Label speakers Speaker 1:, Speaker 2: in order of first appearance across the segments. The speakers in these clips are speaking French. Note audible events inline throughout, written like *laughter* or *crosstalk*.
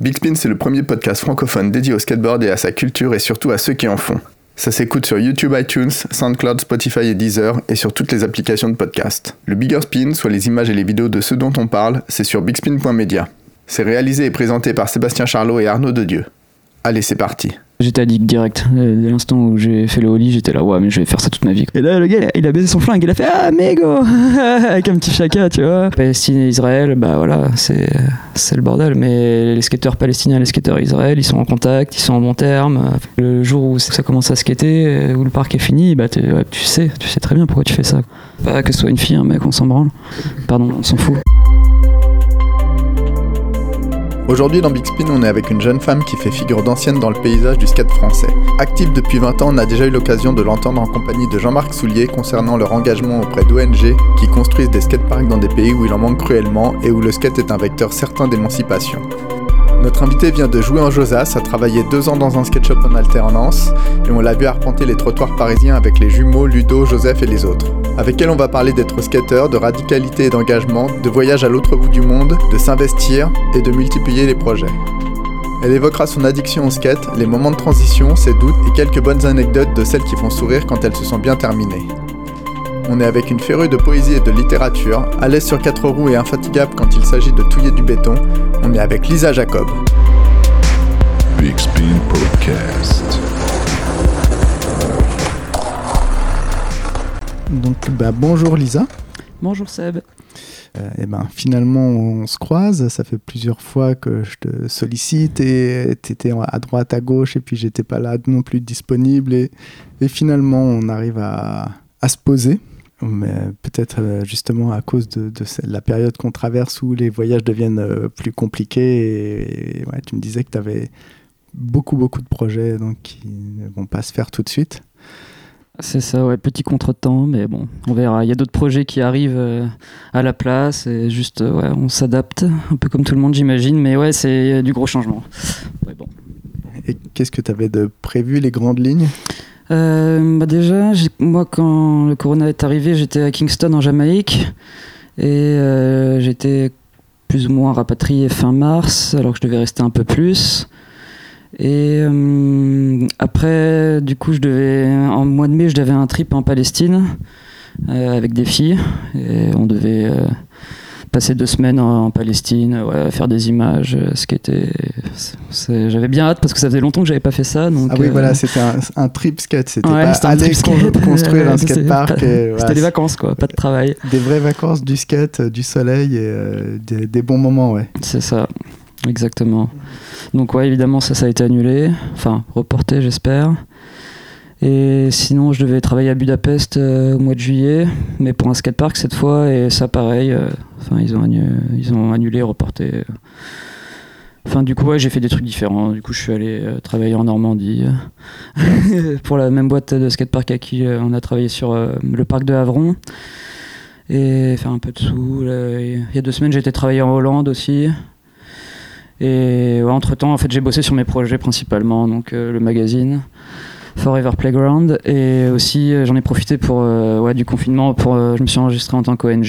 Speaker 1: Big Spin, c'est le premier podcast francophone dédié au skateboard et à sa culture et surtout à ceux qui en font. Ça s'écoute sur YouTube, iTunes, SoundCloud, Spotify et Deezer et sur toutes les applications de podcast. Le Bigger Spin, soit les images et les vidéos de ceux dont on parle, c'est sur bigspin.media. C'est réalisé et présenté par Sébastien Charlot et Arnaud Dedieu. Allez, c'est parti.
Speaker 2: J'étais addict direct. Euh, Dès l'instant où j'ai fait le holly, j'étais là, ouais, mais je vais faire ça toute ma vie. Et là, le gars, il a- baisé son flingue, il a fait Ah, mégo *laughs* Avec un petit chaka, tu vois. Palestine et Israël, bah voilà, c'est c'est le bordel. Mais les skateurs palestiniens et les skateurs Israël, ils sont en contact, ils sont en bon terme. Le jour où ça commence à skater, euh, où le parc est fini, bah ouais, tu sais, tu sais très bien pourquoi tu fais ça. Pas que ce soit une fille, un mec, on s'en branle. Pardon, on s'en fout.
Speaker 1: Aujourd'hui dans Big Spin, on est avec une jeune femme qui fait figure d'ancienne dans le paysage du skate français. Active depuis 20 ans, on a déjà eu l'occasion de l'entendre en compagnie de Jean-Marc Soulier concernant leur engagement auprès d'ONG qui construisent des skateparks dans des pays où il en manque cruellement et où le skate est un vecteur certain d'émancipation. Notre invité vient de jouer en Josas, a travaillé deux ans dans un skate shop en alternance et on l'a vu arpenter les trottoirs parisiens avec les jumeaux Ludo, Joseph et les autres. Avec elle, on va parler d'être skateur, de radicalité et d'engagement, de voyage à l'autre bout du monde, de s'investir et de multiplier les projets. Elle évoquera son addiction au skate, les moments de transition, ses doutes et quelques bonnes anecdotes de celles qui font sourire quand elles se sont bien terminées. On est avec une férue de poésie et de littérature, à l'aise sur quatre roues et infatigable quand il s'agit de touiller du béton. On est avec Lisa Jacob.
Speaker 3: Big Spin Podcast.
Speaker 4: Donc, bah, bonjour Lisa.
Speaker 2: Bonjour Seb.
Speaker 4: Euh, et ben, finalement, on se croise. Ça fait plusieurs fois que je te sollicite et tu étais à droite, à gauche, et puis j'étais pas là non plus disponible. Et, et finalement, on arrive à, à se poser. Mais peut-être euh, justement à cause de, la période qu'on traverse où les voyages deviennent euh, plus compliqués. Et, ouais, tu me disais que tu avais beaucoup, beaucoup de projets donc, qui ne vont pas se faire tout de suite.
Speaker 2: C'est ça, ouais, petit contretemps, mais bon, on verra. Il y a d'autres projets qui arrivent euh, à la place et juste, euh, ouais, on s'adapte, un peu comme tout le monde, j'imagine, mais ouais, c'est du gros changement. Ouais, bon.
Speaker 4: Et qu'est-ce que tu avais de prévu, les grandes lignes?
Speaker 2: Bah déjà, moi, quand le corona est arrivé, j'étais à Kingston en Jamaïque et euh, j'étais plus ou moins rapatrié fin mars, alors que je devais rester un peu plus. Et euh, après, du coup, je devais, en mois de mai, je devais un trip en Palestine euh, avec des filles et on devait euh, passer deux semaines en, en Palestine, ouais, faire des images, euh, skater. C'est- c'est- J'avais bien hâte parce que ça faisait longtemps que j'avais pas fait ça. Donc,
Speaker 4: Ah oui,
Speaker 2: euh,
Speaker 4: voilà, c'était un, un trip skate. C'était
Speaker 2: Ouais,
Speaker 4: pas aller con- construire un *laughs*
Speaker 2: c'était
Speaker 4: skatepark. voilà,
Speaker 2: C'était des vacances, quoi, pas de travail.
Speaker 4: Des vraies vacances, du skate, euh, du soleil et euh, des, des bons moments, ouais.
Speaker 2: C'est ça, exactement. Donc, ouais, évidemment, ça, ça a été annulé. Enfin, reporté, j'espère. Et sinon, je devais travailler à Budapest euh, au mois de juillet, mais pour un skatepark cette fois, et ça, pareil. euh, Enfin, ils, ont annu- ils ont annulé, reporté. Enfin, du coup, ouais, j'ai fait des trucs différents. Du coup, je suis allé euh, travailler en Normandie euh, *laughs* pour la même boîte de skatepark à qui euh, on a travaillé sur euh, le parc de Havron et faire un peu de sous. Il y a deux semaines, j'ai été travailler en Hollande aussi. Et ouais, entre-temps, en fait, j'ai bossé sur mes projets principalement, donc euh, le magazine Forever Playground. Et aussi, euh, j'en ai profité pour euh, ouais, du confinement. Pour, euh, je me suis enregistré en tant qu'ONG.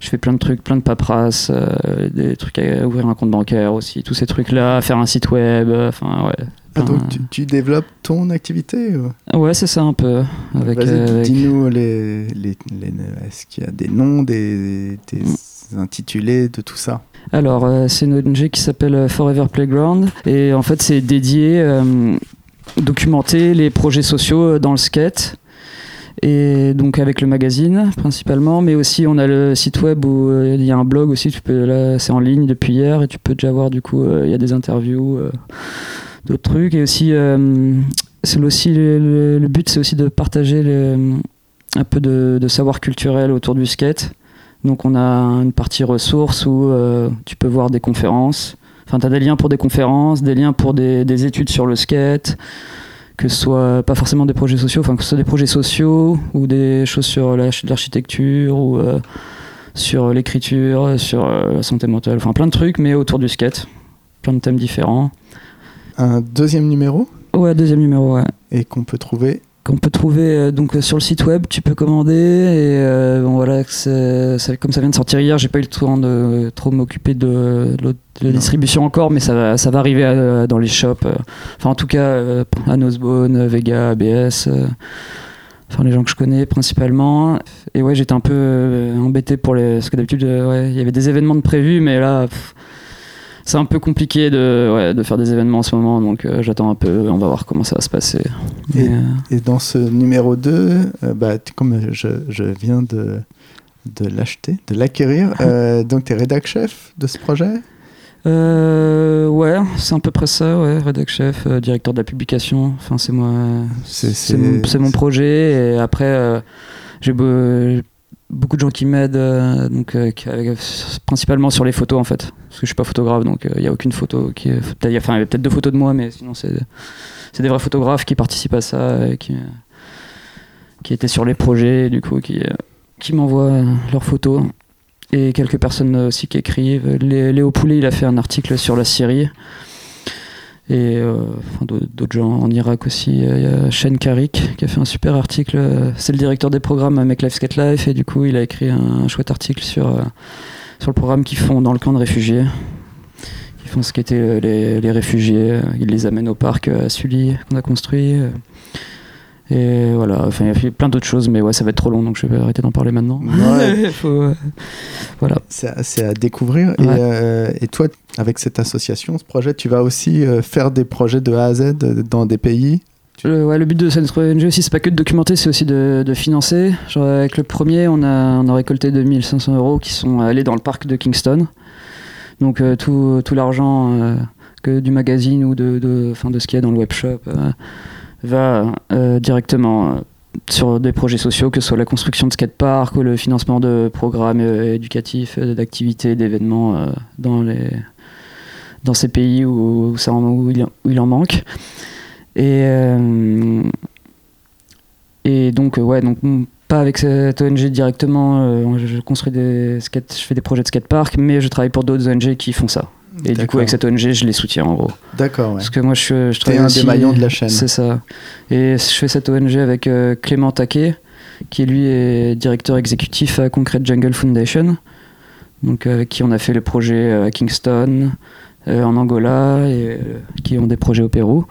Speaker 2: Je fais plein de trucs, plein de paperasse, euh, des trucs à ouvrir un compte bancaire aussi, tous ces trucs-là, faire un site web, enfin ouais.
Speaker 4: Ah, donc tu, tu développes ton activité
Speaker 2: Ouais, c'est ça un peu. Avec,
Speaker 4: Vas-y,
Speaker 2: euh, avec-
Speaker 4: dis-nous les, les, les- est-ce qu'il y a des noms, des, des
Speaker 2: Mm.
Speaker 4: intitulés de tout ça?
Speaker 2: Alors, euh, c'est une ONG qui s'appelle Forever Playground. Et en fait, c'est dédié euh, documenter les projets sociaux euh, dans le skate. Et donc avec le magazine principalement, mais aussi on a le site web où euh, il y a un blog aussi. Tu peux là, c'est en ligne depuis hier et tu peux déjà voir du coup euh, il y a des interviews, d'autres trucs et aussi c'est aussi le, but c'est aussi de partager un peu de, savoir culturel autour du skate. Donc on a une partie ressources où tu peux voir des conférences. Enfin, tu as des liens pour des conférences, des liens pour des, des études sur le skate, que ce soit pas forcément des projets sociaux, enfin que ce soit des projets sociaux ou des choses sur la- l'architecture ou euh, sur l'écriture, sur euh, la santé mentale, enfin plein de trucs, mais autour du skate. Plein de thèmes différents.
Speaker 4: Un deuxième numéro?
Speaker 2: Ouais, deuxième numéro, ouais.
Speaker 4: et qu'on peut trouver
Speaker 2: qu'on peut trouver euh, donc sur le site web, tu peux commander et bon voilà, ça, comme ça vient de sortir hier, j'ai pas eu le temps de trop m'occuper de, la distribution encore, mais ça va, ça va arriver dans les shops. enfin en tout cas à Nosebone, Vega, ABS enfin les gens que je connais principalement. Et ouais, j'étais un peu embêté pour les. Parce que d'habitude, ouais, il y avait des événements de prévus, mais là, c'est un peu compliqué de, ouais, de faire des événements en ce moment, donc euh, j'attends un peu, on va voir comment ça va se passer.
Speaker 4: Et, euh, et dans ce numéro 2, euh, bah, comme je, je, viens de, de l'acheter, de l'acquérir, donc tu es rédac chef de ce projet?
Speaker 2: Ouais, c'est à peu près ça, ouais, rédac chef, directeur de la publication. Enfin, c'est moi, c'est mon, mon, projet. Et après, j'ai beaucoup de gens qui m'aident, euh, donc euh, principalement sur les photos en fait, parce que je suis pas photographe, donc il euh, n'y a aucune photo qui, il y a peut-être deux photos de moi, mais sinon c'est des vrais photographes qui participent à ça, qui qui étaient sur les projets, du coup qui qui m'envoient leurs photos. Et quelques personnes aussi qui écrivent. Léo Poulet, il a fait un article sur la Syrie et euh, d'autres gens en Irak aussi. Il y a Shane Karik qui a fait un super article. C'est le directeur des programmes à Make Life Skate Life et du coup il a écrit un, chouette article sur, euh, sur le programme qu'ils font dans le camp de réfugiés. Ils font skater les, les réfugiés, ils les amènent au parc à Sully qu'on a construit. Et voilà, enfin, il y a plein d'autres choses, mais ouais, ça va être trop long, donc je vais arrêter d'en parler maintenant.
Speaker 4: Euh, *laughs* voilà. C'est à, découvrir. Et, euh, et, toi, avec cette association, ce projet, tu vas aussi euh, faire des projets de A à Z dans des pays?
Speaker 2: Le, ouais, le but de cette ONG aussi, c'est pas que de documenter, c'est aussi de, de, financer. Genre avec le premier, on a, on a récolté 2500 euros qui sont allés dans le parc de Kingston. Donc tout, tout l'argent que du magazine ou de, de, de ce qu'il y a dans le webshop va euh, directement euh, sur des projets sociaux, que ce soit la construction de skateparks ou le financement de programmes euh, éducatifs, d'activités, d'événements dans, ces pays où, il, en manque. Et, donc, ouais, pas avec cette ONG directement, je construis des skate, je fais des projets de skatepark, mais je travaille pour d'autres ONG qui font ça. Et du coup, avec cette ONG, je les soutiens en gros.
Speaker 4: D'accord. Ouais.
Speaker 2: Parce que moi, je, je
Speaker 4: travaille. un des maillons de la chaîne.
Speaker 2: C'est ça. Et je fais cette ONG avec euh, Clément Taquet, qui lui est directeur exécutif à Concrete Jungle Foundation. Donc, avec qui on a fait le projet euh, à Kingston, euh, en Angola, et qui ont des projets au Pérou.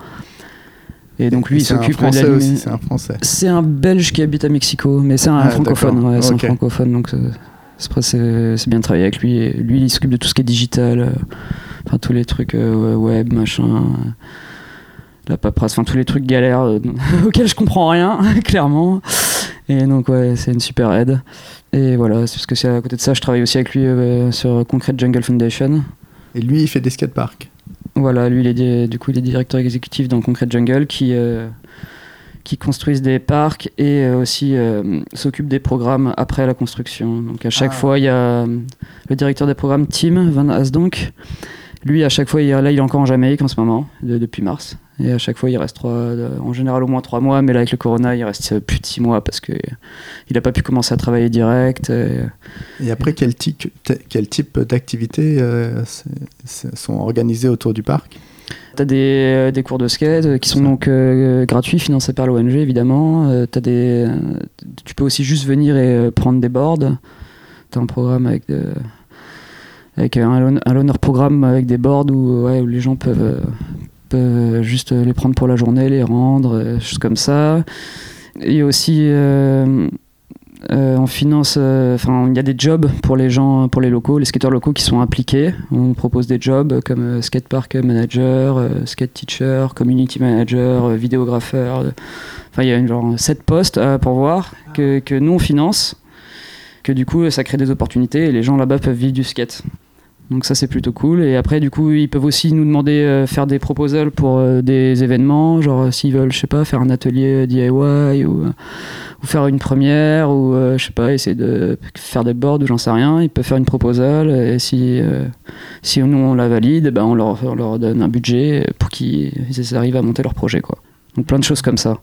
Speaker 2: Et donc lui, il s'occupe
Speaker 4: de la aussi, c'est un français.
Speaker 2: C'est un Belge qui habite à Mexico, mais c'est un ah, francophone. Ouais, c'est un francophone, donc c'est bien de travailler avec lui. lui, il s'occupe de tout ce qui est digital, euh, enfin tous les trucs euh, web, machin, euh, la paperasse, enfin tous les trucs galères *laughs* auxquels je comprends rien, *laughs* clairement. Et donc ouais, c'est une super aide. Et voilà, c'est parce que c'est à côté de ça, je travaille aussi avec lui sur Concrete Jungle Foundation.
Speaker 4: Et lui, il fait des skateparks.
Speaker 2: Voilà, lui, il est, du coup, il est directeur exécutif dans Concrete Jungle, qui qui construisent des parcs et euh, aussi euh, s'occupent des programmes après la construction. Donc à chaque ah. fois, il y a euh, le directeur des programmes, Tim Van Asdonk. Lui, à chaque fois, il, là, il est encore en Jamaïque en ce moment, depuis mars. Et à chaque fois, il reste trois, en général au moins trois mois, mais là, avec le corona, il reste plus de six mois parce qu'il n'a pas pu commencer à travailler direct.
Speaker 4: Et, après, quel, type, quel type d'activités sont organisées autour du parc?
Speaker 2: T'as des, euh, des cours de skate euh, qui sont donc euh, gratuits, financés par l'ONG évidemment. des, tu peux aussi juste venir et prendre des boards. T'as un programme avec, avec un, un loaner programme avec des boards où, les gens peuvent, peuvent, juste les prendre pour la journée, les rendre, choses comme ça. Il y a aussi on finance, euh, enfin, il y a des jobs pour les gens, pour les locaux, les skateurs locaux qui sont impliqués. On propose des jobs comme euh, skatepark manager, skate teacher, community manager, vidéographeur. Enfin, il y a genre 7 postes pour voir que, que nous on finance, que du coup ça crée des opportunités et les gens là-bas peuvent vivre du skate. Donc ça c'est plutôt cool. Et après du coup ils peuvent aussi nous demander euh, faire des proposals pour euh, des événements, genre euh, s'ils veulent je sais pas faire un atelier DIY ou, ou faire une première ou je sais pas essayer de faire des boards ou j'en sais rien. Ils peuvent faire une proposal et si si nous on la valide, ben on leur, on leur donne un budget pour qu'ils arrivent à monter leur projet quoi. Donc plein de choses comme ça.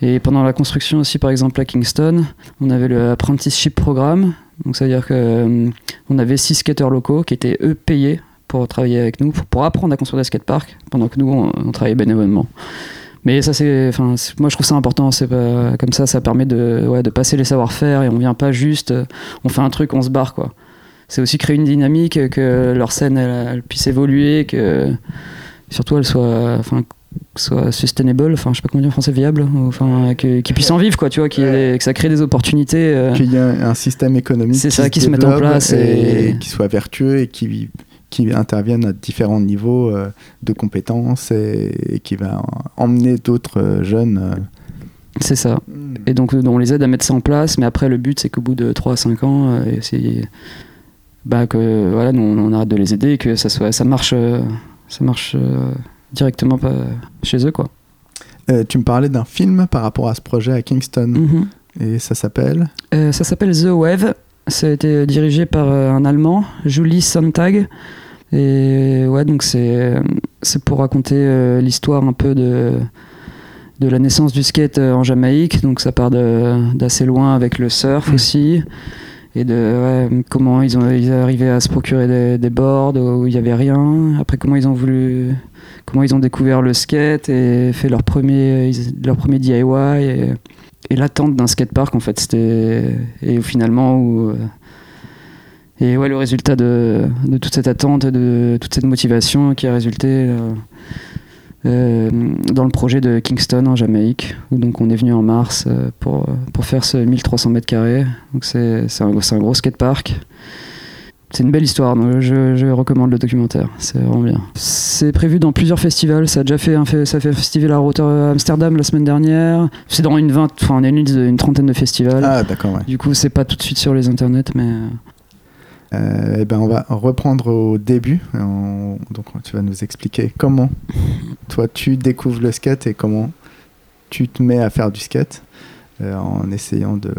Speaker 2: Et pendant la construction aussi, par exemple à Kingston, on avait le Apprenticeship Programme. Donc ça veut dire qu'on euh, avait six skateurs locaux qui étaient eux payés pour travailler avec nous, pour, apprendre à construire des skateparks, pendant que nous on, travaillait bénévolement. Mais ça, c'est, enfin, moi je trouve ça important. C'est pas comme ça, ça permet de, ouais, de passer les savoir-faire et on vient pas juste, euh, on fait un truc, on se barre quoi. C'est aussi créer une dynamique, que leur scène puisse évoluer, que surtout elle soit, soit sustainable, enfin, je sais pas comment dire en français, viable, enfin, qu'ils puissent en vivre quoi, tu vois, y ait que ça crée des opportunités. euh,
Speaker 4: Qu'il y ait un, un système économique
Speaker 2: C'est
Speaker 4: qui
Speaker 2: ça,
Speaker 4: se
Speaker 2: qui se mette en place
Speaker 4: et,
Speaker 2: et-
Speaker 4: qui soit vertueux et qui, qui intervienne à différents niveaux euh, de compétences et, et qui va emmener d'autres euh, jeunes.
Speaker 2: c'est ça. Et donc on les aide à mettre ça en place, mais après le but c'est qu'au bout de 3 à 5 ans, bah, que voilà, nous, on arrête de les aider et que ça, soit, ça marche, ça marche directement pas chez eux. Quoi.
Speaker 4: Euh, tu me parlais d'un film par rapport à ce projet à Kingston
Speaker 2: Mhm.
Speaker 4: et ça s'appelle
Speaker 2: Euh, ça s'appelle The Wave, ça a été dirigé par euh, un Allemand, Julie Sontag. Et ouais, donc c'est c'est pour raconter l'histoire un peu de, de la naissance du skate en Jamaïque. Donc ça part d'assez loin avec le surf aussi. Et de ouais, comment ils ont ils arrivaient à se procurer des, des boards où il n'y avait rien. Après comment ils ont voulu comment ils ont découvert le skate et fait leur premier leur premier DIY et, et l'attente d'un skatepark en fait. Et finalement où euh, et ouais le résultat de, de toute cette attente de toute cette motivation qui a résulté euh, euh, dans le projet de Kingston en Jamaïque où donc on est venu en mars pour, pour faire ce 1300 mètres carrés. C'est un, un gros skatepark c'est une belle histoire, donc je, je recommande le documentaire, c'est vraiment bien. C'est prévu dans plusieurs festivals, ça a déjà fait un, ça fait un festival à Rotterdam, Amsterdam la semaine dernière, c'est dans une, vingt, enfin, on est une, une trentaine de festivals.
Speaker 4: Ah d'accord, ouais.
Speaker 2: Du coup, c'est pas tout de suite sur les internets, mais euh,
Speaker 4: eh ben, on va reprendre au début. On- Donc, tu vas nous expliquer comment toi tu découvres le skate et comment tu te mets à faire du skate euh, en essayant de,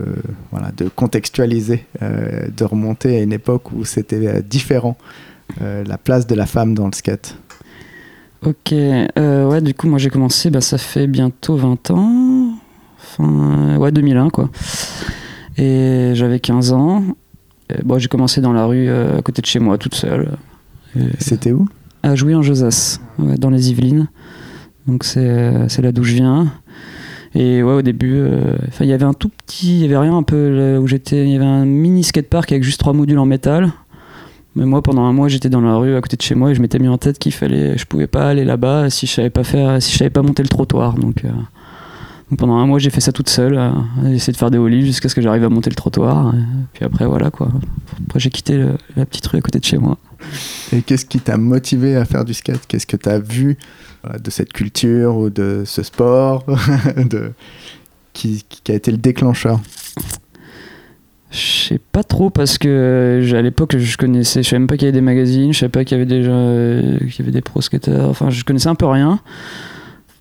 Speaker 4: voilà, de contextualiser, euh, de remonter à une époque où c'était euh, différent, la place de la femme dans le skate.
Speaker 2: Ok, ouais, du coup, moi j'ai commencé, bah, ça fait bientôt 20 ans, enfin, ouais, 2001 quoi. Et j'avais 15 ans. Et, bon, j'ai commencé dans la rue à côté de chez moi, toute seule.
Speaker 4: C'était où?
Speaker 2: À jouer en Josas, ouais, dans les Yvelines. Donc c'est là d'où je viens. Et ouais, au début, euh, il y avait un tout petit, il y avait rien un peu où j'étais, il y avait un mini skatepark avec juste trois modules en métal. Mais moi, pendant un mois, j'étais dans la rue à côté de chez moi et je m'étais mis en tête qu'il fallait, je pouvais pas aller là-bas si je savais pas faire, si je pas monter le trottoir. Donc, euh, pendant un mois, j'ai fait ça toute seule, euh, j'ai essayé de faire des ollies jusqu'à ce que j'arrive à monter le trottoir. Et puis après, voilà quoi. Après, j'ai quitté le- la petite rue à côté de chez moi.
Speaker 4: Et qu'est-ce qui t'a motivé à faire du skate? Qu'est-ce que tu as vu voilà, de cette culture ou de ce sport *laughs* de... qui, qui a été le déclencheur?
Speaker 2: Je sais pas trop parce que euh, à l'époque je connaissais, je savais même pas qu'il y avait des magazines, je savais pas qu'il y avait euh, qu'il y avait des pro skateurs, enfin je connaissais un peu rien.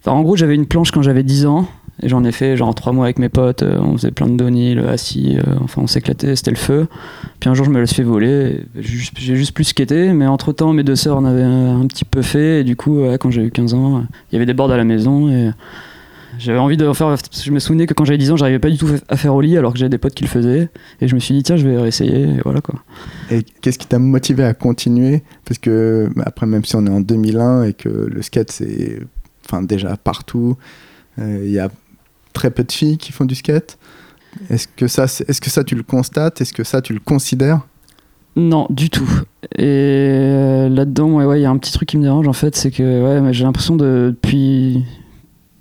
Speaker 2: Enfin, en gros j'avais une planche quand j'avais 10 ans j'en ai fait genre 3 mois avec mes potes, euh, on faisait plein de downhill, assis, euh, enfin on s'éclatait, c'était le feu. Puis un jour je me la suis fait voler, j'ai juste, plus skaté, mais entre temps mes deux sœurs en avaient un, petit peu fait et du coup quand j'ai eu 15 ans, euh, il y avait des boards à la maison et j'avais envie de faire. Je me souvenais que quand j'avais 10 ans, j'arrivais pas du tout à faire au lit alors que j'avais des potes qui le faisaient. Et je me suis dit, tiens, je vais réessayer. Et voilà quoi.
Speaker 4: Et qu'est-ce qui t'a motivé à continuer? Parce que après, même si on est en 2001 et que le skate c'est, enfin déjà partout, euh, il y a très peu de filles qui font du skate. Est-ce que ça, est-ce que ça tu le constates? Est-ce que ça tu le considères?
Speaker 2: Non, du tout. Et là-dedans, ouais, ouais, il y a un petit truc qui me dérange en fait, c'est que ouais, j'ai l'impression de, depuis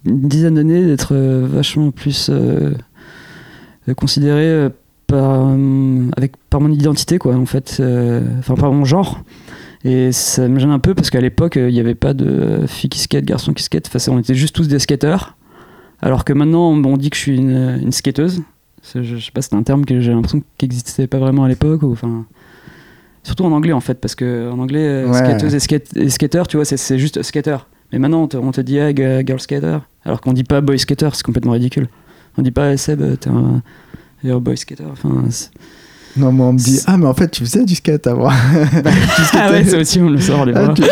Speaker 2: une dizaine d'années d'être euh, vachement plus euh, considéré euh, par, avec, par mon identité, quoi, en fait, enfin par mon genre. Et ça me gêne un peu parce qu'à l'époque, il n'y avait pas de filles qui skate, garçons qui skate, enfin, on était juste tous des skateurs. Alors que maintenant, on, dit que je suis une, une skateuse. Je, je sais pas, c'est un terme que j'ai l'impression qu'il n'existait pas vraiment à l'époque. Enfin, surtout en anglais en fait, parce que en anglais, euh,
Speaker 4: Ouais.
Speaker 2: skateuse et, skate, et skater, tu vois, c'est- juste skater. Mais maintenant, on te, on te dit girl skater, alors qu'on dit pas boy skater, c'est complètement ridicule. On dit pas eh, Seb, t'es un, a boy skater. Enfin,
Speaker 4: Non, moi on me dit ah mais en fait tu faisais du skate avant. *laughs*
Speaker 2: ah ouais, ça aussi on le sort les
Speaker 4: Ah, tu,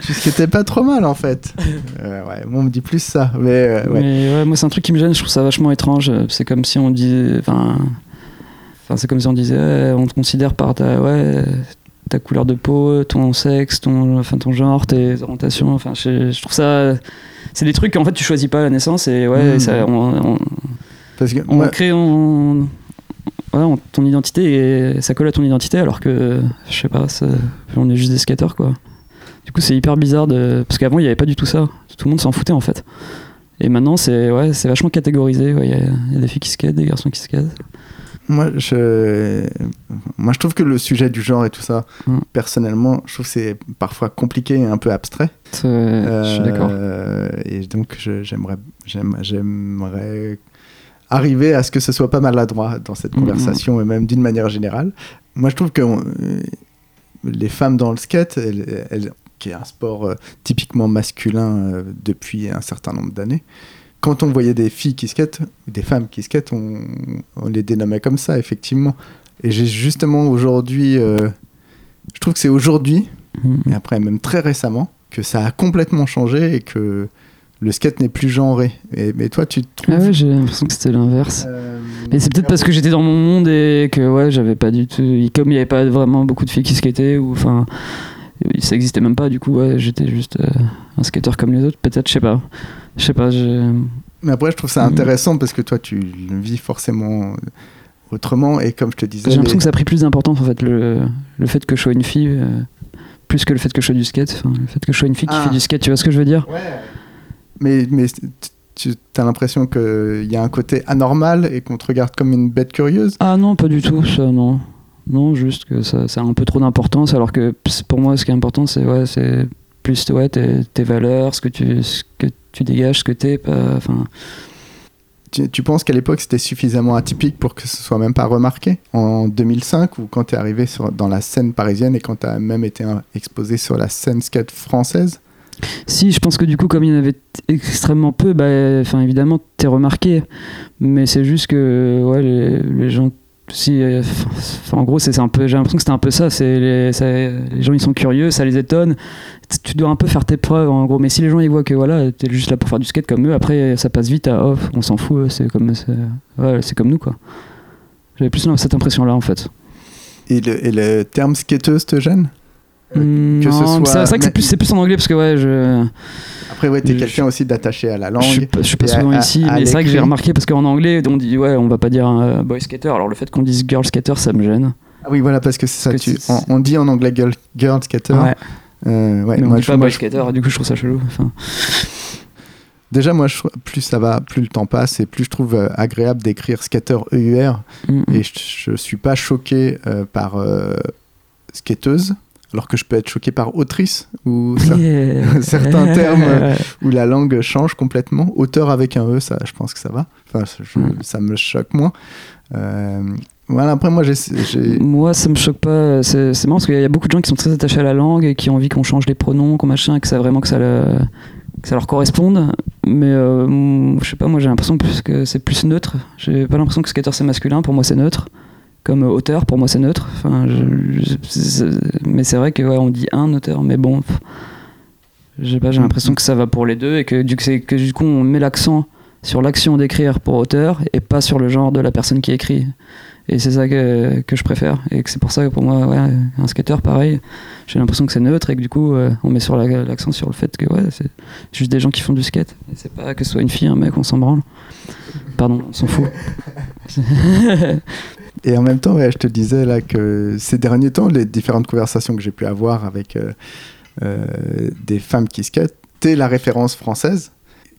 Speaker 4: tu skatais pas trop mal en fait. *laughs* Euh, ouais, moi on me dit plus ça. Mais euh, ouais.
Speaker 2: Mais ouais, moi c'est un truc qui me gêne, je trouve ça vachement étrange. C'est comme si on disait, enfin, c'est comme si on disait, ouais, on te considère par ta, ouais, ta couleur de peau, ton sexe, ton, enfin, ton genre, tes orientations. Enfin, je, je trouve ça. C'est des trucs qu'en fait tu choisis pas à la naissance et ouais,
Speaker 4: Mm.
Speaker 2: ça, on, on,
Speaker 4: Parce que
Speaker 2: on
Speaker 4: moi-
Speaker 2: crée ouais, ton identité ça colle à ton identité alors que je sais pas, ça- on est juste des skateurs quoi. Du coup, c'est hyper bizarre de parce qu'avant il n'y avait pas du tout ça. Tout le monde s'en foutait en fait. Et maintenant, c'est ouais, c'est vachement catégorisé. ouais. Il y, a- il y a des filles qui skatent, des garçons qui skatent.
Speaker 4: Moi, je, moi, je trouve que le sujet du genre et tout ça, personnellement, je trouve que c'est parfois compliqué et un peu abstrait.
Speaker 2: Je suis d'accord.
Speaker 4: Euh, Et donc, j'aimerais arriver à ce que ce soit pas maladroit dans cette
Speaker 2: Mhm.
Speaker 4: conversation et même d'une manière générale. Moi, je trouve que euh, les femmes dans le skate, elles- elles- qui est un sport euh, typiquement masculin euh, depuis un certain nombre d'années, quand on voyait des filles qui skatent, des femmes qui skatent, on, on les dénommait comme ça, effectivement. Et j'ai justement aujourd'hui, euh, je trouve que c'est aujourd'hui,
Speaker 2: Mm.
Speaker 4: et après même très récemment, que ça a complètement changé et que le skate n'est plus genré. Et, mais toi, tu te trouves...
Speaker 2: Ah ouais, j'ai l'impression que c'était l'inverse.
Speaker 4: euh,
Speaker 2: Mais c'est peut-être parce que j'étais dans mon monde et que ouais, j'avais pas du tout. Comme il n'y avait pas vraiment beaucoup de filles qui skataient, ou enfin. Ça existait même pas, du coup, ouais, j'étais juste euh, un skateur comme les autres. Peut-être, je sais pas. Je sais pas, je.
Speaker 4: Mais après, je trouve ça
Speaker 2: Mhm.
Speaker 4: intéressant parce que toi, tu le vis forcément autrement. Et comme je te disais,
Speaker 2: J'ai l'impression
Speaker 4: les-
Speaker 2: que ça a pris plus d'importance en fait, le, le fait que je sois une fille, euh, plus que le fait que je sois du skate. Enfin, le fait que je sois une fille qui
Speaker 4: Ah.
Speaker 2: fait du skate, tu vois ce que je veux dire?
Speaker 4: Mais, mais tu as l'impression qu'il y a un côté anormal et qu'on te regarde comme une bête curieuse?
Speaker 2: Ah non, pas du tout, ça, non. Non, juste que ça, ça a un peu trop d'importance, alors que pour moi, ce qui est important, c'est ouais, plus ouais, tes, tes valeurs, ce que tu, ce que tu dégages, ce que t'es. Enfin,
Speaker 4: Tu, tu penses qu'à l'époque, c'était suffisamment atypique pour que ce soit même pas remarqué? En 2005, ou quand tu es arrivé sur, dans la scène parisienne et quand tu as même été euh, exposé sur la scène skate française?
Speaker 2: Si, je pense que du coup, comme il y en avait extrêmement peu, bah, enfin, évidemment, t'es remarqué. Mais c'est juste que ouais, les, gens. Si, euh, en gros, c'est un peu. J'ai l'impression que c'était un peu ça. C'est les, gens, ils sont curieux, ça les étonne. Tu dois un peu faire tes preuves, en gros. Mais si les gens ils voient que voilà, t'es juste là pour faire du skate comme eux, après ça passe vite à off. On s'en fout. C'est comme, c'est comme nous, quoi. J'avais plus cette impression-là, en fait.
Speaker 4: et le, et le terme skateuse te gêne? Euh, ce soit-
Speaker 2: c'est vrai que c'est plus, en anglais parce que ouais, je.
Speaker 4: Après, ouais, tu es
Speaker 2: Je-
Speaker 4: quelqu'un aussi d'attaché à la langue.
Speaker 2: Je suis pas, je suis pas souvent
Speaker 4: à-
Speaker 2: ici,
Speaker 4: à
Speaker 2: mais c'est vrai que j'ai remarqué parce qu'en anglais, on dit ouais, on va pas dire euh, boy skater. Alors le fait qu'on dise girl skater, ça me gêne.
Speaker 4: Ah oui, voilà, parce que c'est ça.
Speaker 2: Que
Speaker 4: tu- on, on dit en anglais girl, girl skater.
Speaker 2: Ouais,
Speaker 4: Euh, ouais,
Speaker 2: mais on
Speaker 4: moi,
Speaker 2: dit
Speaker 4: je-
Speaker 2: pas
Speaker 4: moi,
Speaker 2: boy skater. Du coup, je trouve ça chelou. Enfin,
Speaker 4: Déjà, moi, je- plus ça va, plus le temps passe et plus je trouve euh, agréable d'écrire skater EUR.
Speaker 2: mm,
Speaker 4: Et je, je suis pas choqué euh, par euh, skateuse, alors que je peux être choqué par autrice ou
Speaker 2: Yeah. *laughs*
Speaker 4: certains termes, *laughs* euh, où la langue change complètement. Auteur avec un E, ça, je pense que ça va. Enfin, je-
Speaker 2: Mm.
Speaker 4: ça me choque moins. Euh, voilà, après, moi, j'ai.
Speaker 2: Moi, ça me choque pas. C'est marrant parce qu'il y a beaucoup de gens qui sont très attachés à la langue et qui ont envie qu'on change les pronoms, qu'on machin, et que ça vraiment que ça, le- que ça leur corresponde. Mais euh, je sais pas, moi j'ai l'impression que c'est plus neutre. J'ai pas l'impression que skater c'est masculin. Pour moi, c'est neutre. Comme auteur, pour moi, c'est neutre. Enfin, mais c'est vrai que ouais, on dit un auteur, mais bon. sais pas, j'ai l'impression que ça va pour les deux et que du, coup on met l'accent sur l'action d'écrire pour auteur et pas sur le genre de la personne qui écrit. Et c'est ça que, que je préfère. Et que c'est pour ça que pour moi, ouais, un skater, pareil, j'ai l'impression que c'est neutre et que du coup, euh, on met sur la- l'accent sur le fait que ouais, c'est juste des gens qui font du skate. Et c'est pas que ce soit une fille, un mec, on s'en branle. Pardon, on s'en fout. *laughs*
Speaker 4: Et en même temps, je te disais là que ces derniers temps, les différentes conversations que j'ai pu avoir avec euh, euh, des femmes qui skatent, t'es la référence française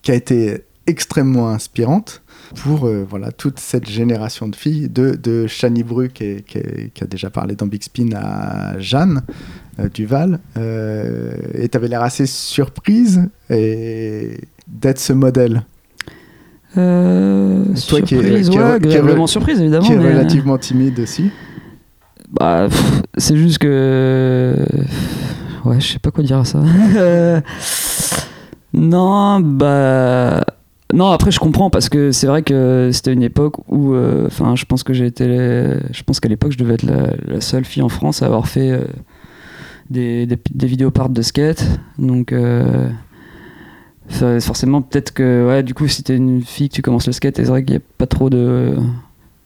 Speaker 4: qui a été extrêmement inspirante pour euh, voilà, toute cette génération de filles, de, de Shani Bru qui, a déjà parlé dans Big Spin à Jeanne Duval. Et tu avais l'air assez surprise d'être ce modèle
Speaker 2: Euh,
Speaker 4: Toi qui
Speaker 2: surprise,
Speaker 4: qui est-
Speaker 2: ouais,
Speaker 4: qui est-
Speaker 2: agréablement surprise, évidemment.
Speaker 4: qui est
Speaker 2: mais, euh,
Speaker 4: relativement timide aussi.
Speaker 2: Bah, c'est juste que. Ouais, je sais pas quoi dire à ça. *laughs* non, bah. Non, après, je comprends parce que c'est vrai que c'était une époque où. euh, Enfin, je pense que j'ai été. Je pense qu'à l'époque, je devais être la, la seule fille en France à avoir fait euh, des, des, des vidéoparts de skate. Donc. Forcément, peut-être que. Ouais, du coup, si t'es une fille que tu commences le skate, c'est vrai qu'il n'y a pas trop de.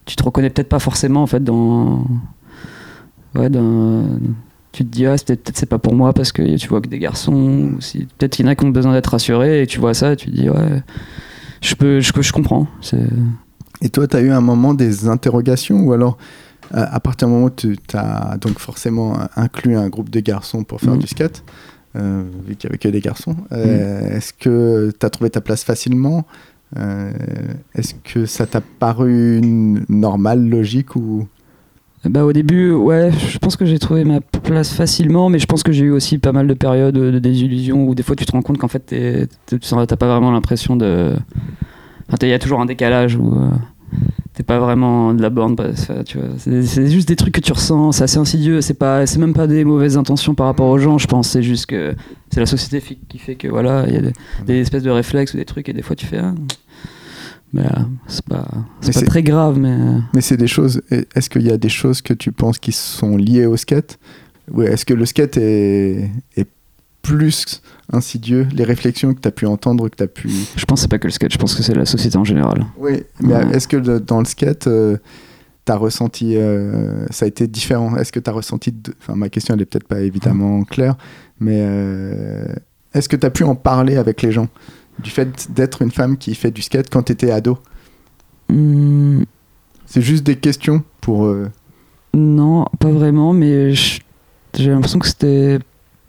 Speaker 2: Tu te reconnais peut-être pas forcément en fait dans ouais, d'un- tu te dis, ah, peut-être c'est pas pour moi parce que tu vois que des garçons, si, peut-être qu'il y en a qui ont besoin d'être rassurés, et tu vois ça, et tu te dis, ouais, je, peux, je, je comprends.
Speaker 4: Et toi, tu as eu un moment des interrogations, ou alors à partir du moment où tu as donc forcément inclus un groupe de garçons pour faire mm. du skate, vu qu'il n'y avait que des garçons, euh, mm. est-ce que tu as trouvé ta place facilement? Euh, Est-ce que ça t'a paru normal, logique ou?
Speaker 2: Bah au début, ouais, je pense que j'ai trouvé ma place facilement, mais je pense que j'ai eu aussi pas mal de périodes de désillusion où des fois tu te rends compte qu'en fait tu n'as pas vraiment l'impression de. Enfin, il y a toujours un décalage où t'es pas vraiment de la borne tu vois c'est juste des trucs que tu ressens c'est assez insidieux c'est pas c'est même pas des mauvaises intentions par rapport aux gens je pense c'est juste que c'est la société qui fait que voilà il y a des, espèces de réflexes ou des trucs et des fois tu fais ah, mais c'est pas, pas très grave mais euh.
Speaker 4: mais c'est des choses est-ce qu'il y a des choses que tu penses qui sont liées au skate? Ou est-ce que le skate est, est plus insidieux, les réflexions que tu as pu entendre, que tu as pu...
Speaker 2: Je pense que c'est pas que le skate, je pense que c'est la société en général.
Speaker 4: Oui, mais est-ce que dans le skate, euh, tu as ressenti... Euh, ça a été différent? Est-ce que tu as ressenti... Enfin, ma question, elle est peut-être pas évidemment claire, mais euh, est-ce que tu as pu en parler avec les gens? Du fait d'être une femme qui fait du skate quand tu étais ado?
Speaker 2: Hmm.
Speaker 4: C'est juste des questions pour...
Speaker 2: Non, pas vraiment, mais j'ai l'impression que c'était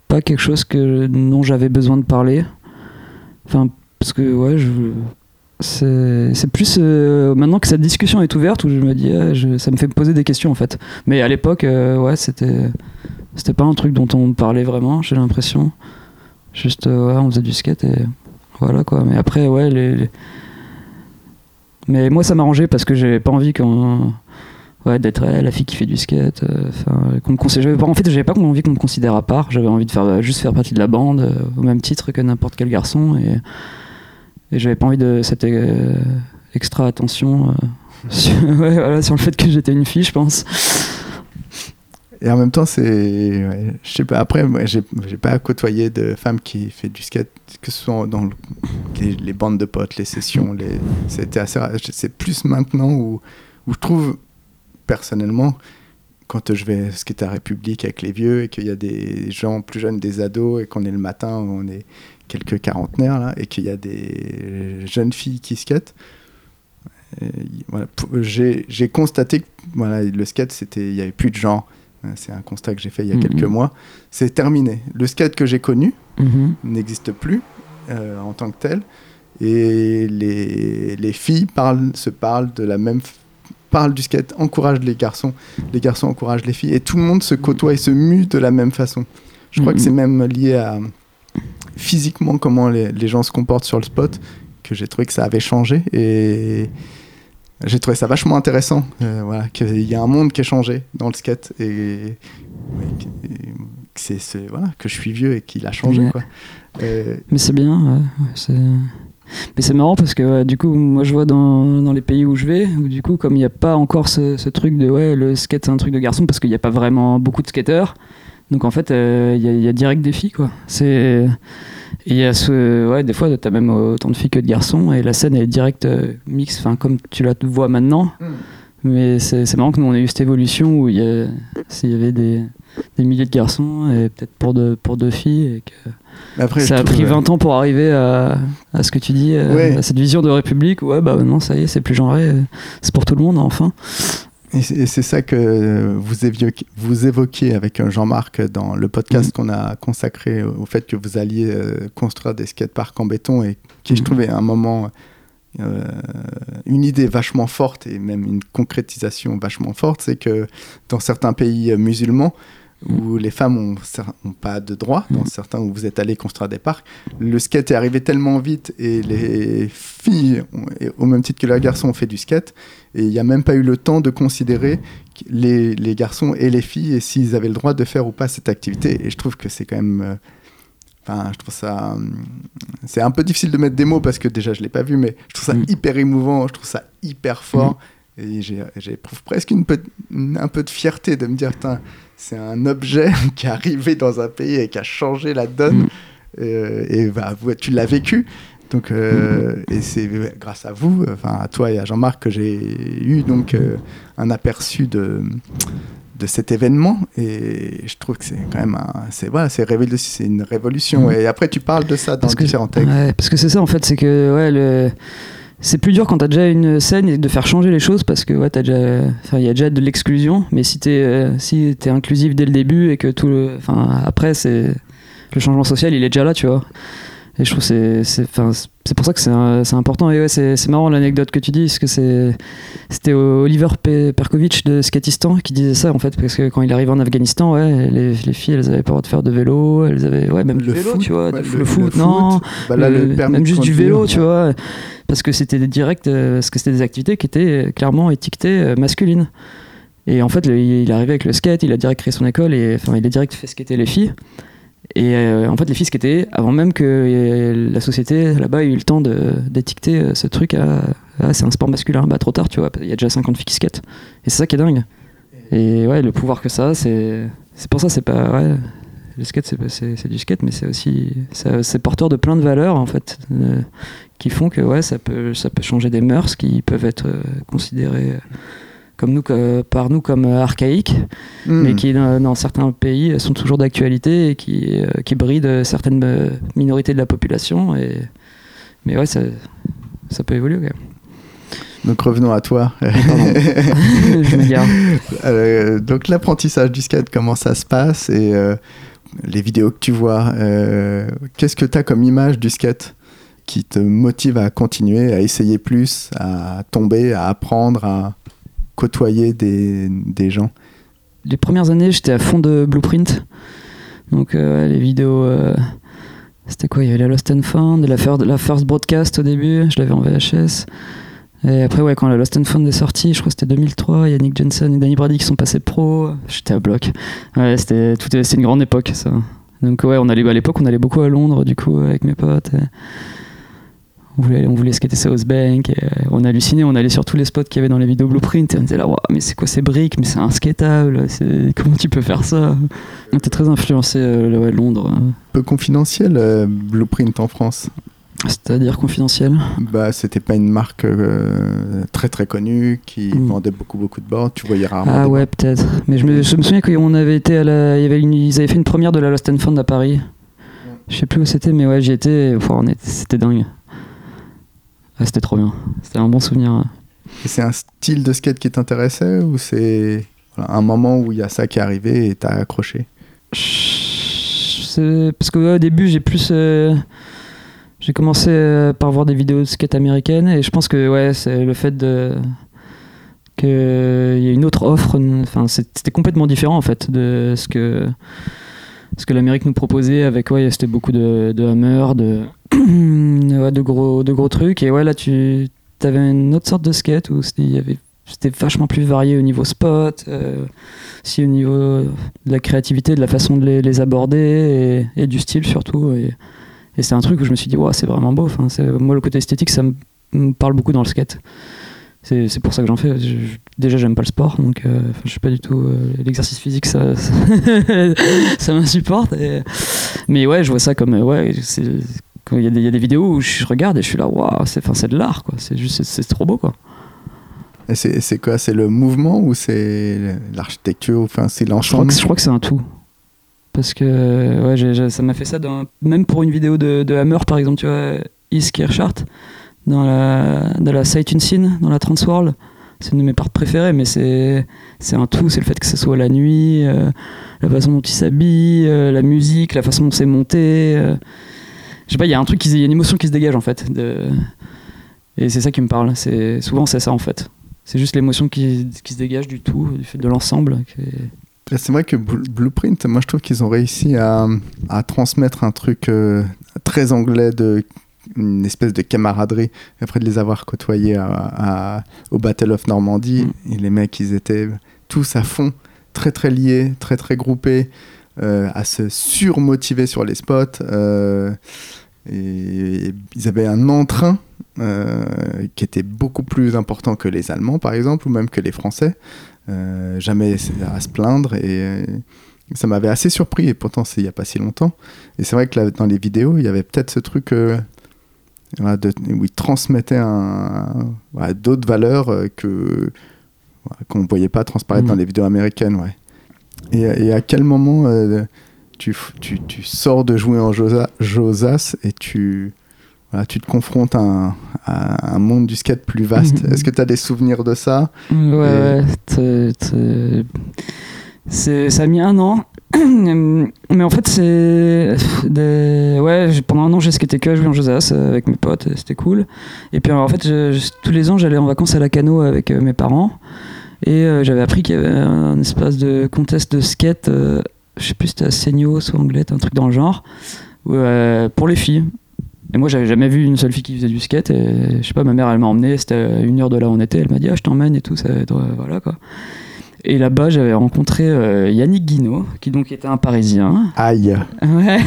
Speaker 2: pas quelque chose que dont j'avais besoin de parler. Enfin, parce que ouais, je, c'est plus euh, maintenant que cette discussion est ouverte où je me dis, ah, ça me fait me poser des questions en fait. Mais à l'époque, euh, ouais, c'était c'était pas un truc dont on parlait vraiment, j'ai l'impression. Juste, euh, ouais, on faisait du skate et voilà quoi. Mais après, ouais, les... mais moi ça m'arrangeait parce que j'avais pas envie qu'on ouais, d'être la fille qui fait du skate. Euh, qu'on me En fait, j'avais pas envie qu'on me considère à part. J'avais envie de faire juste faire partie de la bande euh, au même titre que n'importe quel garçon et, et j'avais pas envie de cette euh, extra attention *laughs* sur, le fait que j'étais une fille, je pense.
Speaker 4: Et en même temps, c'est. je sais pas, après, j'ai pas côtoyé de femmes qui fait du skate, que ce soit dans les, bandes de potes, les sessions. C'était assez. C'est plus maintenant où, où je trouve personnellement, quand je vais skater à République avec les vieux et qu'il y a des gens plus jeunes, des ados, et qu'on est le matin, on est quelques quarantenaires, là, et qu'il y a des jeunes filles qui skatent, voilà, j'ai constaté que voilà, le skate, il n'y avait plus de gens. C'est un constat que j'ai fait il y a mm-hmm. quelques mois. C'est terminé. Le skate que j'ai connu mm-hmm. n'existe plus euh, en tant que tel. Et les, les filles parlent, se parlent de la même parle du skate, encourage les garçons, les garçons encouragent les filles, et tout le monde se côtoie et se mue de la même façon. Je crois que c'est même lié à physiquement comment les, gens se comportent sur le spot, que j'ai trouvé que ça avait changé, et j'ai trouvé ça vachement intéressant, euh, voilà, qu'il y a un monde qui a changé dans le skate, et, que, c'est, voilà, que je suis vieux et qu'il a changé. Quoi.
Speaker 2: Euh, Mais c'est bien, c'est... Mais c'est marrant parce que du coup, moi je vois dans, dans, les pays où je vais, où du coup, comme il n'y a pas encore ce, truc de ouais, le skate c'est un truc de garçon parce qu'il n'y a pas vraiment beaucoup de skateurs. Donc en fait, euh, il y, a direct des filles quoi. C'est il y a ce ouais, des fois tu as même autant de filles que de garçons et la scène est direct euh, mix, enfin comme tu la vois maintenant. Hmm. Mais c'est marrant que nous on ait eu cette évolution où il y, y avait des, des milliers de garçons et peut-être pour deux, pour deux filles et que après, ça a pris 20 ans pour arriver à, à ce que tu dis, euh, à cette vision de République. Ouais, bah non, ça y est, c'est plus genré, c'est pour tout le monde, enfin.
Speaker 4: Et c'est ça que vous évoquiez, vous évoquiez avec Jean-Marc dans le podcast mm. qu'on a consacré au fait que vous alliez euh, construire des skateparks en béton et qui, je mm. trouvais, un moment, euh, une idée vachement forte et même une concrétisation vachement forte, c'est que dans certains pays musulmans, où les femmes n'ont pas de droit, dans mm. certains où vous êtes allé construire des parcs. Le skate est arrivé tellement vite et les filles, au même titre que les garçons, ont fait du skate. Et il n'y a même pas eu le temps de considérer les, les garçons et les filles et s'ils avaient le droit de faire ou pas cette activité. Et je trouve que c'est quand même. Euh, enfin, je trouve ça. Hum, c'est un peu difficile de mettre des mots parce que déjà je ne l'ai pas vu, mais je trouve ça mm. hyper émouvant, je trouve ça hyper fort. Mm. Et j'éprouve presque une un peu de fierté de me dire, c'est un objet *laughs* qui est arrivé dans un pays et qui a changé la donne. Mm. Euh, et bah, tu l'as vécu. Donc, euh, mm. et c'est grâce à vous, enfin à toi et à Jean-Marc, que j'ai eu donc euh, un aperçu de, de cet événement et je trouve que c'est quand même un, c'est voilà, c'est c'est une révolution
Speaker 2: Mhm.
Speaker 4: et après tu parles de ça dans
Speaker 2: Parce que-
Speaker 4: différents textes
Speaker 2: Ouais, parce que c'est ça en fait, c'est que ouais, le... c'est plus dur quand t'as déjà une scène et de faire changer les choses parce que ouais, t'as déjà, il y a déjà de l'exclusion, mais si t'es euh, si t'es inclusif dès le début et que tout, le... enfin après c'est le changement social, il est déjà là, tu vois. Et je trouve que c'est pour ça que c'est important et ouais c'est c'est marrant l'anecdote que tu dis parce que c'est c'était Oliver Pe- Perkovic de Skatistan qui disait ça en fait parce que quand il arrivait en Afghanistan ouais les, les filles elles avaient pas le droit de faire de vélo elles avaient ouais même
Speaker 4: Le
Speaker 2: vélo
Speaker 4: foot,
Speaker 2: tu vois
Speaker 4: ouais, le-
Speaker 2: le, foot
Speaker 4: le
Speaker 2: non
Speaker 4: bah là,
Speaker 2: le- même juste du vélo, tu vois, parce que c'était des directs, euh, parce que c'était des activités qui étaient euh, clairement étiquetées euh, masculines. Et en fait, il est arrivé avec le skate, il a direct créé son école et enfin, il a direct fait skater les filles. Et euh, en fait, les filles skataient avant même que euh, la société là-bas ait eu le temps d'étiqueter euh, ce truc à, ah, c'est un sport masculin. Bah, trop tard, tu vois, il y a déjà 50 filles qui skatent. Et c'est ça qui est dingue. Et ouais, le pouvoir que ça, c'est pour ça, c'est pas. Ouais, le skate, c'est du skate, mais c'est aussi. C'est porteur de plein de valeurs, en fait, qui font que ouais, ça, peut, ça peut changer des mœurs qui peuvent être considérées comme nous, que- par nous comme euh, archaïques,
Speaker 4: Hmm.
Speaker 2: mais qui, dans, dans certains pays, euh, sont toujours d'actualité et qui, euh, qui brident certaines euh, minorités de la population. Et... Mais ouais, ça, ça peut évoluer. quand même.
Speaker 4: donc revenons à toi *laughs*
Speaker 2: Je m'égare.
Speaker 4: Euh, donc l'apprentissage du skate, comment ça se passe et euh, les vidéos que tu vois, euh, qu'est-ce que tu as comme image du skate qui te motive à continuer, à essayer plus, à tomber, à apprendre, à côtoyer des, gens
Speaker 2: les premières années, j'étais à fond de Blueprint. Donc euh, les vidéos, euh, c'était quoi? Il y avait la Lost and Found, la, fir- la First Broadcast au début, je l'avais en VHS. Et après, ouais, quand la Lost and Found est sortie, je crois que c'était 2003, Yannick Johnson et Danny Brady qui sont passés pro, j'étais à bloc. Ouais, c'était c'est une grande époque ça. Donc ouais, on allait à l'époque, on allait beaucoup à Londres du coup avec mes potes. On voulait, on voulait skater South Bank, et euh, on hallucinait, on allait sur tous les spots qu'il y avait dans les vidéos Blueprint, et on était là, Waouh, mais c'est quoi ces briques, mais c'est inskatable, comment tu peux faire ça? On était très influencé euh, ouais, Londres, hein.
Speaker 4: peu confidentiel euh, Blueprint en France?
Speaker 2: C'est-à-dire confidentiel?
Speaker 4: bah c'était pas une marque euh, très très connue qui
Speaker 2: Mm.
Speaker 4: vendait beaucoup beaucoup de boards tu voyais rarement
Speaker 2: Ah ouais, peut-être. Mais je me, je me souviens qu'on avait été à la, il y avait une- ils avaient fait une première de la Lost and Found à Paris. Je sais plus où c'était, mais ouais, j'y étais, enfin, c'était dingue. Ah, c'était trop bien. C'était un bon souvenir.
Speaker 4: Et c'est un style de skate qui t'intéressait ou c'est voilà, un moment où il y a ça qui est arrivé et t'as accroché?
Speaker 2: Parce que ouais, au début, j'ai plus. euh, J'ai commencé euh, par voir des vidéos de skate américaines et je pense que ouais, c'est le fait de qu'il y ait une autre offre. Enfin, c'était complètement différent en fait de ce que ce que l'Amérique nous proposait avec ouais, c'était beaucoup de, de hammer, de ouais, de gros de gros trucs et ouais là tu avais une autre sorte de skate où il c'était vachement plus varié au niveau spot, euh, aussi au niveau de la créativité, de la façon de les, aborder et, du style surtout. Et, et c'est un truc où je me suis dit, ouais, c'est vraiment beau. Enfin, moi, le côté esthétique, ça me, parle beaucoup dans le skate. C'est pour ça que j'en fais. Déjà, j'aime pas le sport, donc euh, je suis pas du tout. euh, L'exercice physique, ça, *laughs* ça, m'insupporte. Mais ouais, je vois ça comme. ouais, il y, a des- il y a des vidéos où je regarde et je suis là, waouh, c'est de l'art, quoi. C'est juste, c'est- trop beau, quoi.
Speaker 4: Et c'est quoi? C'est le mouvement ou c'est l'architecture? Enfin, c'est
Speaker 2: que, je crois que c'est un tout. Parce que ouais, ça m'a fait ça, dans, même pour une vidéo de, de Hammer, par exemple, tu vois, Is Kirchhardt, dans la, dans la Sight Unseen, dans la Transworld. C'est une de mes parts préférées, mais c'est c'est un tout. C'est le fait que ce soit la nuit, euh, la façon dont il s'habille, euh, la musique, la façon dont c'est monté. euh. Je sais pas, il y a un truc, il y a une émotion qui se dégage en fait. De... Et c'est ça qui me parle. C'est Souvent, c'est ça en fait. C'est juste l'émotion qui, qui se dégage du tout, du fait de l'ensemble. qui
Speaker 4: C'est vrai que Bl- Blueprint, moi je trouve qu'ils ont réussi à, à transmettre un truc euh, très anglais de une espèce de camaraderie après de les avoir côtoyés à, à- au Battle of Normandie et les mecs ils étaient tous à fond très très liés très très groupés à se surmotiver sur les spots euh, et ils avaient un entrain euh, qui était beaucoup plus important que les Allemands par exemple ou même que les Français euh, jamais à se plaindre et euh, ça m'avait assez surpris et pourtant c'est il n'y a pas si longtemps et c'est vrai que là, dans les vidéos il y avait peut-être ce truc euh, voilà, de- où ils transmettaient un, voilà, d'autres valeurs euh, que qu'on ne voyait pas transparaître
Speaker 2: Mhm.
Speaker 4: dans les vidéos américaines ouais. Et, et à quel moment euh, tu, tu, tu sors de jouer en Josa- Josas et tu, voilà, tu te confrontes à un, à un monde du skate plus vaste?
Speaker 2: Mhm.
Speaker 4: Est-ce que tu as des souvenirs de ça?
Speaker 2: Ouais,
Speaker 4: Et-
Speaker 2: ouais. c'est- Ça a mis un an. *clears throat* Mais en fait, c'est. Des... Ouais, pendant un an, j'ai skaté que à jouer en Josas euh, avec mes potes, et c'était cool. Et puis en fait, je- je- tous les ans, j'allais en vacances à la cano avec euh, mes parents. Et euh, j'avais appris qu'il y avait un espace de contest de skate, euh, je sais plus si c'était à Seigno, soit Anglette, un truc dans le genre, euh, pour les filles. Et moi, j'avais jamais vu une seule fille qui faisait du skate. Et je sais pas, ma mère, elle m'a emmené. C'était une heure de là où on était. Elle m'a dit, ah, je t'emmène et tout. Ça, va être, voilà quoi. Et là-bas, j'avais rencontré euh, Yannick Guinaud, qui donc était un Parisien.
Speaker 4: Aïe
Speaker 2: Ouais.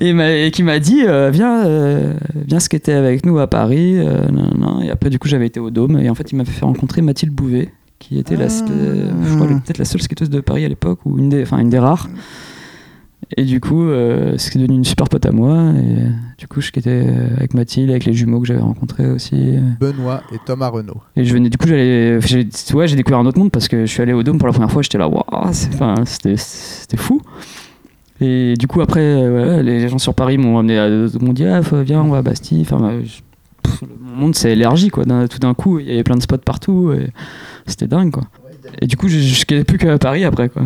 Speaker 2: *laughs* et, qui m'a dit, euh, viens, euh, viens skater avec nous à Paris. nan, nan. Et après, du coup, j'avais été au Dôme. Et en fait, il m'a fait rencontrer Mathilde Bouvet, qui était la,
Speaker 4: Ah.
Speaker 2: peut-être la seule skateuse de Paris à l'époque, ou une des, enfin, une des rares. Et du coup, euh, c'est devenu une super pote à moi. Et euh, du coup, je skatais avec Mathilde, avec les jumeaux que j'avais rencontrés aussi.
Speaker 1: Benoît et Thomas Renault.
Speaker 2: Et je venais, du coup, j'allais, j'ai, ouais, j'ai découvert un autre monde parce que je suis allé au Dôme pour la première fois. J'étais là, waouh, c'était, c'était fou. Et du coup, après, euh, les gens sur Paris m'ont amené à, m'ont dit, ah, viens, on va à Bastille. Enfin, bah, je- pff, mon monde s'est élargi, quoi. Tout d'un coup, il y avait plein de spots partout. C'était dingue, quoi. Et du coup, je, je skatais plus qu'à Paris après, quoi.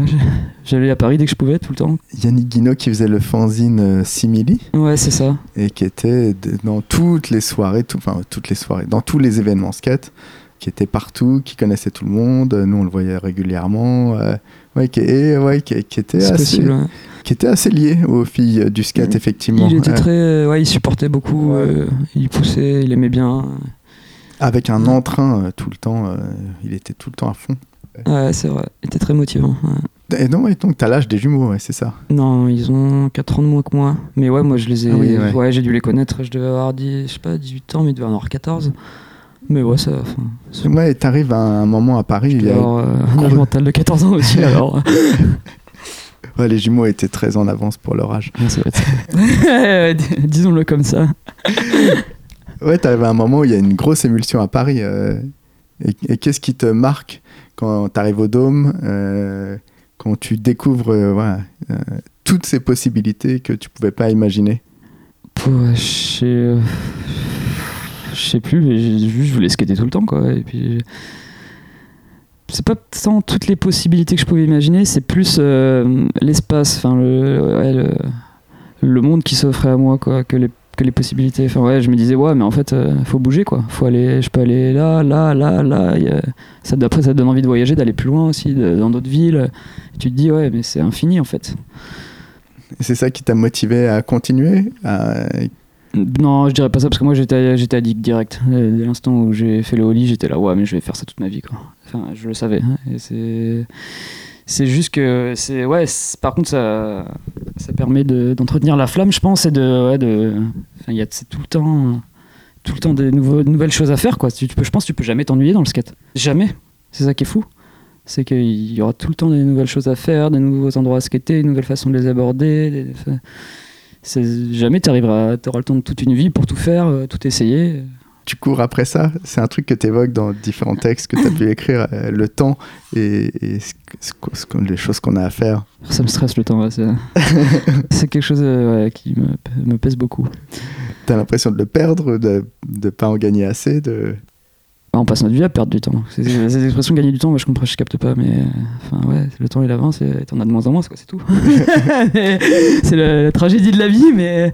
Speaker 2: J'allais à Paris dès que je pouvais, tout le temps.
Speaker 4: Yannick Guinaud qui faisait le fanzine euh, Simili
Speaker 2: Ouais, c'est ça.
Speaker 4: et qui était dans toutes les soirées, tout- enfin toutes les soirées, dans tous les événements skate, qui était partout, qui connaissait tout le monde. Nous, on le voyait régulièrement. euh, ouais, qui, et, ouais, qui, qui était assez,
Speaker 2: possible. ouais.
Speaker 4: qui était assez lié aux filles du skate, effectivement.
Speaker 2: Il était très. euh, Ouais, il supportait beaucoup. Euh, il poussait, il aimait bien.
Speaker 4: Avec un entrain euh, tout le temps. il était tout le temps à fond.
Speaker 2: Ouais, c'est vrai. Il était très motivant. ouais.
Speaker 4: Et non, et donc, t'as l'âge des jumeaux, ouais, c'est ça?
Speaker 2: Non, ils ont 4 ans de moins que moi. Mais ouais, moi je les ai.
Speaker 4: Ah oui, ouais.
Speaker 2: ouais, j'ai dû les connaître. Je devais avoir 10, je sais pas, 18 ans, mais ils devaient en avoir 14. Mais ouais, ça. enfin,
Speaker 4: Ouais, t'arrives à un moment à Paris, il y a-
Speaker 2: avoir euh, un âge mental de 14 ans aussi, *laughs* alors.
Speaker 4: ouais, les jumeaux étaient très en avance pour leur âge. *laughs*
Speaker 2: Disons-le comme ça.
Speaker 4: Ouais, t'arrives à un moment où il y a une grosse émulsion à Paris. euh, et et qu'est-ce qui te marque? Quand t'arrives au Dôme, euh, quand tu découvres euh, euh, toutes ces possibilités que tu pouvais pas imaginer
Speaker 2: je sais. sais plus, mais je voulais skater tout le temps, quoi. Et puis. C'est pas tant toutes les possibilités que je pouvais imaginer, c'est plus l'espace, le, le monde qui s'offrait à moi, quoi, que les, que les possibilités. Enfin ouais, je me disais ouais, mais en fait, euh, faut bouger, quoi. Faut aller, je peux aller là, là, là, là. ça, après, ça te donne envie de voyager, d'aller plus loin aussi, de- dans d'autres villes. Et tu te dis ouais, mais c'est infini en fait.
Speaker 4: C'est ça qui t'a motivé à continuer à-
Speaker 2: Non, je dirais pas ça parce que moi j'étais j'étais addict direct. Euh, Dès l'instant où j'ai fait le holly, j'étais là ouais, mais je vais faire ça toute ma vie quoi. Enfin, je le savais. hein, Et c'est c'est juste que c'est ouais, par contre ça ça permet de- d'entretenir la flamme, je pense et de ouais, de il y a tout le temps tout le temps des nouveaux, nouvelles choses à faire quoi. Tu peux je pense que tu peux jamais t'ennuyer dans le skate. Jamais. C'est ça qui est fou. C'est qu'il y aura tout le temps des nouvelles choses à faire, des nouveaux endroits à skater, une nouvelle façon de les aborder. des- jamais tu arriveras, tu auras le temps de toute une vie pour tout faire, euh, tout essayer.
Speaker 4: Tu cours après ça C'est un truc que tu évoques dans différents textes que tu as pu *coughs* écrire, euh, le temps et, et ce ce les choses qu'on a à faire.
Speaker 2: Ça me stresse le temps, ouais, c'est *laughs* quelque chose euh, ouais, qui me, me pèse beaucoup.
Speaker 4: Tu as l'impression de le perdre, de ne pas en gagner assez de...
Speaker 2: On passe notre vie à perdre du temps. Des expressions gagner du temps, moi je comprends, je capte pas, mais euh, enfin ouais, le temps il avance et t'en as de moins en moins, quoi, c'est tout. *laughs* *laughs* c'est la, la tragédie de la vie, mais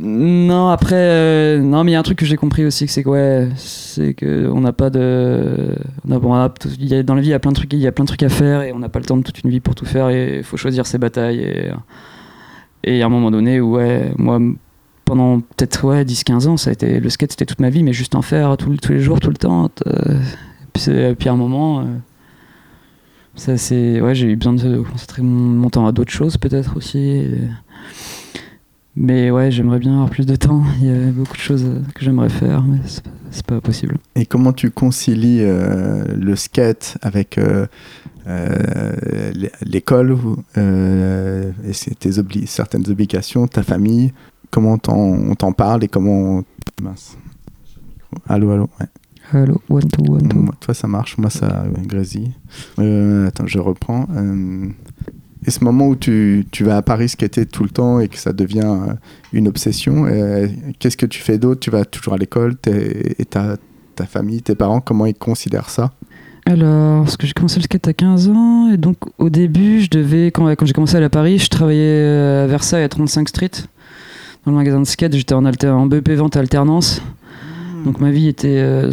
Speaker 2: non après, euh, non mais il y a un truc que j'ai compris aussi, c'est que ouais, c'est que on n'a pas de, on a, bon, y a- dans la vie il y a plein de trucs, il y a plein de trucs à faire et on n'a pas le temps de toute une vie pour tout faire et il faut choisir ses batailles et et à un moment donné ouais, moi pendant peut-être ouais, 10-15 ans, ça a été, le skate c'était toute ma vie, mais juste en faire tous les jours, tout le temps. euh, puis, à un moment, euh, ça, c'est, ouais, j'ai eu besoin de concentrer mon, temps à d'autres choses peut-être aussi. et- mais ouais, j'aimerais bien avoir plus de temps. Il y a beaucoup de choses que j'aimerais faire, mais c'est pas, possible.
Speaker 4: Et comment tu concilies euh, le skate avec euh, euh, l'é- l'école, et tes obli- certaines obligations, ta famille? Comment on t'en parle et comment... Mince. Allô, allô. ouais.
Speaker 2: Allô, one two, one two.
Speaker 4: Moi, toi, ça marche, moi, ça grésille. Attends, je reprends. Et ce moment où tu, tu vas à Paris skater tout le temps et que ça devient euh, une obsession, euh, qu'est-ce que tu fais d'autre? Tu vas toujours à l'école et ta, ta famille, tes parents, comment ils considèrent ça?
Speaker 2: Alors, parce que j'ai commencé le skate à 15 ans, et donc au début, je devais, quand, quand j'ai commencé à à Paris, je travaillais euh, à Versailles à 35 Street, dans le magasin de skate, j'étais en, en BEP vente alternance. Donc ma vie était, euh,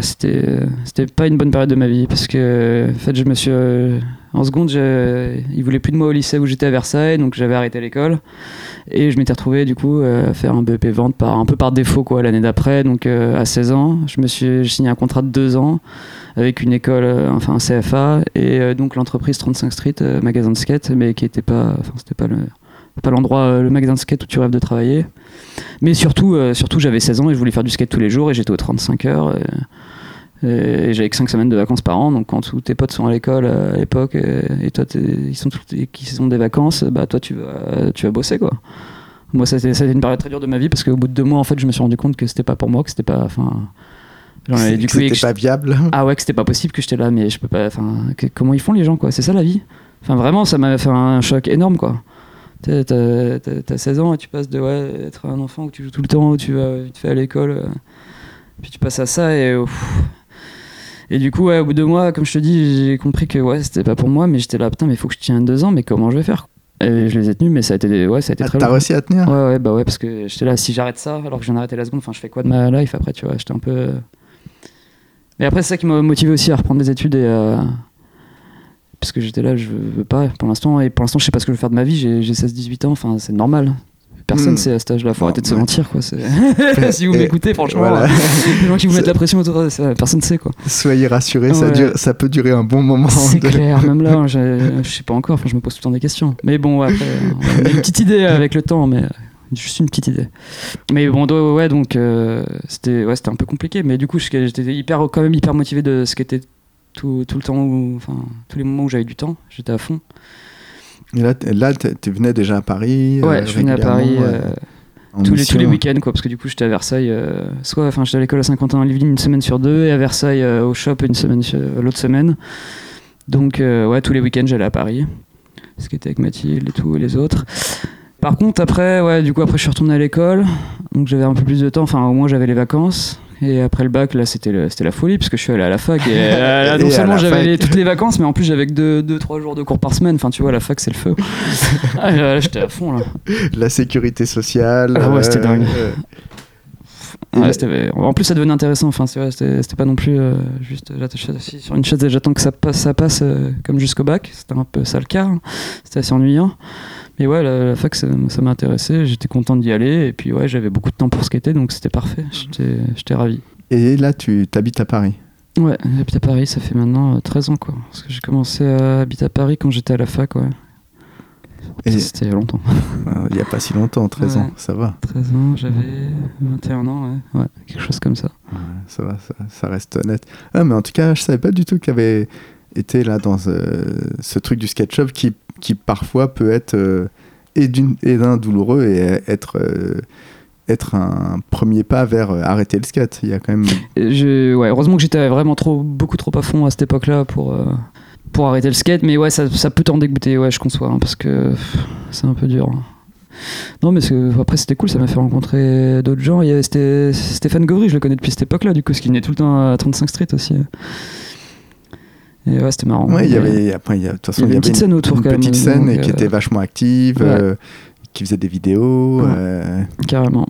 Speaker 2: c'était, euh, c'était pas une bonne période de ma vie parce que en fait je me suis, euh, en seconde, ils voulaient plus de moi au lycée où j'étais à Versailles, donc j'avais arrêté l'école et je m'étais retrouvé du coup euh, à faire un BEP vente par un peu par défaut quoi l'année d'après. Donc euh, à 16 ans, je me suis signé un contrat de deux ans avec une école, euh, enfin un CFA et euh, donc l'entreprise 35 Street, euh, magasin de skate, mais qui était pas, enfin c'était pas le pas l'endroit, euh, le magasin de skate où tu rêves de travailler. Mais surtout, euh, surtout j'avais 16 ans et je voulais faire du skate tous les jours et j'étais aux 35 heures. Et, et j'avais que 5 semaines de vacances par an, donc quand tous tes potes sont à l'école euh, à l'époque et, toi ils sont qui sont des vacances, bah toi tu vas tu vas bosser quoi. Moi ça a été une période très dure de ma vie parce qu'au bout de deux mois en fait je me suis rendu compte que c'était pas pour moi, que c'était pas enfin du coup
Speaker 4: C'était pas viable *laughs*
Speaker 2: ah ouais que c'était pas possible que j'étais là mais je peux pas enfin comment ils font les gens quoi? C'est ça la vie enfin vraiment ça m'a fait un choc énorme quoi T'as- t'as t'as- t'as 16 ans et tu passes de ouais, être un enfant où tu joues tout le temps où tu vas vite fait à l'école euh, puis tu passes à ça et et du coup ouais, au bout de mois comme je te dis j'ai compris que ouais c'était pas pour moi mais j'étais là putain mais il faut que je tienne deux ans mais comment je vais faire? Et je les ai tenus mais ça a été des- ouais ça a été
Speaker 4: Ah,
Speaker 2: très
Speaker 4: T'as
Speaker 2: long.
Speaker 4: réussi à tenir?
Speaker 2: Ouais, ouais, bah ouais, parce que j'étais là, si j'arrête ça, alors que j'en ai arrêté la seconde, enfin, je fais quoi de ma life après, tu vois, j'étais un peu. euh. Mais après, c'est ça qui m'a motivé aussi à reprendre des études et. euh, Parce que j'étais là, je veux pas pour l'instant, et pour l'instant, je sais pas ce que je veux faire de ma vie, j'ai j'ai 16-18 ans, enfin, c'est normal. Personne
Speaker 4: Hmm.
Speaker 2: sait à cet âge-là, faut arrêter de se mentir, quoi. c'est- *laughs* si vous m'écoutez, franchement,
Speaker 4: voilà.
Speaker 2: euh, *laughs* les gens qui vous mettent la pression autour de ça, personne sait, quoi.
Speaker 4: Soyez rassurés, ça,
Speaker 2: Ouais.
Speaker 4: dure- ça peut durer un bon moment.
Speaker 2: C'est
Speaker 4: de-
Speaker 2: clair, *laughs* même là, je, je sais pas encore, je me pose tout le temps des questions. Mais bon, après, on a une petite idée avec le temps, mais euh, juste une petite idée. Mais bon, ouais, donc euh, c'était ouais, c'était un peu compliqué, mais du coup, j'étais hyper, quand même hyper motivé de ce qui était tout, tout le temps, où, enfin, tous les moments où j'avais du temps, j'étais à fond.
Speaker 4: Et là, là tu venais déjà à Paris
Speaker 2: Ouais,
Speaker 4: euh,
Speaker 2: je venais à Paris euh, tous, les, tous les week-ends, quoi, parce que du coup, j'étais à Versailles, euh, soit, enfin, j'étais à l'école à Saint-Quentin en Yvelines une semaine sur deux, et à Versailles au shop une semaine l'autre semaine. Donc, ouais, tous les week-ends, j'allais à Paris, ce qui était avec Mathilde et tout, et les autres. Par contre, après, ouais, du coup, après, je suis retourné à l'école, donc j'avais un peu plus de temps, enfin, au moins, j'avais les vacances. Et après le bac, là, c'était la folie, parce que je suis allé à la fac. Et *laughs* euh, là, non seulement j'avais toutes les vacances, mais en plus, j'avais que 2-3 jours de cours par semaine. Enfin, tu vois, la fac, c'est le feu. *laughs* Ah, là, j'étais à fond, là.
Speaker 4: La sécurité sociale.
Speaker 2: Ah ouais, c'était dingue.
Speaker 4: euh,
Speaker 2: Ouais,
Speaker 4: Et-
Speaker 2: c'était- en plus, ça devenait intéressant. Enfin, c'est vrai, c'était c'était pas non plus euh, juste j'attache assis sur une chaise et j'attends que ça passe, ça passe euh, comme jusqu'au bac. C'était un peu ça le cas. hein. C'était assez ennuyant. Mais ouais, la, la fac, ça, ça m'a intéressé. J'étais content d'y aller. Et puis, ouais, j'avais beaucoup de temps pour skater, donc c'était parfait. J'étais j'étais ravi.
Speaker 4: Et là, tu habites à Paris.
Speaker 2: Ouais, j'habite à Paris, ça fait maintenant euh, 13 ans, quoi. Parce que j'ai commencé à habiter à Paris quand j'étais à la fac, ouais.
Speaker 4: Et-
Speaker 2: C'était il y a longtemps.
Speaker 4: Euh, Il n'y a pas si longtemps, 13
Speaker 2: Ouais.
Speaker 4: ans, ça va.
Speaker 2: 13 ans, j'avais 21 ans, ouais. Ouais, quelque chose comme ça.
Speaker 4: Ouais, ça va, ça, ça reste honnête. Ah, mais en tout cas, je savais pas du tout que tu avais été là dans euh, ce truc du sketchup qui, qui parfois peut être euh, et d'un douloureux et euh, être, euh, être un premier pas vers euh, arrêter le skate. Il y a quand même.
Speaker 2: Heureusement que j'étais vraiment trop, beaucoup trop à fond à cette époque-là pour, pour arrêter le skate, mais ouais, ça, ça peut t'en dégoûter, ouais, je conçois, hein, parce que c'est un peu dur. hein. Non, mais après, c'était cool, ça m'a fait rencontrer d'autres gens. Il y avait Sté- Stéphane Gauvry, je le connais depuis cette époque-là, du coup, ce qui venait tout le temps à 35 Street aussi. Et ouais, c'était marrant.
Speaker 4: Ouais, il y avait. Après, il y a- de toute façon,
Speaker 2: Il y avait une petite scène autour,
Speaker 4: une
Speaker 2: quand même,
Speaker 4: petite scène
Speaker 2: donc,
Speaker 4: et qui était vachement active,
Speaker 2: ouais.
Speaker 4: euh, qui faisait des vidéos. Euh,
Speaker 2: Carrément.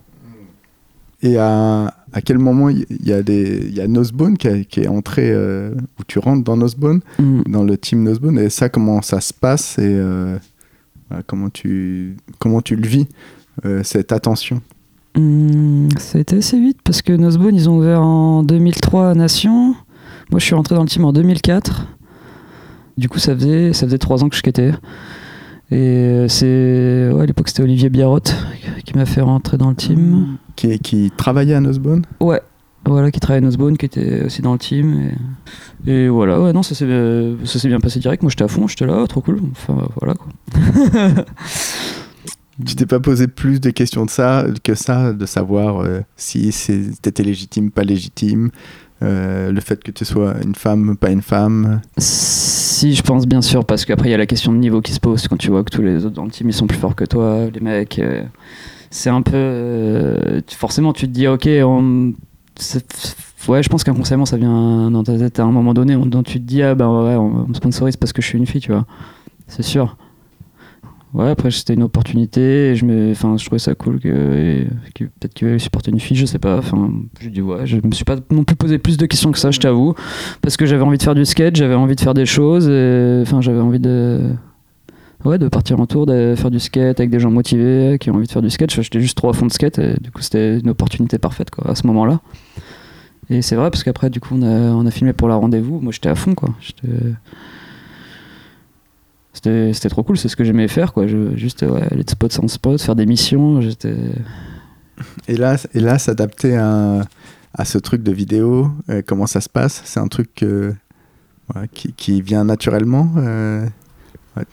Speaker 4: Et à, à quel moment il y a des il y a Nosebone qui, a- qui est entré euh, où tu rentres dans Nosebone
Speaker 2: Mm.
Speaker 4: dans le team Nosebone et ça comment ça se passe et euh, voilà, comment tu comment tu le vis euh, cette attention?
Speaker 2: Hum, ça a été assez vite parce que Nosebone ils ont ouvert en 2003 à Nation. Moi je suis rentré dans le team en 2004. Du coup ça faisait ça faisait trois ans que je skatais. Et euh, c'est ouais, à l'époque c'était Olivier Biarrotte qui m'a fait rentrer dans le team.
Speaker 4: qui, qui travaillait à Nosebone?
Speaker 2: Ouais. Voilà, qui travaillait à Nosebone, qui était aussi dans le team. Et, et voilà, ouais, non, ça s'est euh, ça s'est bien passé direct. Moi j'étais à fond, j'étais là, trop cool. Enfin voilà quoi. *laughs*
Speaker 4: tu t'es pas posé plus de questions de ça que ça de savoir euh, si c'était légitime pas légitime euh, le fait que tu sois une femme, pas une femme
Speaker 2: Si, je pense bien sûr, parce qu'après il y a la question de niveau qui se pose quand tu vois que tous les autres dans le team ils sont plus forts que toi, les mecs. euh, c'est un peu. euh, forcément, tu te dis, ok, on- ouais, je pense qu'inconsciemment ça vient dans ta tête à un moment donné on- dont tu te dis, ah ben ouais, on me sponsorise parce que je suis une fille, tu vois. C'est sûr. Ouais, après c'était une opportunité et je me, enfin, je trouvais ça cool que, et- que peut-être qu'il allait supporter une fille, je sais pas. Enfin, je dis ouais, je me suis pas non plus posé plus de questions que ça, je t'avoue, parce que j'avais envie de faire du skate, j'avais envie de faire des choses, enfin, j'avais envie de, ouais, de partir en tour, de faire du skate avec des gens motivés qui ont envie de faire du skate. J'étais juste trop à fond de skate et du coup c'était une opportunité parfaite quoi à ce moment-là. Et c'est vrai parce qu'après du coup on a, on a filmé pour la rendez-vous. Moi j'étais à fond quoi. J'étais c'était trop cool, c'est ce que j'aimais faire quoi. Je, juste ouais, aller de spot en spot, faire des missions. J'étais
Speaker 4: Et là, et là s'adapter à, à ce truc de vidéo, euh, comment ça se passe? C'est un truc euh, ouais, qui, qui vient naturellement euh, ouais,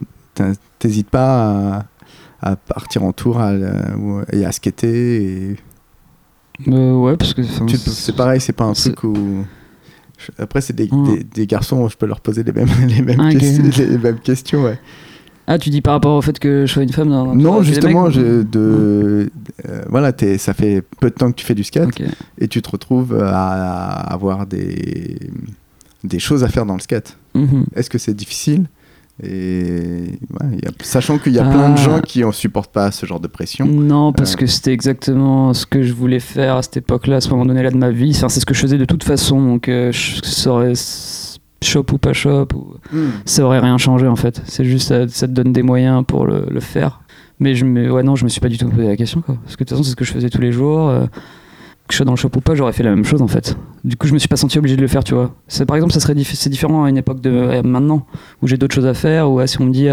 Speaker 4: T'hésites pas à, à partir en tour à, et à skater et
Speaker 2: Euh, ouais parce que
Speaker 4: C'est pareil, c'est pas un truc où. Après, c'est des,
Speaker 2: Mm.
Speaker 4: des, des garçons, je peux leur poser les mêmes, *laughs* les mêmes,
Speaker 2: Ah, *laughs*
Speaker 4: les mêmes questions. Ouais.
Speaker 2: Ah tu dis par rapport au fait que je sois une femme dans,
Speaker 4: Non, justement,
Speaker 2: mecs-
Speaker 4: je, de, euh, voilà, t'es- ça fait peu de temps que tu fais du skate et tu te retrouves à, à avoir des, des choses à faire dans le skate.
Speaker 2: Mhm.
Speaker 4: Est-ce que c'est difficile et ouais, il y a- sachant qu'il y a plein de
Speaker 2: Ah.
Speaker 4: gens qui ne supportent pas ce genre de pression.
Speaker 2: Non, parce
Speaker 4: Euh.
Speaker 2: que c'était exactement ce que je voulais faire à cette époque-là, à ce moment donné-là de ma vie. Enfin, c'est ce que je faisais de toute façon, donc euh, je saurais shop ou pas shop, ou... ça aurait rien changé en fait. C'est juste ça, ça te donne des moyens pour le, le faire. Mais je me, ouais, non, je me suis pas du tout posé la question, quoi. Parce que de toute façon, c'est ce que je faisais tous les jours. euh, que je sois dans le shop ou pas, j'aurais fait la même chose en fait. Du coup, je me suis pas senti obligé de le faire, tu vois. C'est, par exemple, ça serait c'est différent à une époque de euh, maintenant, où j'ai d'autres choses à faire, ou si on me dit,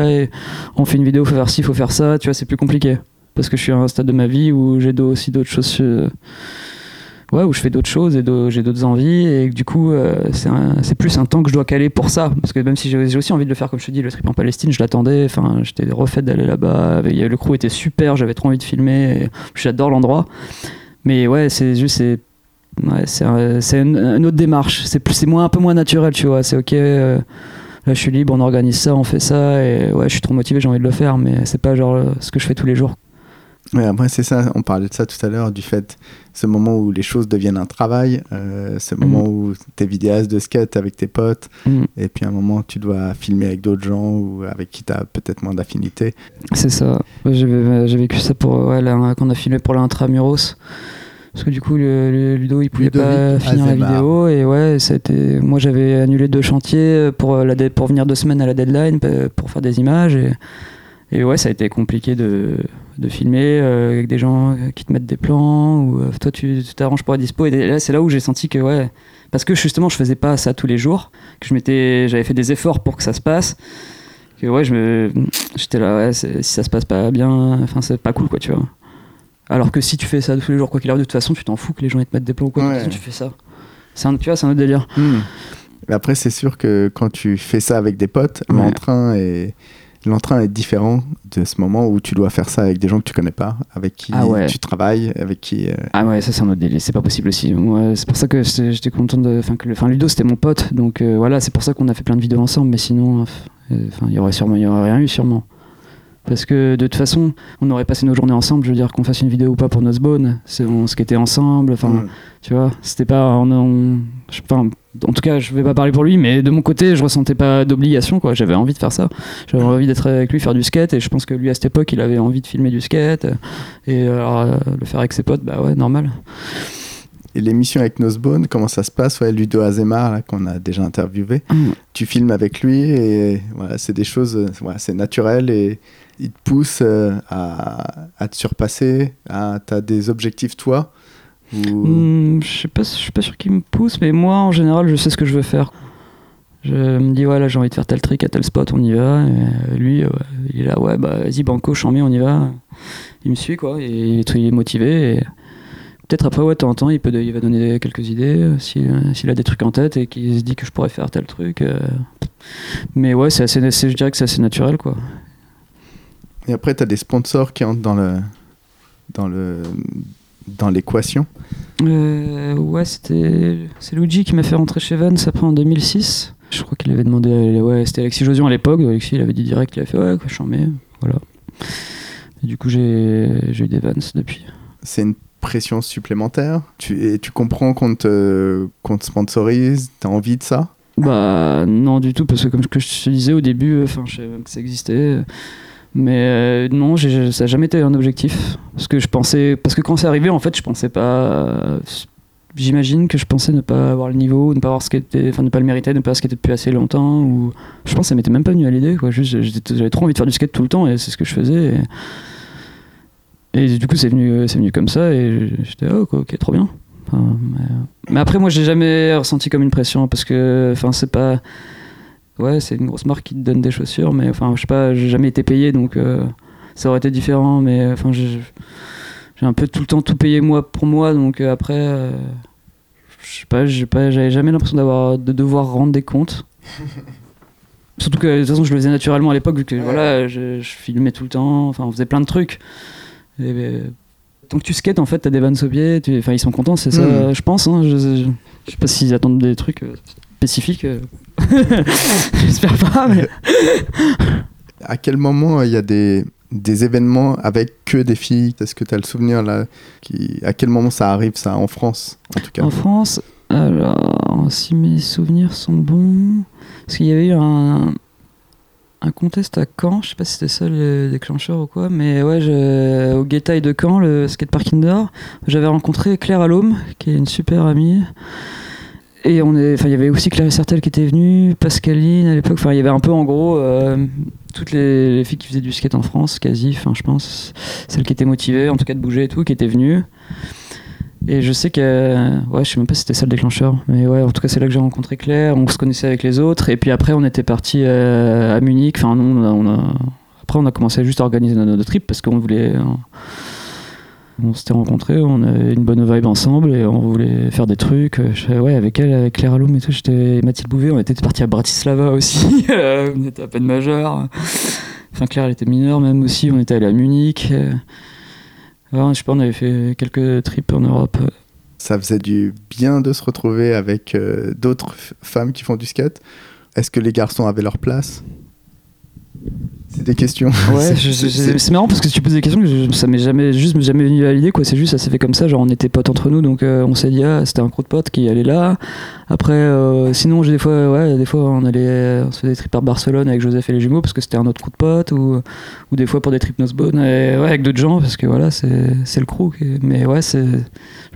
Speaker 2: on fait une vidéo, faut faire ci, faut faire ça, tu vois, c'est plus compliqué. Parce que je suis à un stade de ma vie où j'ai aussi d'autres choses. euh, Ouais, où je fais d'autres choses et j'ai d'autres envies, et du coup, euh, c'est, plus un temps que je dois caler pour ça. Parce que même si j'ai, aussi envie de le faire, comme je te dis, le trip en Palestine, je l'attendais, enfin, j'étais refait d'aller là-bas, le crew était super, j'avais trop envie de filmer, j'adore l'endroit. Mais ouais, c'est juste, Ouais, c'est un- c'est une, une autre démarche. C'est moins un peu moins naturel, tu vois. C'est ok. euh, là, je suis libre, on organise ça, on fait ça, et ouais, je suis trop motivé, j'ai envie de le faire, mais c'est pas genre ce que je fais tous les jours.
Speaker 4: Ouais, après, c'est ça, on parlait de ça tout à l'heure, du fait, ce moment où les choses deviennent un travail, euh, ce moment où t'es vidéaste de skate avec tes potes,
Speaker 2: Mm.
Speaker 4: et puis un moment où tu dois filmer avec d'autres gens ou avec qui t'as peut-être moins d'affinité.
Speaker 2: C'est ça. J'ai vécu ça pour ouais, là, quand on a filmé pour l'intramuros. Parce que du coup, le, le Ludo, il pouvait
Speaker 4: Ludovic
Speaker 2: pas finir la vidéo. Et ouais, été- moi, j'avais annulé deux chantiers pour, la dead- pour venir deux semaines à la deadline euh, pour faire des images. Et, et ouais, ça a été compliqué de, de filmer euh, avec des gens qui te mettent des plans. Ou euh, toi, tu t'arranges pour la dispo. Et là, c'est là où j'ai senti que, ouais, parce que justement, je faisais pas ça tous les jours, que je m'étais, j'avais fait des efforts pour que ça se passe. Que ouais, je me, j'étais là, ouais, si ça se passe pas bien, enfin, c'est pas cool, quoi, tu vois. Alors que si tu fais ça tous les jours, quoi qu'il arrive, de toute façon, tu t'en fous que les gens ils te mettent des plans ou quoi, de toute
Speaker 4: Ouais.
Speaker 2: façon, tu fais ça. C'est un, tu vois, c'est un autre délire.
Speaker 4: Mais après, c'est sûr que quand tu fais ça avec des potes,
Speaker 2: Ouais.
Speaker 4: l'entrain est... L'entrain est différent de ce moment où tu dois faire ça avec des gens que tu connais pas, avec qui
Speaker 2: Ah ouais.
Speaker 4: tu travailles, avec qui. euh,
Speaker 2: Ah ouais, ça c'est un autre délire, c'est pas possible aussi. Moi, c'est pour ça que j'étais content de. Enfin, que le- enfin, Ludo c'était mon pote, donc euh, voilà, c'est pour ça qu'on a fait plein de vidéos ensemble, mais sinon, euh, enfin, il y aurait sûrement, il y aurait rien eu sûrement. Parce que de toute façon, on aurait passé nos journées ensemble, je veux dire, qu'on fasse une vidéo ou pas pour Nosebone, c'est on skatait ensemble, enfin,
Speaker 4: Mm.
Speaker 2: tu vois, c'était pas. On, on- je- enfin, en tout cas, je vais pas parler pour lui, mais de mon côté, je ressentais pas d'obligation, quoi. J'avais envie de faire ça. J'avais envie d'être avec lui, faire du skate, et je pense que lui, à cette époque, il avait envie de filmer du skate, et alors, euh, le faire avec ses potes, bah ouais, normal.
Speaker 4: Et l'émission avec Nosebone, comment ça se passe ouais, Ludo Azemar, qu'on a déjà interviewé,
Speaker 2: Mm.
Speaker 4: tu filmes avec lui et voilà, c'est des choses, euh, voilà, c'est naturel et il te pousse euh, à, te surpasser. T'as des objectifs, toi.
Speaker 2: Hmm, je sais suis pas sûr qu'il me pousse, mais moi en général, je sais ce que je veux faire. Je me dis ouais là j'ai envie de faire tel trick à tel spot, on y va. Lui, euh, il est là ouais bah vas-y banco, chambé, on y va. Il me suit quoi, il est, motivé. Peut-être après ouais de temps en temps il peut, il va donner quelques idées euh, si, s'il a des trucs en tête et qu'il se dit que je pourrais faire tel truc. Mais ouais c'est assez, je dirais que c'est assez naturel quoi.
Speaker 4: Et après, tu as des sponsors qui entrent dans le dans le dans l'équation.
Speaker 2: Euh, ouais, c'était. C'est Luigi qui m'a fait rentrer chez Vans après en 2006. Je crois qu'il avait demandé. Ouais, c'était Alexis Josion à l'époque. Alexis, il avait dit direct, il avait fait Ouais, quoi, j'en mets. Voilà. Et du coup, j'ai j'ai eu des Vans depuis.
Speaker 4: C'est une pression supplémentaire tu, Et tu comprends qu'on te, qu'on te sponsorise? T'as envie de ça?
Speaker 2: Bah, non, du tout, parce que comme je te disais au début, enfin, je savais même que ça existait. Mais euh, non, ça n'a jamais été un objectif. Parce que je pensais. Parce que quand c'est arrivé, en fait, je pensais pas. J'imagine que je pensais ne pas avoir le niveau, ne pas avoir ce qui enfin ne pas le mériter, ne pas avoir était depuis assez longtemps. Ou je pense que ça m'était même pas venu à l'idée. Quoi. J'avais trop envie de faire du skate tout le temps et c'est ce que je faisais. Et, du coup, c'est venu, venu comme ça et j'étais oh, ok, ok, trop bien. Mais, mais après, moi, j'ai jamais ressenti comme une pression parce que, enfin, c'est pas, ouais, c'est une grosse marque qui te donne des chaussures, mais enfin, je sais pas, j'ai jamais été payé donc euh, ça aurait été différent. Mais enfin, j'ai un peu tout le temps tout payé moi pour moi donc euh, après euh, je sais pas j'ai pas j'avais jamais l'impression d'avoir de devoir rendre des comptes *laughs* surtout que de toute façon je le faisais naturellement à l'époque vu que voilà je, je filmais tout le temps enfin on faisait plein de trucs et, euh, tant que tu skates en fait t'as des vannes au pied tu- ils sont contents c'est ça
Speaker 4: Mm.
Speaker 2: je pense hein, je, je, je sais pas s'ils attendent des trucs euh, spécifiques *laughs* euh. j'espère pas mais *laughs*
Speaker 4: À quel moment il y a des, des événements avec que des filles? Est-ce que tu as le souvenir là qui, À quel moment ça arrive ça en France en tout cas?
Speaker 2: En France, alors, si mes souvenirs sont bons, parce qu'il y avait eu un, un contest à Caen, je sais pas si c'était ça le déclencheur ou quoi, mais ouais, je- au Getail de Caen, le skatepark indoor, j'avais rencontré Claire Allôme, qui est une super amie. Et on est, il y avait aussi Claire Sertel qui était venue, Pascaline à l'époque. Enfin, il y avait un peu en gros euh, toutes les, les filles qui faisaient du skate en France, quasi. Enfin, je pense celles qui étaient motivées, en tout cas de bouger et tout, qui étaient venues. Et je sais que, ouais, je sais même pas si c'était ça le déclencheur, mais ouais, en tout cas c'est là que j'ai rencontré Claire. On se connaissait avec les autres, et puis après on était parti à Munich. Enfin, non, on a, après on a commencé juste à organiser notre, notre trip parce qu'on voulait. euh, on s'était rencontrés, on avait une bonne vibe ensemble et on voulait faire des trucs. Ouais, avec elle, avec Claire Alloum et tout, j'étais Mathilde Bouvet, on était parti à Bratislava aussi. *laughs* Euh, on était à peine majeur. Enfin, Claire, elle était mineure même aussi. On était allé à Munich. Euh, ouais, je sais pas, on avait fait quelques trips en Europe.
Speaker 4: Ça faisait du bien de se retrouver avec euh, d'autres femmes qui font du skate. Est-ce que les garçons avaient leur place? C'est des questions.
Speaker 2: Ouais, *laughs*
Speaker 4: C'est-
Speaker 2: marrant parce que tu poses des questions que je- ça m'est jamais juste jamais venu à l'idée quoi. C'est juste ça s'est fait comme ça. Genre on était potes entre nous donc euh, on s'est dit ah c'était un groupe de potes qui allait là. Après euh, sinon j'ai des fois ouais des fois on allait on se faisait des trips par Barcelone avec Joseph et les jumeaux parce que c'était un autre coup de potes ou ou des fois pour des trips Nosebone ouais avec d'autres gens parce que voilà c'est c'est le crew. qui- Mais ouais c'est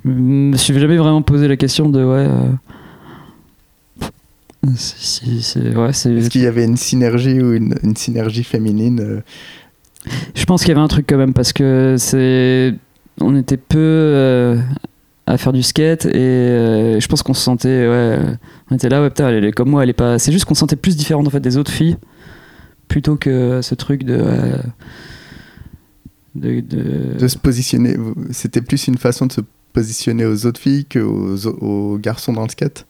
Speaker 2: je me suis jamais vraiment posé la question de ouais. euh, si, si- c'est ouais c'est
Speaker 4: Est-ce qu'il y avait une synergie ou une, une synergie féminine euh,
Speaker 2: Je pense qu'il y avait un truc quand même parce que c'est on était peu euh, à faire du skate et euh, je pense qu'on se sentait ouais on était là ouais putain elle est comme moi elle est pas c'est juste qu'on se sentait plus différente en fait des autres filles plutôt que ce truc de euh, de, de-
Speaker 4: de se positionner C'était plus une façon de se positionner aux autres filles qu'aux aux garçons dans le skate?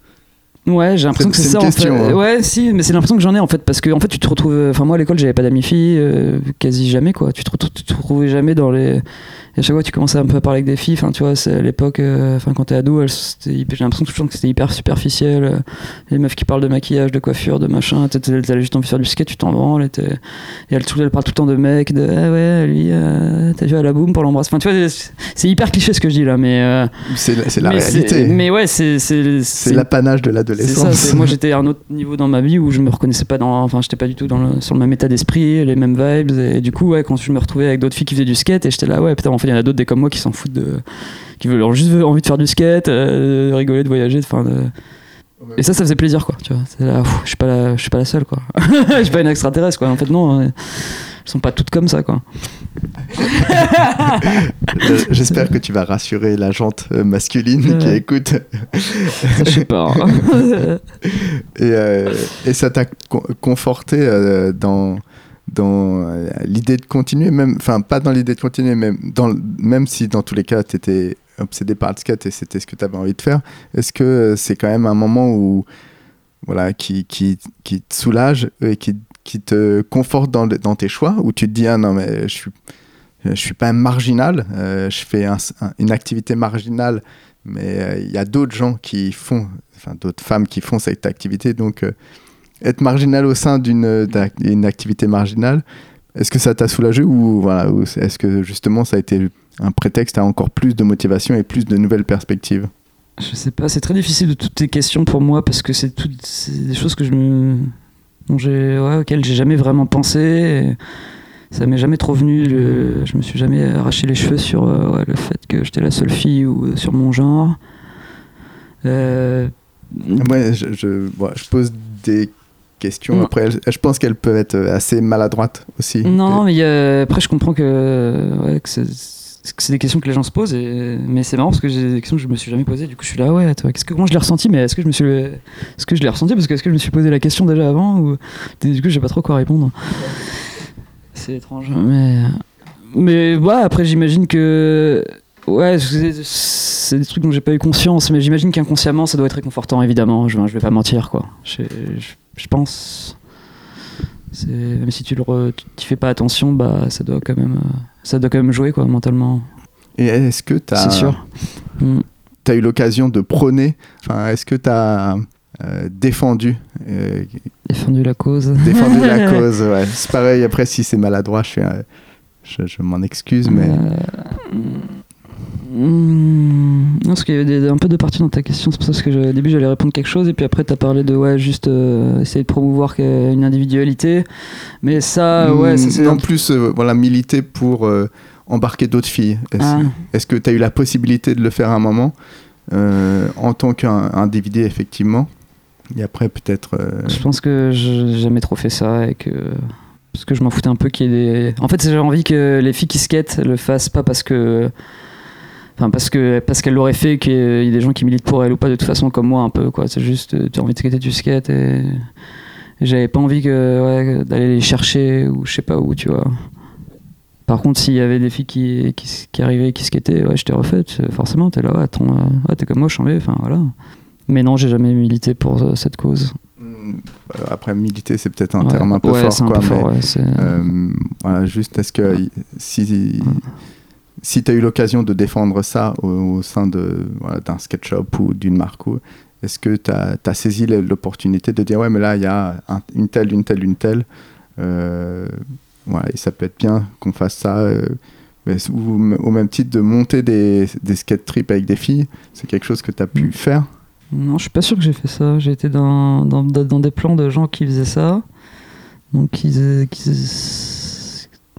Speaker 2: Ouais, j'ai l'impression que
Speaker 4: C'est-
Speaker 2: ça en fait.
Speaker 4: hein.
Speaker 2: Ouais, si, mais c'est l'impression que j'en ai en fait parce que en fait tu te retrouves enfin moi à l'école, j'avais pas d'amis filles euh, quasi jamais quoi. Tu te, retrouves- tu te retrouvais jamais dans les et à chaque fois tu commençais un peu à parler avec des filles, enfin tu vois, c'est à l'époque euh, enfin quand t'es ado, j'ai l'impression que c'était hyper superficiel. euh, les meufs qui parlent de maquillage, de coiffure, de machin, t'as juste envie de faire du skate, tu t'en branles et, et elles, tout- elles parlent tout le temps de mecs, de ah ouais, lui euh, t'as vu à la boum pour l'embrasser. Enfin tu vois, c'est- hyper cliché ce que je dis là mais
Speaker 4: C'est la, c'est la
Speaker 2: mais
Speaker 4: réalité.
Speaker 2: Mais ouais, c'est c'est
Speaker 4: l'apanage de l'adolescence.
Speaker 2: moi j'étais à un autre niveau dans ma vie où je me reconnaissais pas dans, enfin j'étais pas du tout dans le- sur le même état d'esprit, les mêmes vibes et du coup ouais quand je me retrouvais avec d'autres filles qui faisaient du skate et j'étais là ouais putain en fait il y en a d'autres des comme moi qui s'en foutent de, qui veulent ont juste envie de faire du skate, euh, de rigoler, de voyager, enfin de... et ça ça faisait plaisir quoi, tu vois, c'est là, pff, je suis pas la, je suis pas la seule quoi, *laughs* je suis pas une extraterrestre quoi, en fait non, euh, elles sont pas toutes comme ça quoi.
Speaker 4: Euh, J'espère que tu vas rassurer la jante masculine qui écoute.
Speaker 2: je sais pas. *laughs*
Speaker 4: Et, euh, et ça t'a con- conforté dans, dans euh, l'idée de continuer, même, enfin pas dans l'idée de continuer, même, dans, même si dans tous les cas tu étais obsédé par le skate et c'était ce que tu avais envie de faire, est-ce que euh, c'est quand même un moment où, voilà, qui, qui, qui te soulage et qui, qui te conforte dans, dans tes choix, où tu te dis, ah non mais je suis, je suis pas marginal, euh, je fais un- un- une activité marginale, mais il y a d'autres gens qui font, enfin d'autres femmes qui font cette activité, donc être marginal au sein d'une d'une activité marginale, est-ce que ça t'a soulagé ou voilà, est-ce que justement ça a été un prétexte à encore plus de motivation et plus de nouvelles perspectives?
Speaker 2: Je sais pas, c'est très difficile de toutes tes questions pour moi parce que c'est toutes des choses que je me, dont j'ai, ouais, auxquelles j'ai jamais vraiment pensé. Ça m'est jamais trop venu. je me suis jamais arraché les cheveux sur euh, le fait que j'étais la seule fille ou euh, sur mon genre.
Speaker 4: Euh... Ouais, je, je, je pose des questions. Après, je pense qu'elles peuvent être assez maladroites aussi.
Speaker 2: Non, mais après, je comprends que, ouais, que c'est des questions que les gens se posent, et... mais c'est marrant parce que j'ai des questions que je me suis jamais posées. Du coup, je suis là, ouais, toi, qu'est-ce que, comment je l'ai ressenti, mais est-ce que je me suis, est-ce que je l'ai ressenti? Parce que est-ce que je me suis posé la question déjà avant ou du coup, j'ai pas trop quoi répondre. C'est étrange, mais mais ouais, après, j'imagine que ouais, c'est des trucs dont j'ai pas eu conscience, mais j'imagine qu'inconsciemment, ça doit être réconfortant, évidemment. Je, je vais pas mentir, quoi. je, je pense. Même si tu le fais pas attention, bah ça doit quand même, ça doit quand même jouer quoi mentalement.
Speaker 4: Et est-ce que tu as,
Speaker 2: C'est sûr.
Speaker 4: Mm. as eu l'occasion de prôner enfin, Est-ce que tu as euh, défendu
Speaker 2: euh, Défendu la cause.
Speaker 4: Défendu la *laughs* cause, ouais. C'est pareil, après, si c'est maladroit, je, je, je m'en excuse, mais.
Speaker 2: Non, parce qu'il y avait un peu de parties dans ta question. C'est pour ça que au début j'allais répondre quelque chose et puis après tu as parlé de ouais, juste euh, essayer de promouvoir une individualité. Mais ça, hmm, ouais, c'est.
Speaker 4: En plus, euh, voilà, militer pour euh, embarquer d'autres filles. Est-ce ah. que tu as eu la possibilité de le faire à un moment en tant qu'individu, effectivement? Et après, peut-être.
Speaker 2: Je pense que j'ai jamais trop fait ça et que parce que je m'en foutais un peu qu'il y ait des. En fait, j'ai envie que les filles qui skatent le fassent pas parce que Enfin, parce que parce qu'elle l'aurait fait, qu'il y ait des gens qui militent pour elle ou pas, de toute façon, comme moi, un peu, quoi. C'est juste, euh, tu as envie de skater du skate et, j'avais pas envie que, d'aller les chercher ou je sais pas où, tu vois. Par contre, s'il y avait des filles qui, qui, qui arrivaient, qui skataient, ouais, je t'ai refait, forcément, t'es là, ouais, attends, euh, ouais, t'es comme moi, je enfin, voilà. Mais non, j'ai jamais milité pour euh, cette cause.
Speaker 4: Mmh, après, militer, c'est peut-être un terme un peu fort, quoi. Peu mais, voilà, juste, est-ce que si si tu as eu l'occasion de défendre ça au, sein d'un voilà, SketchUp ou d'une marque, est-ce que tu as, saisi l'opportunité de dire ouais mais là il y a une telle, une telle, une telle euh, et ça peut être bien qu'on fasse ça euh, ou, au même titre de monter des, des skate trips avec des filles, c'est quelque chose que tu as pu mm. faire?
Speaker 2: Non, je suis pas sûr que j'ai fait ça. J'ai été dans, dans, dans, des plans de gens qui faisaient ça. Donc ils, ils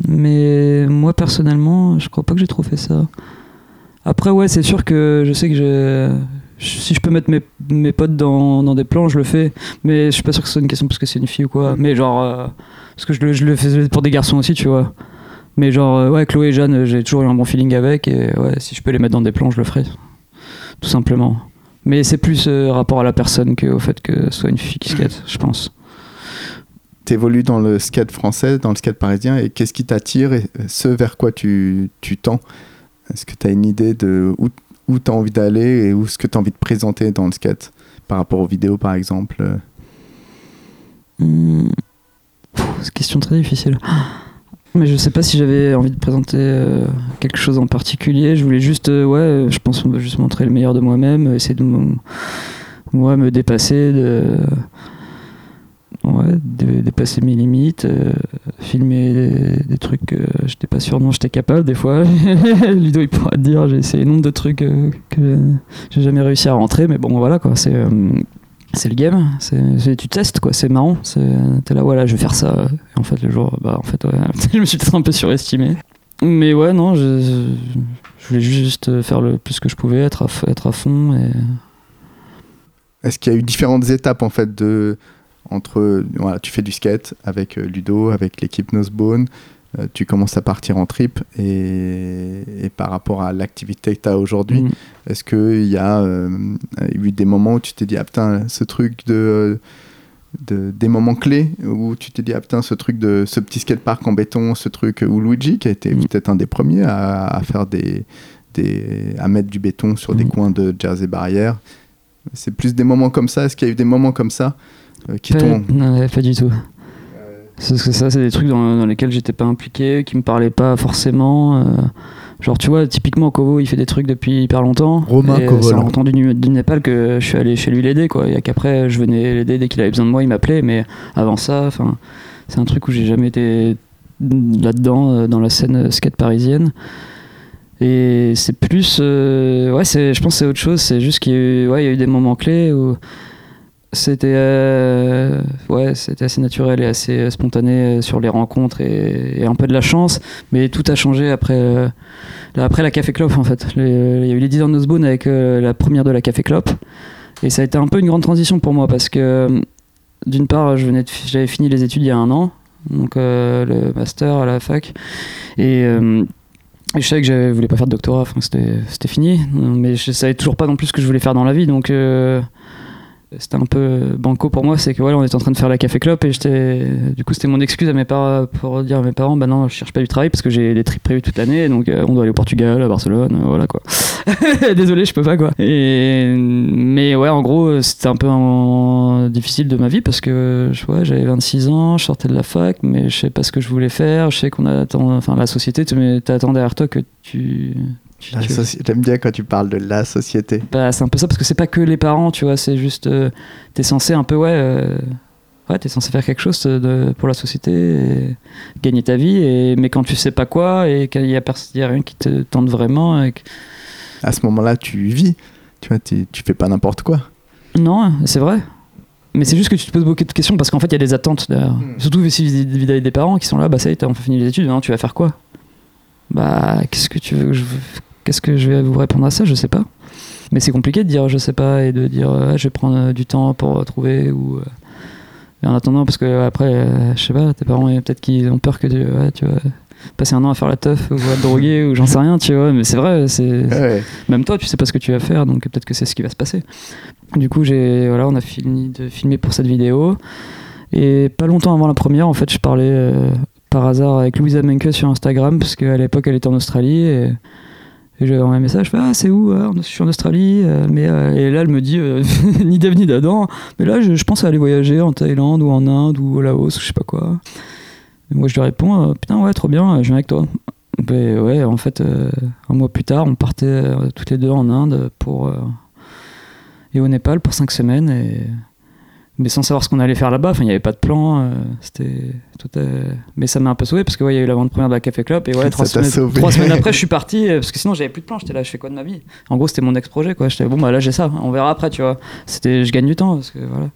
Speaker 2: mais moi, personnellement, je crois pas que j'ai trop fait ça. Après, ouais, c'est sûr que je sais que je, si je peux mettre mes, mes potes dans, dans, des plans, je le fais. Mais je suis pas sûr que ce soit une question parce que c'est une fille ou quoi. Mais genre, euh, parce que je le, je le fais pour des garçons aussi, tu vois. Mais genre, euh, ouais, Chloé et Jeanne, j'ai toujours eu un bon feeling avec. Et ouais, si je peux les mettre dans des plans, je le ferai. Tout simplement. Mais c'est plus euh, rapport à la personne qu'au fait que ce soit une fille qui skate, je pense
Speaker 4: évolues dans le skate français, dans le skate parisien, et qu'est-ce qui t'attire et ce vers quoi tu, tu tends? Est-ce que tu as une idée de où, où tu as envie d'aller et où ce que tu as envie de présenter dans le skate par rapport aux vidéos par exemple?
Speaker 2: Mmh. Une question très difficile. *gasps* Mais je sais pas si j'avais envie de présenter euh, quelque chose en particulier. Je voulais juste, euh, ouais, je pense juste montrer le meilleur de moi-même, essayer de ouais, me dépasser, de, ouais, dépasser mes limites, euh, filmer des, trucs que j'étais pas sûr non j'étais capable des fois. *laughs* Ludo il pourra te dire j'ai essayé nombre de trucs euh, que j'ai jamais réussi à rentrer, mais bon voilà quoi, c'est euh, le game, c'est tu testes quoi, c'est marrant, t'es là voilà je vais faire ça. Et en fait le jour bah en fait *laughs* je me suis peut-être un peu surestimé. Mais ouais non je, voulais juste faire le plus que je pouvais, être à, être à fond
Speaker 4: est-ce qu'il y a eu différentes étapes en fait de entre voilà, tu fais du skate avec euh, Ludo, avec l'équipe Nosebone, euh, tu commences à partir en trip et, par rapport à l'activité que tu as aujourd'hui, mm. est-ce qu'il y a euh, eu des moments où tu t'es dit ah putain ce truc de, de, des moments clés où tu t'es dit ah putain ce truc de ce petit skatepark en béton, ce truc ou Luigi qui a été mm. peut-être un des premiers à, faire des, des, à mettre du béton sur des mm. coins de jersey barrière. C'est plus des moments comme ça? Est-ce qu'il y a eu des moments comme ça
Speaker 2: qui pas, non, pas du tout. Parce que ça, c'est des trucs dans, dans lesquels j'étais pas impliqué, qui me parlaient pas forcément. Euh, Genre, tu vois, typiquement, Kovo, il fait des trucs depuis hyper longtemps.
Speaker 1: Romain
Speaker 2: euh,
Speaker 1: Kovolan.
Speaker 2: C'est en rentrant du, du Népal que je suis allé chez lui l'aider, quoi. Et qu'après, je venais l'aider dès qu'il avait besoin de moi, il m'appelait. Mais avant ça, enfin, c'est un truc où j'ai jamais été là-dedans, euh, dans la scène euh, skate parisienne. Et c'est plus. euh, ouais, c'est, je pense que c'est autre chose. C'est juste qu'il y a eu, ouais, il y a eu des moments clés où c'était euh, ouais assez naturel et assez euh, spontané euh, sur les rencontres et, un peu de la chance. Mais tout a changé après euh, après la Café Clop en fait. Il y a eu les 10 ans de Nosebone avec la première de la Café Clop et ça a été un peu une grande transition pour moi parce que d'une part j'avais fini les études il y a un an donc le master à la fac. Et je savais que je voulais pas faire de doctorat, c'était fini, mais je savais toujours pas non plus ce que je voulais faire dans la vie, donc c'était un peu banco pour moi, c'est que voilà, on était en train de faire la café clope et j'étais, du coup, c'était mon excuse à mes parents pour dire à mes parents, bah non, je cherche pas du travail parce que j'ai des trips prévus toute l'année, donc euh, on doit aller au Portugal, à Barcelone, euh, voilà quoi. *laughs* Désolé, je peux pas quoi. Mais ouais, en gros, c'était un peu un- difficile de ma vie parce que je- j'avais 26 ans, je sortais de la fac, mais je sais pas ce que je voulais faire. Je sais qu'on attend, enfin la société t'attend derrière toi que tu.
Speaker 4: J'aime bien quand tu parles de la société.
Speaker 2: bah, c'est un peu ça parce que c'est pas que les parents, tu vois, c'est juste euh, t'es censé un peu ouais. euh, Ouais, t'es censé faire quelque chose de, pour la société, et gagner ta vie, et, mais quand tu sais pas quoi et qu'il y a, pers- il y a rien qui te tente vraiment, et que-
Speaker 4: À ce moment-là, tu vis. Tu vois, tu tu fais pas n'importe quoi.
Speaker 2: Non, c'est vrai. Mais c'est juste que tu te poses beaucoup de questions parce qu'en fait, il y a des attentes. derrière. Surtout si vis-à-vis des parents qui sont là, bah ça y est, t'as enfin fini les études, maintenant tu vas faire quoi? Bah, qu'est-ce que tu veux que je... Qu'est-ce que je vais vous répondre à ça? Je sais pas. Mais c'est compliqué de dire je sais pas et de dire euh, je vais prendre euh, du temps pour euh, trouver ou. et en attendant, parce que après, je sais pas, tes parents, peut-être qu'ils ont peur que tu, ouais, tu vas passer un an à faire la teuf ou à te droguer ou j'en sais rien, tu vois. Mais c'est vrai, c'est.
Speaker 4: Ouais.
Speaker 2: Même toi, tu sais pas ce que tu vas faire, donc peut-être que c'est ce qui va se passer. Du coup, j'ai, voilà, on a fini de filmer pour cette vidéo. Et pas longtemps avant la première, en fait, je parlais euh, par hasard avec Louisa Menke sur Instagram, parce qu'à l'époque, elle était en Australie. Et, et j'ai envoyé un message, je fais, ah, c'est où Ah, Je suis en Australie. euh, mais, euh, et là, elle me dit, euh, *laughs* ni d'Ève ni d'Adam, mais là, je, je pense à aller voyager en Thaïlande ou en Inde ou au Laos, je sais pas quoi. Et moi, je lui réponds, euh, putain, ouais, trop bien, je viens avec toi. Ben ouais, en fait, euh, un mois plus tard, on partait euh, toutes les deux en Inde pour euh, et au Népal pour cinq semaines, et... mais sans savoir ce qu'on allait faire là-bas. Enfin, il n'y avait pas de plan. euh, c'était tout. euh, Mais ça m'a un peu sauvé parce que ouais, il y a eu la vente première de la Café Club et ouais, trois semaines, trois semaines après, *laughs* je suis parti euh, parce que sinon j'avais plus de plan. J'étais là, je fais quoi de ma vie? En gros, c'était mon ex-projet quoi. J'étais bon, bah là j'ai ça. On verra après, tu vois. C'était, je gagne du temps parce que voilà.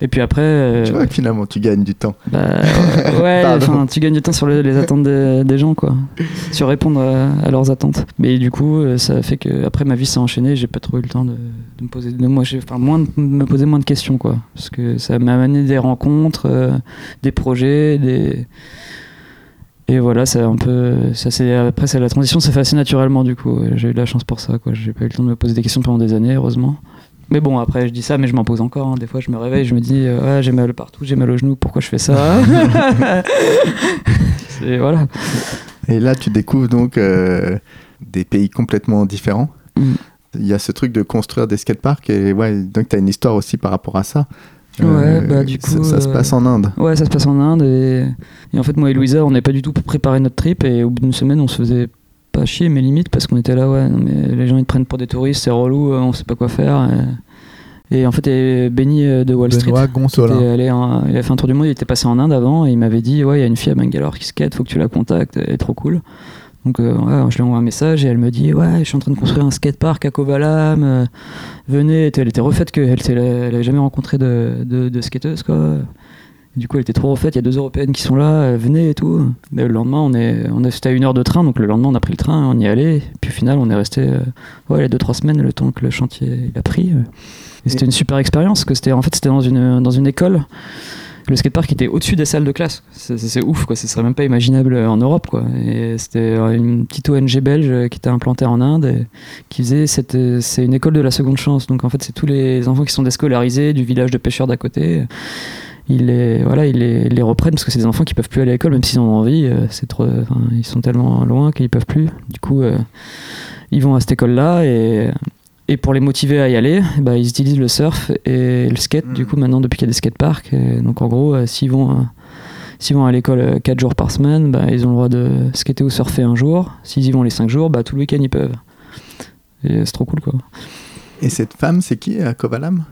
Speaker 2: Et puis après. euh,
Speaker 4: Tu vois que finalement, tu gagnes du temps.
Speaker 2: bah, *laughs* ouais, enfin, tu gagnes du temps sur les, les attentes des, des gens, quoi. Sur répondre à, à leurs attentes. Mais du coup, euh, ça fait que après ma vie s'est enchaînée, j'ai pas trop eu le temps de, de me poser, de moi, j'ai, enfin, moins de me poser moins de questions, quoi. Parce que ça m'a amené des rencontres, euh, des projets, des. Et voilà, c'est un peu. Ça, c'est, après, c'est la transition s'est fait assez naturellement, du coup. J'ai eu de la chance pour ça, quoi. J'ai pas eu le temps de me poser des questions pendant des années, heureusement. Mais bon, après, je dis ça, mais je m'en pose encore. hein. Des fois, je me réveille, je me dis, euh, ouais, j'ai mal partout, j'ai mal au genou, pourquoi je fais ça? *laughs* C'est- Voilà.
Speaker 4: Et là, tu découvres donc euh, des pays complètement différents.
Speaker 2: Mm.
Speaker 4: Il y a ce truc de construire des skateparks et ouais, donc tu as une histoire aussi par rapport à ça.
Speaker 2: Ouais, bah, du
Speaker 4: ça,
Speaker 2: coup,
Speaker 4: ça se
Speaker 2: euh,
Speaker 4: passe en Inde.
Speaker 2: Ouais, ça se passe en Inde. Et, et en fait, moi et Louisa, on n'est pas du tout préparé notre trip. Et au bout d'une semaine, on se faisait pas chier, mais limite, parce qu'on était là, ouais, non, mais les gens ils te prennent pour des touristes, c'est relou, euh, on sait pas quoi faire. Et, et en fait, et Benny euh, de Wall Street. Était allé en- il a fait un tour du monde, il était passé en Inde avant et il m'avait dit Ouais, il y a une fille à Bangalore qui skate, faut que tu la contactes, elle est trop cool. Donc euh, ouais, je lui envoie un message et elle me dit Ouais, je suis en train de construire un skatepark à Kovalam, euh, venez. Elle était refaite qu'elle était- elle avait jamais rencontré de, de, de skateuse quoi. Du coup, elle était trop refaite, il y a deux européennes qui sont là, euh, venez et tout. Et le lendemain, on est, on est, c'était à une heure de train, donc le lendemain, on a pris le train, on y allait. Puis au final, on est resté euh, ouais, les deux, trois semaines, le temps que le chantier il a pris. euh. Et c'était une super expérience, parce que c'était en fait c'était dans une, dans une école. Le skatepark était au-dessus des salles de classe. C'est, c'est- c'est ouf, quoi. Ce serait même pas imaginable en Europe, quoi. Et c'était une petite ONG belge qui était implantée en Inde, et qui faisait cette, c'est une école de la seconde chance. Donc en fait, c'est tous les enfants qui sont déscolarisés du village de pêcheurs d'à côté. Ils les, voilà, ils les, reprennent parce que c'est des enfants qui peuvent plus aller à l'école, même s'ils en ont envie. euh, C'est trop, enfin, ils sont tellement loin qu'ils peuvent plus. Du coup, euh, ils vont à cette école-là et et pour les motiver à y aller, bah, ils utilisent le surf et le skate,
Speaker 4: Mm.
Speaker 2: du coup, maintenant, depuis qu'il y a des skateparks. Donc, en gros, euh, s'ils vont, euh, s'ils vont à l'école 4 jours par semaine, bah, ils ont le droit de skater ou surfer un jour. S'ils y vont les 5 jours, bah, tout le week-end ils peuvent. Et c'est trop cool quoi.
Speaker 4: Et cette femme, c'est qui à Kovalam?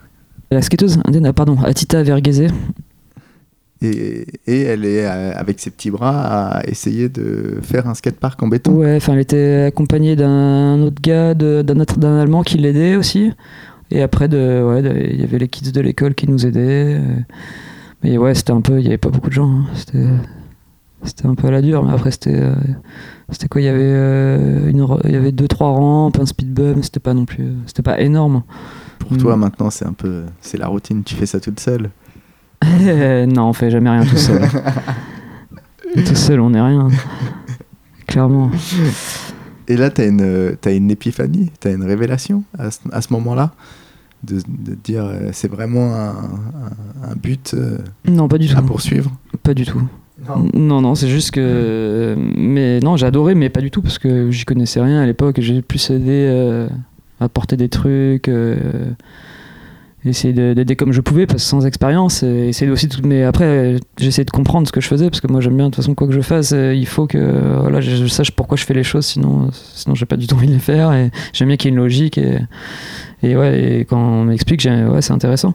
Speaker 2: La skateuse indienne, ah, pardon, Atita Verghese.
Speaker 4: Et, et elle est euh, avec ses petits bras à essayer de faire un skatepark en béton.
Speaker 2: Ouais, enfin, elle était accompagnée d'un autre gars, d'un Allemand qui l'aidait aussi. Et après, de, ouais, de- il y avait les kids de l'école qui nous aidaient. Mais ouais, c'était un peu, il y avait pas beaucoup de gens. hein. C'était, c'était un peu à la dure. Mais après, c'était, euh, c'était quoi? Il y avait, euh, une, il y avait deux, trois rampes, un speed bump. C'était pas non plus, c'était pas énorme.
Speaker 4: Pour toi,
Speaker 2: Mm.
Speaker 4: maintenant, c'est un peu, c'est la routine. Tu fais ça toute seule.
Speaker 2: Non, on fait jamais rien tout seul. *laughs* tout seul, on n'est rien. Clairement.
Speaker 4: Et là, tu as une, t'as une épiphanie, tu as une révélation à ce, à ce moment-là, de, de te dire euh, c'est vraiment un, un- un but euh,
Speaker 2: Non, pas du tout.
Speaker 4: à poursuivre?
Speaker 2: Pas du tout. Non, non, c'est juste que. Mais non, adoré, mais pas du tout, parce que j'y connaissais rien à l'époque. J'ai plus aidé euh, à porter des trucs, euh, essayer de- d'aider comme je pouvais, parce que sans expérience. Essayer aussi Mais après, j'essayais de comprendre ce que je faisais, parce que moi j'aime bien, de toute façon, quoi que je fasse, euh, il faut que voilà, je, sache pourquoi je fais les choses, sinon, sinon j'ai pas du tout envie de les faire. Et j'aime bien qu'il y ait une logique. Et, et ouais, et quand on m'explique, ouais, c'est intéressant.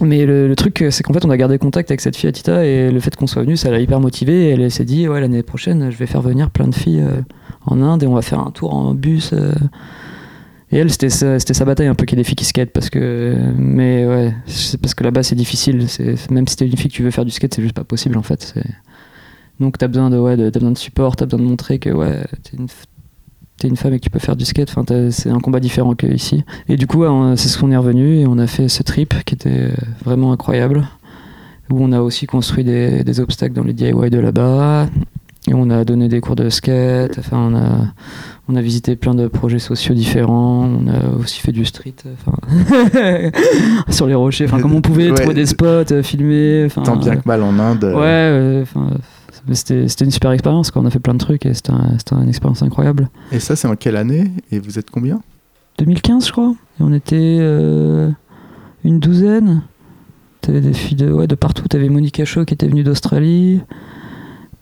Speaker 2: Mais le, truc, c'est qu'en fait, on a gardé contact avec cette fille Atita et le fait qu'on soit venu, ça l'a hyper motivée. Et elle s'est dit, ouais, l'année prochaine, je vais faire venir plein de filles euh, en Inde et on va faire un tour en bus. euh. Et elle, c'était sa, sa bataille un peu qu'il y ait des filles qui skatent parce que, mais ouais, c'est parce que là-bas c'est difficile. Même si t'es une fille que tu veux faire du skate, c'est juste pas possible en fait. Donc t'as besoin de, ouais, de, t'as besoin de support, t'as besoin de montrer que ouais, t'es une, t'es une femme et que tu peux faire du skate. Enfin, c'est un combat différent qu'ici. Et du coup, c'est ce qu'on est revenu et on a fait ce trip qui était euh, vraiment incroyable. Où on a aussi construit des, des obstacles dans les DIY de là-bas. Et on a donné des cours de skate. Enfin, on a, on a visité plein de projets sociaux différents. On a aussi fait du street. Enfin, *laughs* sur les rochers. Enfin, comme on pouvait
Speaker 4: Ouais.
Speaker 2: trouver des spots, euh, filmer.
Speaker 4: Tant bien que mal en Inde. euh,
Speaker 2: Ouais, euh, c'était une super expérience. quoi. On a fait plein de trucs et c'était un- c'était une expérience incroyable.
Speaker 4: Et ça, c'est en quelle année Et vous êtes combien?
Speaker 2: 2015, je crois. Et on était euh, une douzaine. T'avais des filles de, ouais, de partout. T'avais Monica Shaw qui était venue d'Australie.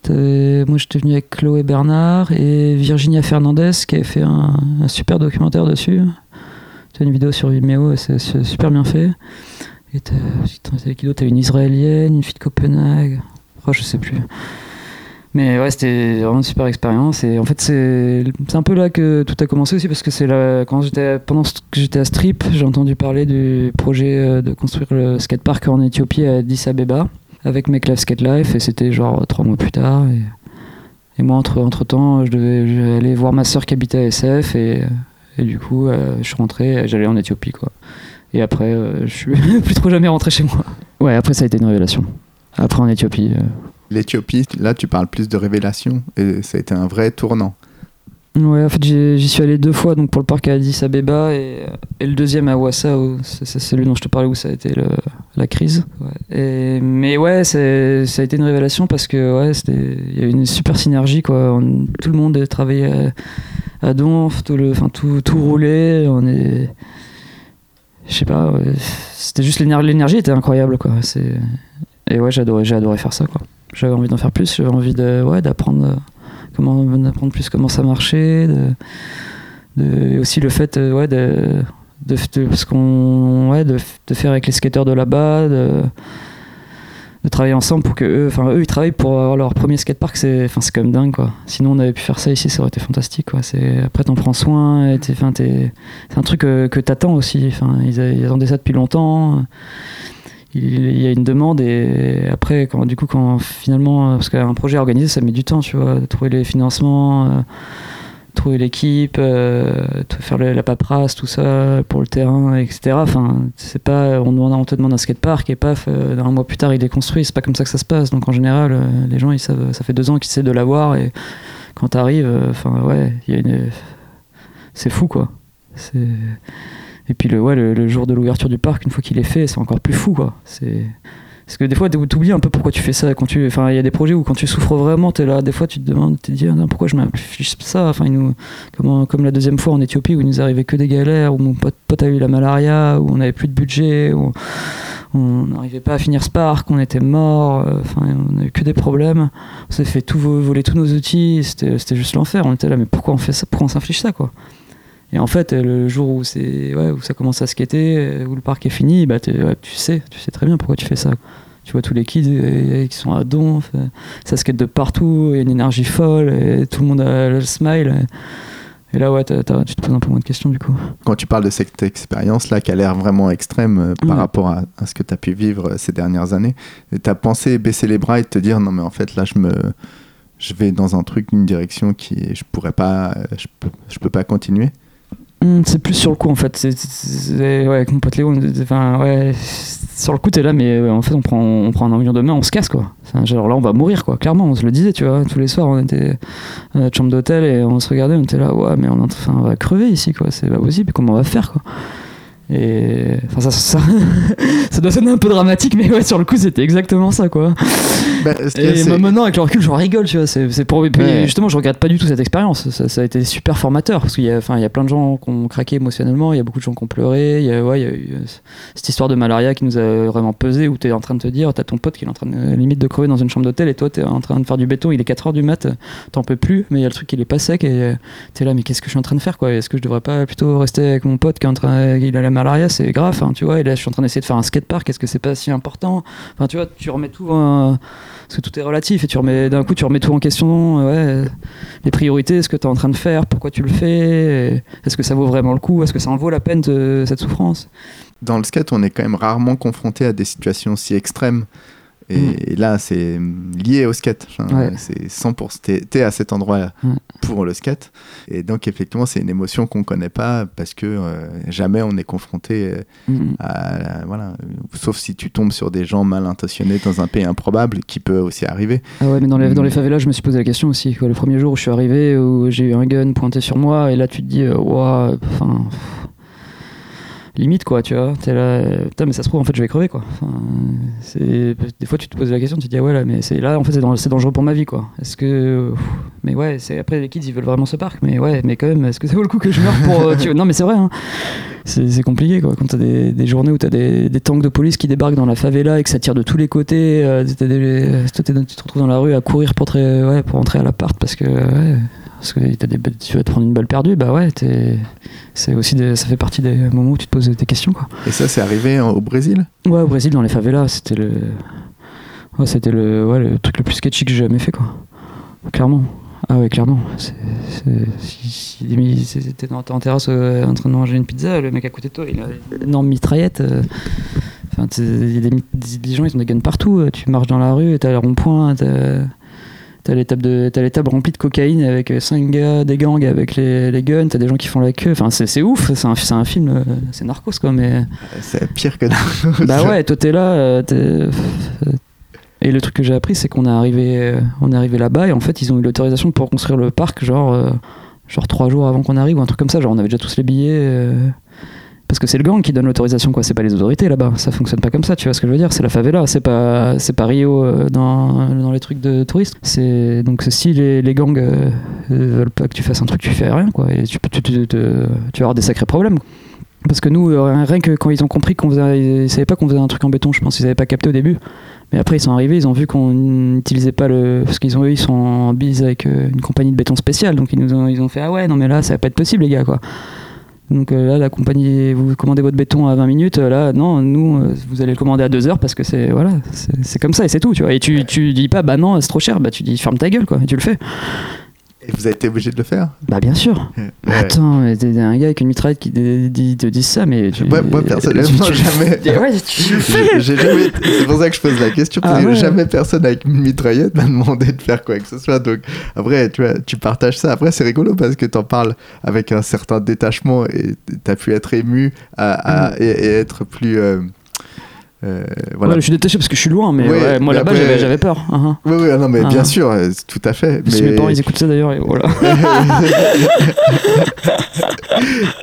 Speaker 2: T'avais- Moi, j'étais venu avec Chloé Bernard et Virginia Fernandez qui avait fait un, super documentaire dessus. T'as une vidéo sur Vimeo et c'est super bien fait. Et t'avais qui d'autre? Une israélienne, une fille de Copenhague. Oh, je sais plus. Mais ouais, c'était vraiment une super expérience. Et en fait, c'est un peu là que tout a commencé aussi, parce que c'est quand pendant que j'étais à Strip, j'ai entendu parler du projet euh, de construire le skatepark en Éthiopie à Addis Abeba, avec Make Life Skate Life, et c'était genre trois mois plus tard. Et, et moi, entre, entre temps, je devais aller voir ma soeur qui habitait à SF, et, et du coup, euh, je suis rentré, et j'allais en Éthiopie, quoi. Et après, euh, je suis *laughs* plus trop jamais rentré chez moi. Ouais, après, ça a été une révélation. Après, en Éthiopie. euh,
Speaker 4: L'Éthiopie, là, tu parles plus de révélation. Et ça a été un vrai tournant.
Speaker 2: Ouais, en fait, j'y suis allé deux fois, donc pour le parc à Addis Abeba et, et le deuxième à Ouassa, c'est celui dont je te parlais où ça a été le- la crise. Ouais. Et, mais ouais, ça a été une révélation parce que ouais, il y a eu une super synergie, quoi. On- tout le monde a travaillé à, à Donf, tout, le, enfin, tout, tout roulait. On est. Je sais pas, ouais, c'était juste l'éner- l'énergie était incroyable, quoi. C'est- Et ouais, j'ai adoré, j'ai adoré faire ça, quoi. J'avais envie d'en faire plus, j'avais envie de, ouais, d'apprendre. Comment d'apprendre plus comment ça marchait et aussi le fait euh, de, de, qu'on de, faire avec les skateurs de là-bas de, travailler ensemble pour que eux enfin eux ils travaillent pour avoir leur premier skatepark c'est enfin c'est quand même dingue quoi. Sinon on avait pu faire ça ici ça aurait été fantastique quoi. Après t'en prends soin c'est un truc euh, que t'attends aussi enfin ils, ils attendaient ça depuis longtemps il y a une demande et après quand du coup quand finalement parce qu'un projet organisé ça met du temps tu vois trouver les financements euh, trouver l'équipe euh, faire le- la paperasse tout ça pour le terrain etc enfin c'est pas on, demande- on te demande un skatepark et paf euh, un mois plus tard il est construit. C'est pas comme ça que ça se passe. Donc en général euh, les gens ils savent ça fait deux ans qu'ils essaient de l'avoir et quand t'arrives euh, enfin ouais il y a une c'est fou quoi. C'est et puis le, ouais, le, jour de l'ouverture du parc, une fois qu'il est fait, c'est encore plus fou. Quoi. Parce que des fois, t'oublies un peu pourquoi tu fais ça. Quand tu... Enfin, il y a des projets où quand tu souffres vraiment, t'es là, des fois tu te demandes, tu te dis, pourquoi je m'affiche ça? Enfin, nous... comme, comme la deuxième fois en Éthiopie où il nous arrivait que des galères, où mon pote, a eu la malaria, où on n'avait plus de budget, où on n'arrivait pas à finir Spark, on était mort, euh, enfin on a eu que des problèmes. On s'est fait tout vo- voler tous nos outils, c'était c'était juste l'enfer. On était là, mais pourquoi on fait ça? Pourquoi on s'inflige ça quoi? Et en fait, le jour où c'est ouais, où ça commence à skater, où le parc est fini, bah ouais, tu sais, tu sais très bien pourquoi tu fais ça. Tu vois tous les kids euh, qui sont à donf, euh, ça skate de partout, il y a une énergie folle, et tout le monde a le smile. Et, et là, ouais, tu te poses un peu moins de questions du coup.
Speaker 4: Quand tu parles de cette expérience-là qui a l'air vraiment extrême euh, par
Speaker 2: Mm.
Speaker 4: rapport à, à ce que tu as pu vivre euh, ces dernières années, tu as pensé baisser les bras et te dire non mais en fait là je me je vais dans un truc, une direction qui je pourrais pas, je peux, je peux pas continuer?
Speaker 2: Hmm, c'est plus sur le coup en fait. C'est, c'est- ouais, avec mon pote Léo, enfin, ouais, sur le coup t'es là, mais euh, en fait on prend, on prend un avion de main, on se casse quoi. Enfin, genre là on va mourir quoi, clairement, on se le disait, tu vois. Tous les soirs on était à notre chambre d'hôtel et on se regardait, on était là, ouais, mais on va crever ici quoi, c'est pas possible, comment on va faire quoi. Et enfin, ça, ça, *laughs* ça doit sonner un peu dramatique, mais ouais, sur le coup c'était exactement ça quoi.
Speaker 4: Bah,
Speaker 2: Et moi, maintenant, avec le recul, j'en rigole, tu vois. C'est, pour...
Speaker 4: Ouais.
Speaker 2: justement, je regrette pas du tout cette expérience. Ça, ça a été super formateur parce qu'il y a, enfin, il y a plein de gens qui ont craqué émotionnellement. Il y a beaucoup de gens qui ont pleuré. Il y a, ouais, il y a eu euh, cette histoire de malaria qui nous a vraiment pesé où t'es en train de te dire, t'as ton pote qui est en train de, euh, limite de crever dans une chambre d'hôtel et toi, t'es en train de faire du béton. Il est 4 heures du mat, t'en peux plus, mais il y a le truc, il est pas sec et euh, t'es là, mais qu'est-ce que je suis en train de faire, quoi? Est-ce que je devrais pas plutôt rester avec mon pote qui est en train, il a la malaria, c'est grave, hein, tu vois. Et là, je suis en train d'essayer de faire un skatepark. Est-ce que c'est pas si important? Enfin, tu vois, tu remets tout. Parce que tout est relatif et tu remets d'un coup tu remets tout en question ouais euh, les priorités ce que tu es en train de faire pourquoi tu le fais est-ce que ça vaut vraiment le coup est-ce que ça en vaut la peine de, cette souffrance?
Speaker 4: Dans le skate, on est quand même rarement confronté à des situations si extrêmes. Et,
Speaker 2: Mm.
Speaker 4: là, c'est lié au skate. Enfin,
Speaker 2: Ouais.
Speaker 4: C'est 100%. T'es, à cet endroit
Speaker 2: Ouais.
Speaker 4: Pour le skate. Et donc, effectivement, c'est une émotion qu'on connaît pas parce que euh, jamais on est confronté euh,
Speaker 2: Mm.
Speaker 4: à, voilà. Sauf si tu tombes sur des gens mal intentionnés dans un pays improbable, qui peut aussi arriver.
Speaker 2: ah ouais mais dans les, dans les favelas je me suis posé la question aussi quoi. le premier jour où je suis arrivé où j'ai eu un gun pointé sur moi et là tu te dis ouah, enfin limite quoi tu vois. T'es là euh, putain mais ça se trouve en fait je vais crever quoi. Des fois tu te poses la question tu te dis ah ouais là mais c'est là en fait c'est dan- c'est dangereux pour ma vie quoi. Est-ce que mais ouais c'est après les kids ils veulent vraiment ce parc mais ouais mais quand même est-ce que ça vaut le coup que je meure pour euh, non mais c'est vrai hein. c'est compliqué quoi. Quand t'as des, des journées où t'as des, des tanks de police qui débarquent dans la favela et que ça tire de tous les côtés euh, tu te retrouves dans la rue à courir pour, ouais, pour entrer à l'appart parce que parce que des, tu vas te prendre une balle perdue bah ouais c'est aussi des- ça fait partie des moments où tu te poses des questions quoi.
Speaker 4: Et ça, c'est arrivé au Brésil?
Speaker 2: Ouais au Brésil dans les favelas c'était le ouais, c'était le, ouais, le truc le plus sketchy que j'ai jamais fait quoi. Clairement. Ah ouais clairement. Si, t'es en terrasse euh, en train de manger une pizza le mec à côté de toi il a une énorme mitraillette euh, Enfin, t'es- il y a des, mi- des- des gens, ils ont des guns partout. euh, Tu marches dans la rue, t'as le rond-point, t'as t'as les tables de- t'as les tables remplies de cocaïne avec 5 gars des gangs avec les, les guns. T'as des gens qui font la queue. Enfin, c'est c'est ouf. C'est un, c'est un film, euh, c'est Narcos quoi. Mais
Speaker 4: C'est pire que
Speaker 2: bah ouais, toi t'es là. euh, t'es- Et le truc que j'ai appris, c'est qu'on est arrivé, euh, on est arrivé là-bas et en fait, ils ont eu l'autorisation pour construire le parc, genre, euh, genre trois jours avant qu'on arrive ou un truc comme ça. Genre, on avait déjà tous les billets. euh, Parce que c'est le gang qui donne l'autorisation, quoi. C'est pas les autorités là-bas. Ça fonctionne pas comme ça, tu vois ce que je veux dire. C'est la favela. C'est pas, c'est pas Rio euh, dans, dans les trucs de touristes. C'est donc si les, les gangs euh, euh, veulent pas que tu fasses un truc, tu fais rien, quoi. Et tu tu, tu- tu- tu vas avoir des sacrés problèmes. Parce que nous, rien que quand ils ont compris qu'on faisait, ils savaient pas qu'on faisait un truc en béton. Je pense qu'ils avaient pas capté au début. Mais après, ils sont arrivés, ils ont vu qu'on n'utilisait pas le. Parce qu'ils ont eux, ils sont en bise avec une compagnie de béton spécial. Donc ils nous ont, ils ont fait Ah ouais, non, mais là, ça va pas être possible, les gars, quoi. Donc euh, là, la compagnie, vous commandez votre béton à 20 minutes. euh, Là, non, nous, euh, vous allez le commander à 2 heures parce que c'est voilà, c'est comme ça et c'est tout, tu vois. Et tu, tu dis pas, bah non, c'est trop cher, bah tu dis ferme ta gueule, quoi, et tu le fais.
Speaker 4: Et vous avez été obligé de le faire
Speaker 2: Bah bien sûr.
Speaker 4: Ouais.
Speaker 2: Attends, mais t'es un gars avec une mitraillette qui te dit ça, mais tu,
Speaker 4: Moi, moi, personnellement,
Speaker 2: tu- tu-
Speaker 4: jamais.
Speaker 2: Ouais, tu le fais.
Speaker 4: J'ai- j'ai jamais- C'est pour ça que je pose la question. parce
Speaker 2: Ah
Speaker 4: que
Speaker 2: ouais.
Speaker 4: Jamais personne avec une mitraillette m'a demandé de faire quoi que ce soit. Donc après, tu vois, tu partages ça. Après, c'est rigolo parce que t'en parles avec un certain détachement et t'as pu être ému à, à- et, et être plus. euh, euh, voilà.
Speaker 2: Ouais, je suis détaché parce que je suis loin, mais
Speaker 4: Ouais,
Speaker 2: ouais, moi là-bas
Speaker 4: après-
Speaker 2: j'avais, peur. hein, hein.
Speaker 4: Oui, oui, non, mais
Speaker 2: Ah.
Speaker 4: bien sûr, euh, tout à fait. Mais...
Speaker 2: mes parents ils écoutent ça d'ailleurs, et voilà. *laughs*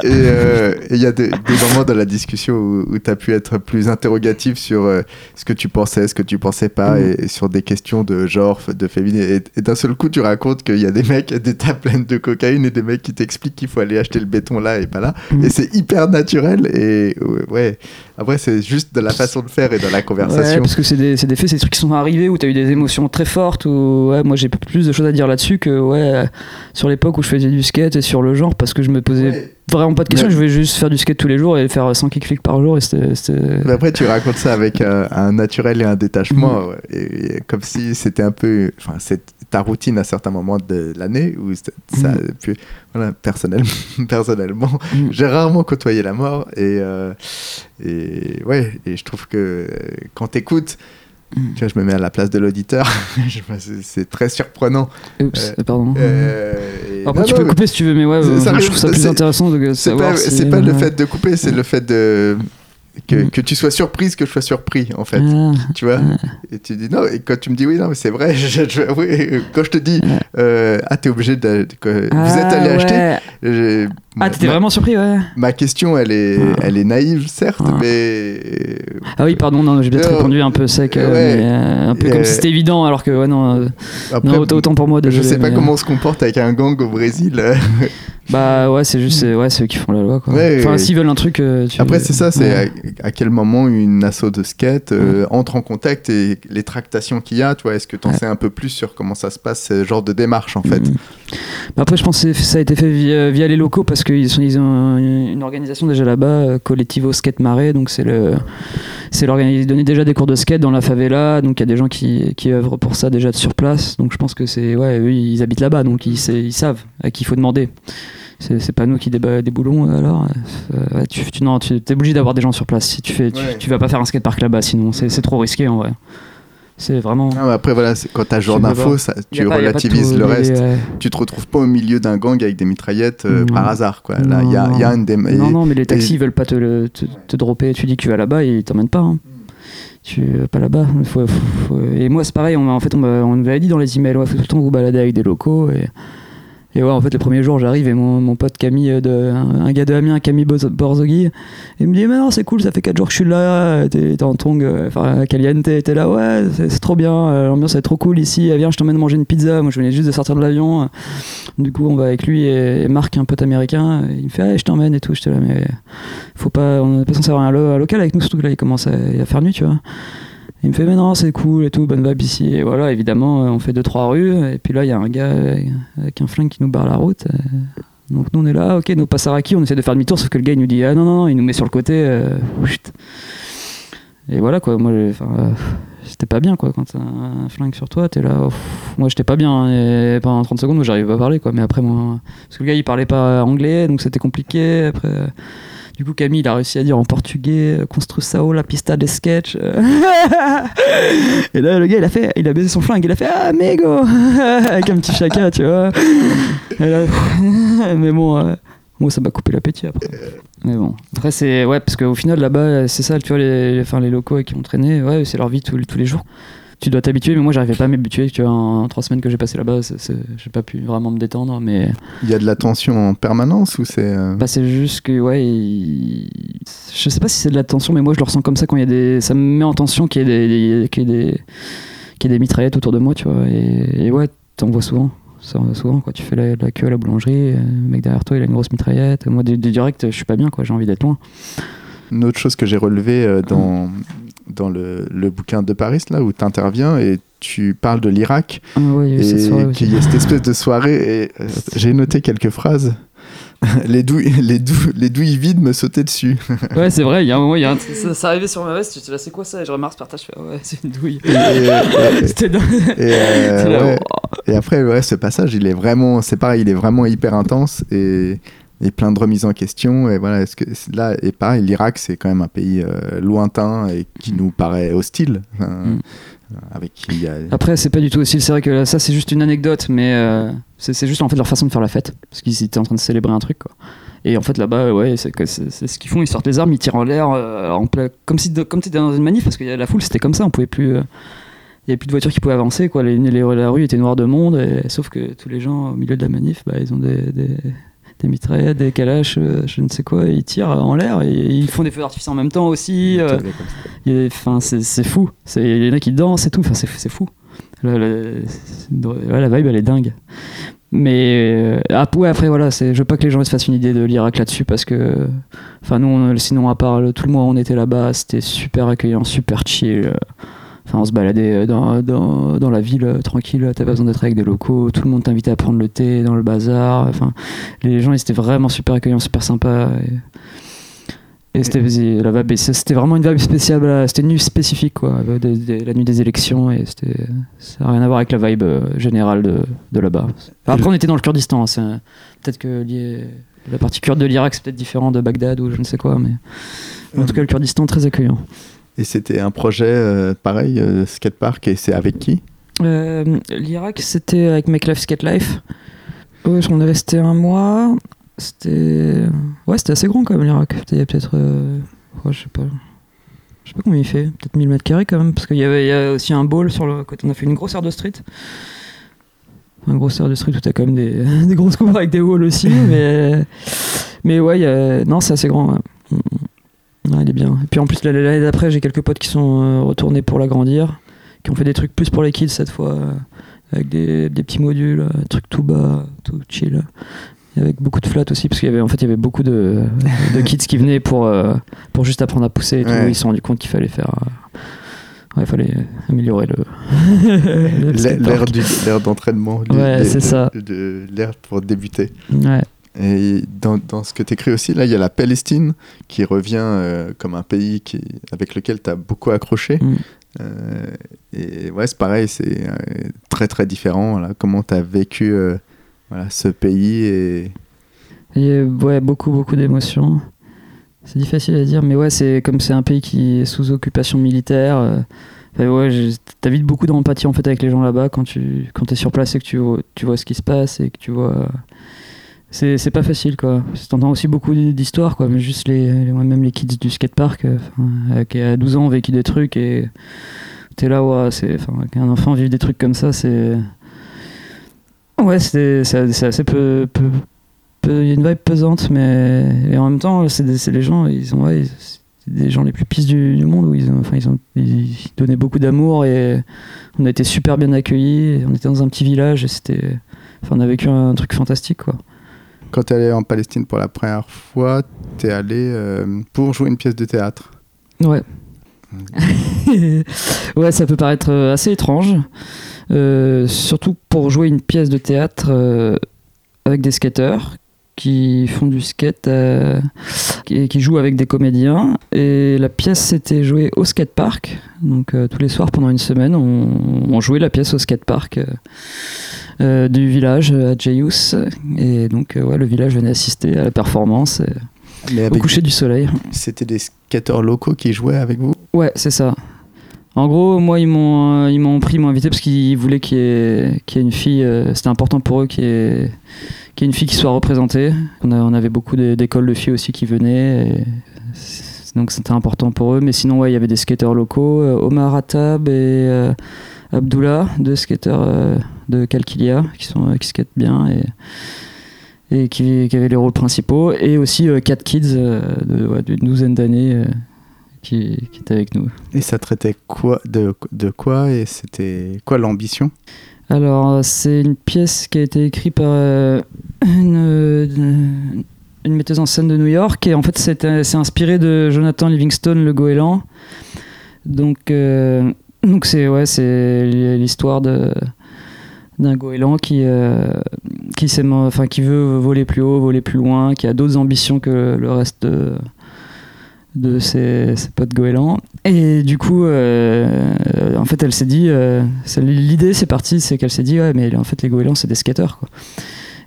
Speaker 4: et euh, et il y a des, des moments dans la discussion où, tu as pu être plus interrogatif sur euh, ce que tu pensais, ce que tu pensais pas,
Speaker 2: Mm.
Speaker 4: et, et sur des questions de genre, de féminin. Et, et d'un seul coup, tu racontes qu'il y a des mecs, des tables pleines de cocaïne et des mecs qui t'expliquent qu'il faut aller acheter le béton là et pas là.
Speaker 2: Mm.
Speaker 4: Et c'est hyper naturel. Et ouais, après, c'est juste de la façon faire et dans la
Speaker 2: Ouais,
Speaker 4: conversation.
Speaker 2: parce que c'est des, c'est des faits, c'est des trucs qui sont arrivés où t'as eu des émotions très fortes. Où, ouais, moi j'ai plus de choses à dire là-dessus que ouais, sur l'époque où je faisais du skate et sur le genre parce que je me posais
Speaker 4: Ouais.
Speaker 2: Vraiment pas de questions.
Speaker 4: Mais-
Speaker 2: Je voulais juste faire du skate tous les jours et faire 100 kickflips par jour. Et
Speaker 4: Mais après, tu racontes ça avec euh, un naturel et un détachement,
Speaker 2: Mhm.
Speaker 4: et, et comme si c'était un peu, c'est ta routine à certains moments de l'année où c'est- ça,
Speaker 2: Mhm.
Speaker 4: puis, voilà, personnellement, *laughs* personnellement,
Speaker 2: Mhm.
Speaker 4: j'ai rarement côtoyé la mort et euh, et ouais, et je trouve que euh, quand t'écoutes,
Speaker 2: Mhm.
Speaker 4: tu vois, je me mets à la place de l'auditeur, *laughs* c'est- très surprenant.
Speaker 2: Oups,
Speaker 4: Euh,
Speaker 2: pardon.
Speaker 4: Euh, et-
Speaker 2: Après,
Speaker 4: non,
Speaker 2: tu
Speaker 4: non,
Speaker 2: peux couper si tu veux, mais ouais,
Speaker 4: Ça-
Speaker 2: euh,
Speaker 4: ça
Speaker 2: je trouve ça plus intéressant
Speaker 4: C'est pas,
Speaker 2: si-
Speaker 4: c'est pas le fait de couper, c'est le fait de que,
Speaker 2: Mhm.
Speaker 4: que tu sois surprise que je sois surpris en fait.
Speaker 2: Ah,
Speaker 4: tu vois et tu dis non et quand tu me dis oui non mais c'est vrai *laughs* je, je- oui, quand je te dis euh, ah t'es obligé de, que vous êtes
Speaker 2: ah,
Speaker 4: allé acheter
Speaker 2: Ah, t'étais vraiment surpris, ouais.
Speaker 4: ma question elle est
Speaker 2: Ah.
Speaker 4: elle est naïve certes
Speaker 2: Ah.
Speaker 4: mais
Speaker 2: Ah oui, pardon, non, j'ai peut-être répondu un peu sec, euh,
Speaker 4: ouais.
Speaker 2: euh, un peu comme
Speaker 4: Euh,
Speaker 2: si c'était évident, alors que ouais, non, euh,
Speaker 4: après
Speaker 2: non autant, pour moi.
Speaker 4: je
Speaker 2: désolé,
Speaker 4: sais pas
Speaker 2: mais,
Speaker 4: comment on se comporte avec un gang au Brésil
Speaker 2: Bah ouais, c'est juste, ouais, c'est eux qui font la loi, quoi.
Speaker 4: Ouais,
Speaker 2: enfin, s'ils veulent un truc. euh, tu-
Speaker 4: après c'est ça c'est
Speaker 2: Ouais.
Speaker 4: à, à quel moment une asso de skate euh, entre en contact et les tractations qu'il y a tu est-ce que tu en sais un peu plus sur comment ça se passe ce genre de démarche en fait?
Speaker 2: Mm. Bah après, je pense que ça a été fait via, via les locaux parce qu'ils ils ont une organisation déjà là-bas, euh, Collectivo Skate Marais. Donc c'est le, c'est l'organisation. Ils donnaient déjà des cours de skate dans la favela. Donc il y a des gens qui, qui œuvrent pour ça déjà sur place. Donc je pense que c'est ouais, eux ils habitent là-bas, donc ils savent à qui il faut demander. C'est pas nous qui débat des boulons alors. euh, ouais, tu, tu, non, tu es obligé d'avoir des gens sur place. Si tu fais, tu,
Speaker 4: Ouais.
Speaker 2: tu vas pas faire un skatepark là-bas, sinon c'est trop risqué en vrai. C'est vraiment.
Speaker 4: Ah, mais après voilà quand t'as genre d'infos tu
Speaker 2: pas-
Speaker 4: relativises
Speaker 2: tout-
Speaker 4: le reste
Speaker 2: ouais.
Speaker 4: tu te retrouves pas au milieu d'un gang avec des mitraillettes euh,
Speaker 2: Non.
Speaker 4: par hasard quoi. Là, il y a,
Speaker 2: Non.
Speaker 4: y a une des
Speaker 2: Non, non, mais les taxis ils veulent pas te, le- te, te dropper. Tu dis que tu vas là-bas et ils t'emmènent pas. hein. Tu vas pas là-bas. Il Faut, faut- faut- Et moi, c'est pareil. On, en fait, on, on nous avait dit dans les emails ouais, faut tout le temps vous balader avec des locaux. Et, et ouais, en fait, le premier jour, j'arrive et mon, mon pote Camille, euh, de, un, gars de Amiens, Camille Borzogui, il me dit Mais non, c'est cool, ça fait 4 jours que je suis là. T'es en tong, euh, enfin, Caliente, t'es là, ouais, c'est trop bien. euh, L'ambiance est trop cool ici. Viens, je t'emmène manger une pizza. Moi, je venais juste de sortir de l'avion. Du coup, on va avec lui et, Marc, un pote américain. Il me fait, ah, je t'emmène et tout. J'étais là, mais faut pas, on n'est pas censé avoir un, un local avec nous, surtout que là, il commence à faire nuit, tu vois. Il me fait, mais non, c'est cool et tout, bonne vibe ici. Et voilà, évidemment, euh, on fait deux, trois rues. Et puis là, il y a un gars avec- un flingue qui nous barre la route. euh, Donc nous, on est là, ok, nous passe à Raki, on essaie de faire demi-tour, sauf que le gars, il nous dit, ah non, non, il nous met sur le côté. euh. Et voilà, quoi, moi, euh, j'étais pas bien, quoi, quand t'as un flingue sur toi, t'es là, oh, moi, j'étais pas bien. hein, Et pendant 30 secondes, moi, j'arrivais pas à parler, quoi. Mais après, moi, parce que le gars, il parlait pas anglais, donc c'était compliqué. Après, du coup, Camille, il a réussi à dire en portugais, Construção la pista de sketch. euh. *laughs* Et là, le gars, il a fait, il a baisé son flingue, il a fait, ah, amigo *laughs* Avec un petit chacun, tu vois. Et là, *laughs* mais bon, euh, moi, ça m'a coupé l'appétit après. Mais bon, après, c'est, ouais, parce qu'au final, là-bas, c'est ça, tu vois, les, les, enfin, les locaux qui ont traîné, ouais, c'est leur vie tous, tous les jours. Tu dois t'habituer, mais moi, j'arrivais pas à m'habituer, tu vois, en trois semaines que j'ai passé là-bas, j'ai pas pu vraiment me détendre, mais.
Speaker 4: Il y a de la tension en permanence ou c'est euh,
Speaker 2: Bah, c'est juste que, ouais, il- je sais pas si c'est de la tension, mais moi je le ressens comme ça quand il y a des. Ça me met en tension qu'il y ait des, qu'il y ait des, qu'il y ait des mitraillettes autour de moi, tu vois. Et, et ouais, t'en vois souvent. Ça, souvent, quand tu fais la, la queue à la boulangerie, euh, le mec derrière toi il a une grosse mitraillette. Moi, du, du direct, je suis pas bien, quoi, j'ai envie d'être loin.
Speaker 4: Une autre chose que j'ai relevée euh, dans, dans le, le bouquin de Paris, là où tu interviens et tu parles de l'Irak
Speaker 2: Ah ouais, il y a eu cette
Speaker 4: et qu'il y a cette espèce de soirée. Et euh, *laughs* j'ai noté quelques phrases. *laughs* les, douilles, les, douilles, les douilles vides me sautaient dessus. *laughs*
Speaker 2: Ouais, c'est vrai, il y a un moment, il y a un- ça, ça arrivait sur ma veste, j'étais là, c'est quoi ça? Et je remarque ce partage, je fais, ouais, c'est une douille.
Speaker 4: Et, et- et-
Speaker 2: C'était dingue.
Speaker 4: et, euh,
Speaker 2: C'était
Speaker 4: ouais.
Speaker 2: oh.
Speaker 4: Et après, ouais, ce passage, il est vraiment, c'est pareil, il est vraiment hyper intense et, et plein de remises en question. Et voilà, est-ce que là, et pareil, l'Irak, c'est quand même un pays euh, lointain et qui nous paraît hostile, enfin,
Speaker 2: Mm.
Speaker 4: avec qui il y a.
Speaker 2: Après, c'est pas du tout aussi. C'est vrai que là, ça, c'est juste une anecdote, mais euh, c'est juste en fait leur façon de faire la fête. Parce qu'ils étaient en train de célébrer un truc, quoi. Et en fait, là-bas, ouais, c'est ce qu'ils font. Ils sortent les armes, ils tirent en l'air, euh, en comme si comme t'étais dans une manif, parce que la foule, c'était comme ça. On pouvait plus. euh, il y avait plus de voitures qui pouvaient avancer, quoi. Les, les- la rue était noire de monde, et- sauf que tous les gens au milieu de la manif, bah, ils ont des, des, des mitraillettes, des calaches, euh, je ne sais quoi, ils tirent en l'air, et ils font des feux d'artifice en même temps aussi. euh, Enfin, c'est fou. Il y en a qui dansent et tout. Enfin, c'est fou. La, vibe, elle est dingue. mais euh, ouais, après voilà, je veux pas que les gens se fassent une idée de l'Irak là-dessus parce que, enfin nous, on- sinon à part le- tout le mois on était là-bas, c'était super accueillant, super chill. Enfin, on se baladait dans, dans, dans la ville euh, tranquille, t'as pas besoin d'être avec des locaux, tout le monde t'invitait à prendre le thé dans le bazar. Enfin, les gens ils étaient vraiment super accueillants, super sympas. Et, et c'était mais c'est- c'était vraiment une vibe spéciale, là, c'était une nuit spécifique quoi, euh, la nuit des élections et c'était, ça n'a rien à voir avec la vibe euh, générale de, de là-bas. Enfin, après on était dans le Kurdistan, hein, peut-être que lié- la partie kurde de l'Irak c'est peut-être différent de Bagdad ou je ne sais quoi, mais en tout cas le Kurdistan très accueillant.
Speaker 1: Et c'était un projet euh, pareil, euh, skatepark, et c'est avec qui?
Speaker 2: Euh, L'Irak, c'était avec Make Life Skate Life. Ouais, on est resté un mois. C'était. Ouais, c'était assez grand quand même, l'Irak. C'était peut-être. je sais pas. Je sais pas combien il fait. Peut-être 1000 mètres carrés quand même. Parce qu'il y avait a aussi un bowl sur le côté. On a fait une grosse aire de street. Un grosse aire de street où t'as quand même des, *laughs* des grosses cours avec des walls aussi. mais, mais ouais, non, c'est assez grand. ouais. Ouais, il est bien. Et puis en plus, l'année d'après, j'ai quelques potes qui sont euh, retournés pour l'agrandir qui ont fait des trucs plus pour les kids cette fois, euh, avec des, des petits modules, euh, trucs tout bas, tout chill. Avec beaucoup de flat aussi, parce qu'il y avait en fait il y avait beaucoup de, de kids qui venaient pour, euh, pour juste apprendre à pousser et tout.
Speaker 1: Ouais.
Speaker 2: Ils se sont rendus compte qu'il fallait faire. euh, ouais, fallait améliorer le. *laughs*
Speaker 1: l'ère d'entraînement.
Speaker 2: Ouais, c'est ça.
Speaker 1: l'ère pour débuter.
Speaker 2: Ouais.
Speaker 1: Et dans, dans ce que tu écris aussi, là, il y a la Palestine qui revient euh, comme un pays qui, avec lequel tu as beaucoup accroché.
Speaker 2: Mm.
Speaker 1: Euh, et ouais, c'est pareil, c'est euh, très très différent. Comment tu as vécu voilà, ce pays et...
Speaker 2: Et ouais, beaucoup, beaucoup d'émotions. C'est difficile à dire, mais ouais, c'est comme c'est un pays qui est sous occupation militaire. ouais, t'as vite beaucoup d'empathie en fait avec les gens là-bas quand tu quand es sur place et que tu vois, tu vois ce qui se passe et que tu vois. C'est pas facile quoi. T'entends aussi beaucoup d'histoires quoi, mais juste les, les- même les kids du skatepark euh, enfin, euh, qui à 12 ans ont vécu des trucs et t'es là, ouais, c'est qu'un enfant vive des trucs comme ça, c'est. Ouais, c'est assez peu, peu, peu- y a une vibe pesante, mais et en même temps, c'est les gens, ils ont, ouais, des gens les plus pisses du, du monde où ils ont, ils ont, ils donnaient beaucoup d'amour et on a été super bien accueillis. On était dans un petit village et c'était, enfin, on a vécu un truc fantastique, quoi.
Speaker 4: Quand tu es allé en Palestine pour la première fois, tu es allé euh, pour jouer une pièce de théâtre.
Speaker 2: Ouais. *laughs* ouais, ça peut paraître euh, assez étrange, euh, surtout pour jouer une pièce de théâtre euh, avec des skateurs qui font du skate euh, et qui jouent avec des comédiens. Et la pièce s'était jouée au skatepark. Donc tous les soirs pendant une semaine, on, on jouait la pièce au skatepark. Euh, euh, du village à Jayous et donc euh, ouais, le village venait assister à la performance euh,
Speaker 1: Mais
Speaker 2: au coucher du soleil.
Speaker 1: c'était des skateurs locaux qui jouaient avec vous?
Speaker 2: Ouais, c'est ça. En gros, moi, ils m'ont, euh, ils m'ont pris, ils m'ont invité parce qu'ils voulaient qu'il y ait, qu'il y ait une fille. euh, c'était important pour eux qu'il y, ait, qu'il y ait une fille qui soit représentée. On, a- on avait beaucoup d'é- d'écoles de filles aussi qui venaient. et donc c'était important pour eux. Mais sinon, ouais, il y avait des skateurs locaux. euh, Omar Attab et euh, Abdullah, deux skateurs euh, de Kalkilia qui, sont, euh, qui skatent bien. Et, et qui, qui avaient les rôles principaux, et aussi euh, quatre kids de, ouais, d'une douzaine d'années qui, qui étaient avec nous.
Speaker 4: Et ça traitait quoi de, de quoi et c'était quoi l'ambition?
Speaker 2: Alors, c'est une pièce qui a été écrite par euh, une, metteuse en scène de New York, et en fait, c'est c'est inspiré de Jonathan Livingstone, le goéland. Donc, euh, donc c'est ouais, c'est l'histoire de d'un goéland qui euh, qui veut voler plus haut, voler plus loin, qui a d'autres ambitions que le reste de de ses, ses potes goélands. Et du coup, euh, en fait, elle s'est dit, euh, l'idée c'est parti, c'est qu'elle s'est dit, ouais, mais en fait, les goélands c'est des skateurs, quoi.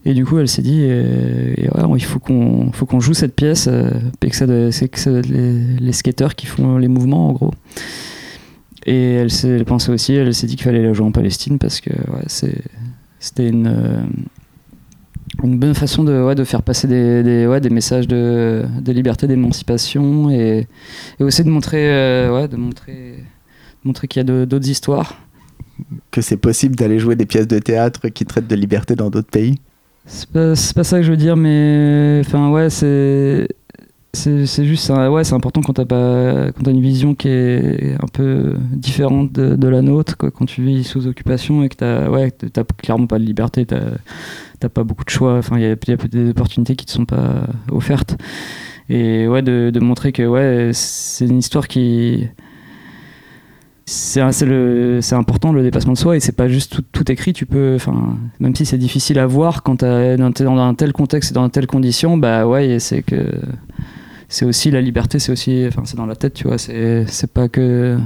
Speaker 2: Et du coup, elle s'est dit, euh, et il faut qu'on, faut qu'on joue cette pièce, euh, et que ça, doit- que ça être les, les skateurs qui font les mouvements, en gros. Et elle elle pensait aussi, elle s'est dit qu'il fallait la jouer en Palestine parce que ouais, c'était une, euh, une bonne façon de, ouais, de faire passer des, des, ouais, des messages de, de liberté, d'émancipation et, et aussi de montrer, euh, ouais, de montrer, de montrer qu'il y a d'autres histoires.
Speaker 4: Que c'est possible d'aller jouer des pièces de théâtre qui traitent de liberté dans d'autres pays?
Speaker 2: C'est pas, pas ça que je veux dire, mais enfin ouais, c'est c'est juste ouais, c'est important quand t'as pas quand t'as une vision qui est un peu différente de, de la nôtre, quand tu vis sous occupation et que t'as ouais, t'as clairement pas de liberté, t'as pas beaucoup de choix. Enfin, il y a, y a des opportunités qui te sont pas offertes. Et ouais, de, de montrer que ouais, c'est une histoire qui c'est important le dépassement de soi et c'est pas juste tout, tout, écrit tu peux enfin même si c'est difficile à voir quand t'es dans, un tel contexte et dans telles conditions bah ouais c'est que c'est aussi la liberté c'est aussi enfin c'est dans la tête tu vois c'est pas que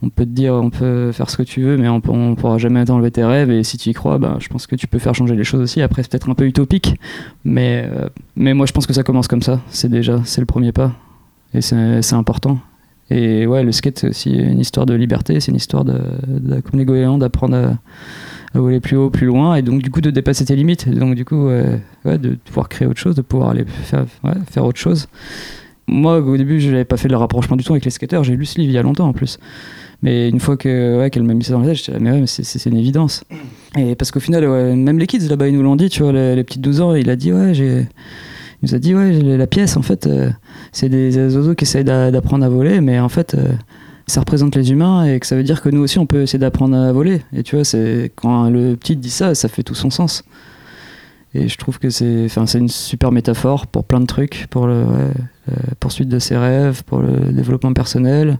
Speaker 2: on peut te dire on peut faire ce que tu veux mais on, on pourra jamais enlever tes rêves et si tu y crois bah je pense que tu peux faire changer les choses aussi. Après c'est peut-être un peu utopique mais euh, mais moi je pense que ça commence comme ça. C'est déjà c'est le premier pas et c'est important. Et ouais, le skate, c'est aussi une histoire de liberté, c'est une histoire de comme les goélands, d'apprendre à, voler plus haut, plus loin, et donc du coup de dépasser tes limites. Donc du coup, ouais, de pouvoir créer autre chose, de pouvoir aller faire, autre chose. Moi, au début, je n'avais pas fait le rapprochement du tout avec les skateurs, j'ai lu ce livre il y a longtemps en plus. Mais une fois que ouais, qu'elle m'a mis ça dans la tête, j'étais là, mais ouais, mais c'est une évidence. Et parce qu'au final, même les kids là-bas, ils nous l'ont dit, tu vois, les, les petites 12 ans, il a dit, ouais, il nous a dit ouais la pièce en fait euh, c'est des oiseaux qui essayent d'apprendre à voler mais en fait euh, ça représente les humains et que ça veut dire que nous aussi on peut essayer d'apprendre à voler. Et tu vois c'est quand le petit dit ça ça fait tout son sens. Et je trouve que c'est une super métaphore pour plein de trucs pour la poursuite de ses rêves pour le développement personnel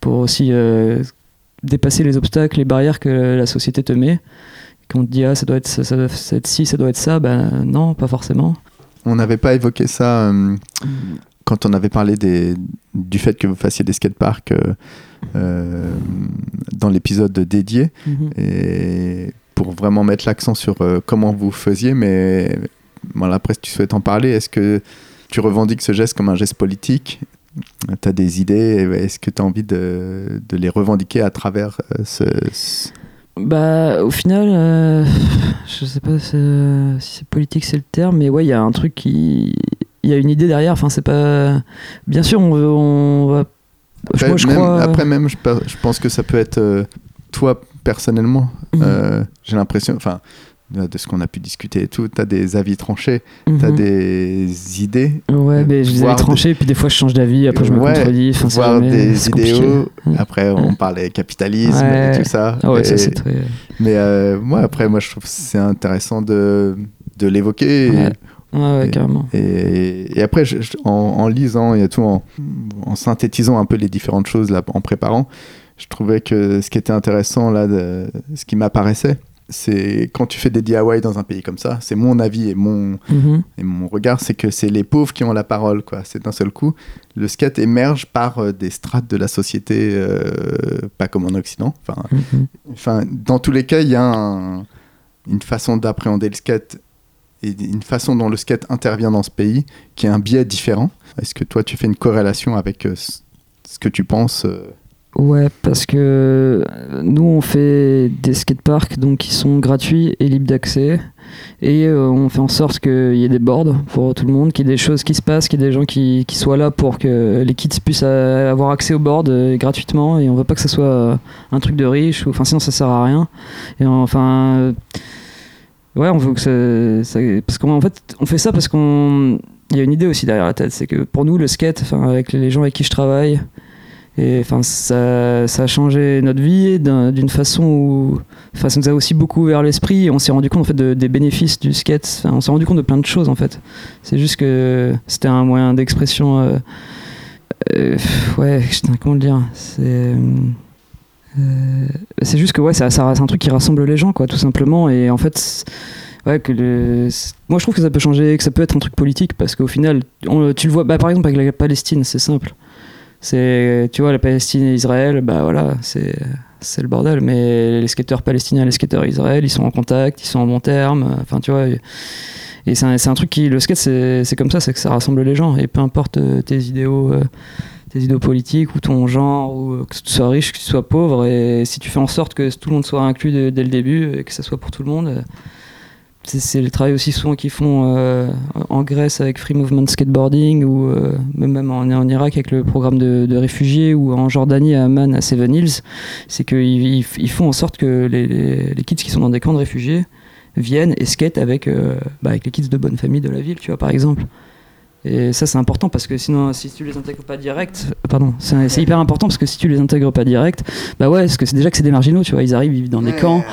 Speaker 2: pour aussi euh, dépasser les obstacles les barrières que la société te met. Quand on te dit ah ça doit être ça, ça doit être ci ça doit être ça ben non pas forcément.
Speaker 4: On n'avait pas évoqué ça euh, quand on avait parlé des, du fait que vous fassiez des skateparks euh, euh, dans l'épisode dédié.
Speaker 2: Mhm.
Speaker 4: Et pour vraiment mettre l'accent sur euh, comment vous faisiez, mais voilà, après, si tu souhaites en parler, est-ce que tu revendiques ce geste comme un geste politique? Tu as des idées Est-ce que tu as envie de, de, les revendiquer à travers euh, ce, ce...
Speaker 2: Bah, au final, euh, je sais pas si c'est politique, c'est le terme, mais ouais, il y a un truc qui. Il y a une idée derrière. Enfin, c'est pas. Bien sûr, on, veut, on va.
Speaker 4: Après,
Speaker 2: Moi, je
Speaker 4: même,
Speaker 2: crois-
Speaker 4: après même, je, pe- je pense que ça peut être euh, toi personnellement.
Speaker 2: Mhm.
Speaker 4: Euh, J'ai l'impression, enfin, de ce qu'on a pu discuter et tout, tu as des avis tranchés, tu as
Speaker 2: Mhm.
Speaker 4: des idées,
Speaker 2: Ouais, mais je les avais tranchés, puis des fois je change d'avis, après je me
Speaker 4: Ouais,
Speaker 2: contredis. Enfin,
Speaker 4: voir
Speaker 2: jamais-
Speaker 4: des
Speaker 2: compliqué.
Speaker 4: idéaux.
Speaker 2: Ouais.
Speaker 4: Après, on parlait capitalisme
Speaker 2: Ouais.
Speaker 4: et tout ça.
Speaker 2: Ah ouais, ça
Speaker 4: Et-
Speaker 2: c'est très.
Speaker 4: Mais euh, moi, après, moi, je trouve que c'est intéressant de, de l'évoquer. et-
Speaker 2: Ouais. Ouais,
Speaker 4: Et-
Speaker 2: carrément.
Speaker 4: Et, et après, je- je- en, en lisant et tout, en, en synthétisant un peu les différentes choses là, en préparant, je trouvais que ce qui était intéressant là, de, ce qui m'apparaissait, c'est quand tu fais des DIY dans un pays comme ça, c'est mon avis et mon,
Speaker 2: Mhm.
Speaker 4: et mon regard, c'est que c'est les pauvres qui ont la parole. quoi. C'est d'un seul coup, le skate émerge par euh, des strates de la société, euh, pas comme en Occident. Enfin,
Speaker 2: Mhm.
Speaker 4: Enfin, dans tous les cas, il y a un- une façon d'appréhender le skate et une façon dont le skate intervient dans ce pays qui est un biais différent. Est-ce que toi, tu fais une corrélation avec euh, ce ce que tu penses euh,
Speaker 2: Ouais, parce que euh, nous on fait des skateparks donc qui sont gratuits et libres d'accès. Et euh, on fait en sorte qu'il y ait des boards pour tout le monde, qu'il y ait des choses qui se passent, qu'il y ait des gens qui, soient là pour que les kids puissent avoir accès au board euh, gratuitement. Et on veut pas que ça soit un truc de riche ou sinon ça sert à rien. Et enfin ouais on veut que ça, parce qu'en fait on fait ça parce qu'on il y a une idée aussi derrière la tête c'est que pour nous le skate avec les gens avec qui je travaille et enfin, ça, ça a changé notre vie d'un- d'une façon où, enfin, ça nous a aussi beaucoup ouvert l'esprit. On s'est rendu compte en fait de- des bénéfices du skate. Enfin, on s'est rendu compte de plein de choses en fait. C'est juste que c'était un moyen d'expression. euh, euh, ouais, comment le dire C'est euh, c'est juste que ouais, c'est un truc qui rassemble les gens, quoi, tout simplement. Et en fait, moi je trouve que ça peut changer, que ça peut être un truc politique, parce qu'au final, tu le vois, bah, par exemple avec la Palestine, c'est simple. C'est, tu vois, la Palestine et Israël, bah voilà, c'est, le bordel. Mais les skateurs palestiniens et les skateurs Israël, ils sont en contact, ils sont en bon terme. Enfin, tu vois. Et, c'est, un, truc qui, le skate, c'est, c'est comme ça, c'est que ça rassemble les gens. Et peu importe euh, tes idéaux, euh, tes idéaux politiques ou ton genre, ou euh, que tu sois riche, que tu sois pauvre, et si tu fais en sorte que tout le monde soit inclus dès le début et que ça soit pour tout le monde. euh, c'est, le travail aussi souvent qu'ils font euh, en Grèce avec Free Movement Skateboarding ou même en, Irak avec le programme de, réfugiés ou en Jordanie à Amman à Seven Hills. C'est qu'ils ils, ils font en sorte que les, les, kids qui sont dans des camps de réfugiés viennent et skatent avec, bah, avec les kids de bonne famille de la ville, tu vois, par exemple. Et ça, c'est important parce que sinon, si tu les intègres pas direct, euh, pardon, c'est hyper important parce que si tu les intègres pas direct, bah ouais, parce que c'est déjà que c'est des marginaux, tu vois, ils arrivent, ils vivent dans des camps,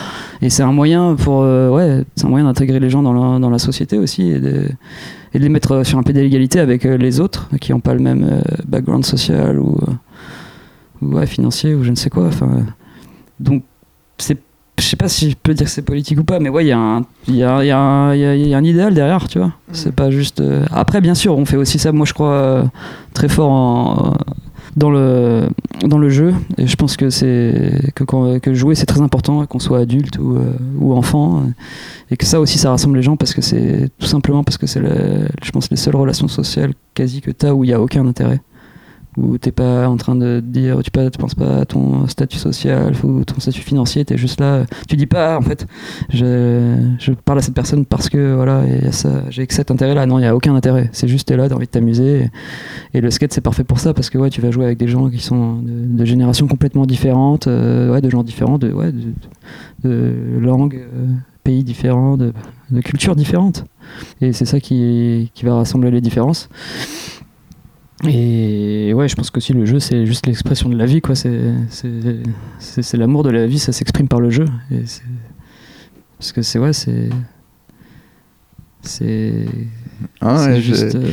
Speaker 2: et c'est un moyen pour, euh, ouais, c'est un moyen d'intégrer les gens dans la, dans la société aussi et de, et de les mettre sur un pied d'égalité avec euh, les autres qui n'ont pas le même euh, background social ou, ou, ouais, financier ou je ne sais quoi. Enfin, donc, c'est je sais pas si je peux dire que c'est politique ou pas, mais ouais, il y, a un- il y, y, y a- un idéal derrière, tu vois. C'est pas juste. euh, Après, bien sûr, on fait aussi ça, moi je crois, euh, très fort en, euh, dans, le, dans le jeu. Et je pense que, c'est que, jouer, c'est très important, qu'on soit adulte ou, ou enfant. Et que ça aussi, ça rassemble les gens parce que c'est tout simplement parce que c'est, je pense, les seules relations sociales quasi que tu as où il n'y a aucun intérêt où t'es pas en train de dire tu pas penses pas à ton statut social ou ton statut financier t'es juste là tu dis pas en fait. Je, je parle à cette personne parce que voilà j'ai que cet intérêt là non il y a aucun intérêt. C'est juste t'es là t'as envie de t'amuser. Et, le skate c'est parfait pour ça parce que ouais tu vas jouer avec des gens qui sont de, générations complètement différentes euh, ouais de gens différents de ouais de, langues euh, pays différents de, de cultures différentes. Et c'est ça qui, qui va rassembler les différences et ouais, je pense qu'aussi le jeu, c'est juste l'expression de la vie, quoi. C'est, l'amour de la vie, ça s'exprime par le jeu. Et. Parce que c'est, ouais, c'est. C'est. C'est juste. euh,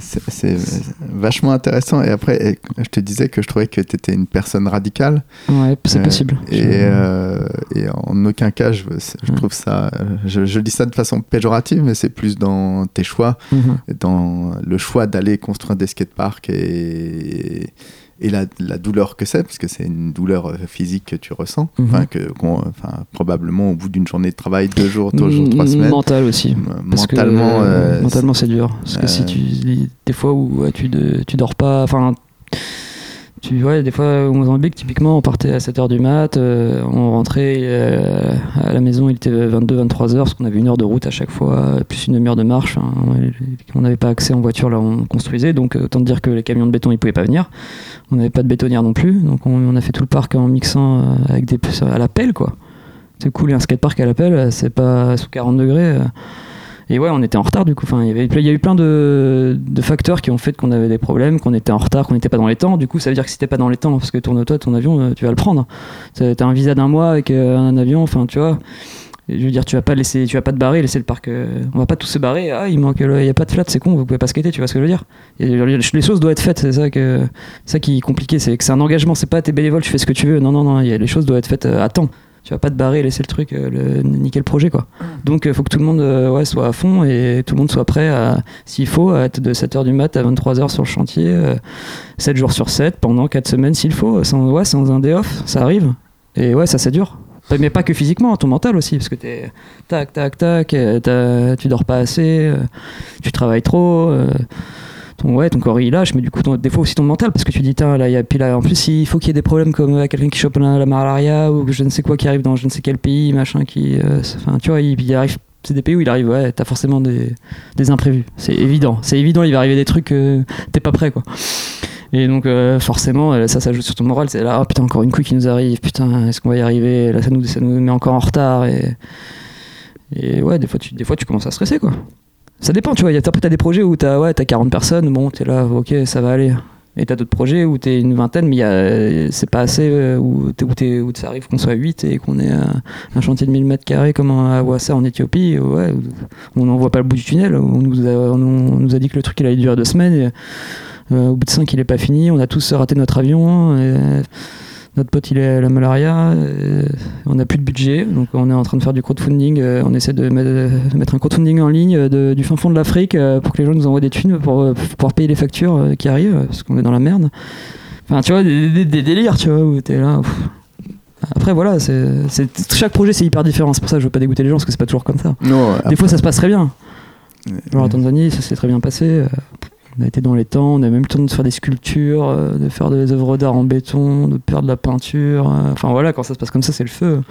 Speaker 1: C'est vachement intéressant. Et après, je te disais que je trouvais que tu étais une personne radicale.
Speaker 2: Ouais, c'est
Speaker 1: Euh,
Speaker 2: possible.
Speaker 1: Et,
Speaker 2: Je-
Speaker 1: euh, et en aucun cas, je, je
Speaker 2: Ouais.
Speaker 1: trouve ça. Je, je dis ça de façon péjorative, mais c'est plus dans tes choix,
Speaker 2: Mhm.
Speaker 1: dans le choix d'aller construire des skateparks et, et la, la douleur que c'est, parce que c'est une douleur euh, physique que tu ressens.
Speaker 2: Mhm.
Speaker 1: Que, probablement au bout d'une journée de travail, deux jours, deux jours, trois
Speaker 2: M-
Speaker 1: semaines.
Speaker 2: Mental aussi. Parce
Speaker 1: mentalement,
Speaker 2: euh,
Speaker 1: euh,
Speaker 2: mentalement c'est dur. Parce que si
Speaker 1: euh,
Speaker 2: tu. Des fois où ouais, tu, de- tu dors pas. Enfin. Tu vois, des fois au Mozambique, typiquement, on partait à 7h du mat, euh, on rentrait euh, à la maison, il était 22-23h, parce qu'on avait une heure de route à chaque fois, plus une demi-heure de marche. Ouais, on n'avait pas accès en voiture là on construisait, donc euh, autant dire que les camions de béton, ils pouvaient pas venir. On n'avait pas de bétonnière non plus, donc on, a fait tout le parc en mixant avec des à la pelle, quoi. C'est cool, et un skatepark à la pelle, c'est pas sous 40 degrés. Et ouais, on était en retard du coup. Enfin, il y a eu plein de, facteurs qui ont fait qu'on avait des problèmes, qu'on était en retard, qu'on n'était pas dans les temps. Du coup, ça veut dire que si t'es pas dans les temps, parce que tourne-toi, ton avion, euh, tu vas le prendre. T'as un visa d'un mois avec euh, un avion, enfin, tu vois. Je veux dire, tu vas pas laisser, tu vas pas te barrer, laisser le parc. euh, on va pas tous se barrer. Ah, il manque, le- il y a pas de flat, c'est con, vous pouvez pas skater, tu vois ce que je veux dire. Les choses doivent être faites, c'est ça que, ça qui est compliqué, c'est que c'est un engagement, c'est pas t'es bénévole, tu fais ce que tu veux. Non, non, non, les choses doivent être faites euh, à temps. Tu vas pas te barrer, laisser le truc, euh, le, niquer le projet, quoi. Donc, il faut que tout le monde euh, ouais, soit à fond et tout le monde soit prêt à, s'il faut, à être de 7h du mat à 23h sur le chantier, euh, 7 jours sur 7, pendant 4 semaines s'il faut, sans, ouais, sans un day off, ça arrive. Et ouais, ça c'est dur. Mais pas que physiquement, ton mental aussi, parce que t'es tac, tac, tac, euh, tu dors pas assez, euh, tu travailles trop. euh, ouais, ton corps il lâche, mais du coup, des fois aussi ton mental, parce que tu dis, tiens, là, y a, puis là, en plus, il faut qu'il y ait des problèmes comme euh, quelqu'un qui chope la, la malaria ou je ne sais quoi qui arrive dans je ne sais quel pays, machin, qui. euh, Enfin, tu vois, il, arrive. C'est des pays où il arrive, ouais, t'as forcément des, des imprévus. C'est évident. C'est évident, il va arriver des trucs, euh, t'es pas prêt, quoi. Et donc, forcément, ça, ça joue sur ton moral. C'est là, ah, putain, encore une couille qui nous arrive, putain, est-ce qu'on va y arriver? Là, ça nous, ça nous met encore en retard. Et, et ouais, des fois, tu, des fois, tu commences à stresser, quoi. Ça dépend, tu vois. Après, t'as des projets où t'as ouais, as 40 personnes, bon, t'es là, ok, ça va aller. Et t'as d'autres projets où t'es une vingtaine, mais c'est pas assez, euh, où, où, ça arrive qu'on soit 8 et qu'on ait un, chantier de 1000 mètres carrés comme à Ouassa en Éthiopie, ouais, on n'en voit pas le bout du tunnel. On nous a, on nous a dit que le truc il allait durer deux semaines. Et, euh, au bout de 5, il est pas fini. On a tous raté notre avion. Notre pote, il est à la malaria. et on n'a plus de budget. Donc, on est en train de faire du crowdfunding. euh, on essaie de mettre, de mettre un crowdfunding en ligne euh, de- du fin fond de l'Afrique euh, pour que les gens nous envoient des thunes pour, euh, pour pouvoir payer les factures euh, qui arrivent euh, parce qu'on est dans la merde. Enfin, tu vois, des, des- des délires, tu vois, où t'es là. Après, voilà, c'est, chaque projet c'est hyper différent. C'est pour ça que je veux pas dégoûter les gens parce que c'est pas toujours comme ça.
Speaker 1: Non,
Speaker 2: Des fois, ça se passe très bien. Genre en
Speaker 1: euh,
Speaker 2: Tanzanie, ça s'est très bien passé. On a été dans les temps, on a même le temps de faire des sculptures, euh, de faire des œuvres d'art en béton, de faire de la peinture. euh, Enfin voilà, quand ça se passe comme ça, c'est le feu.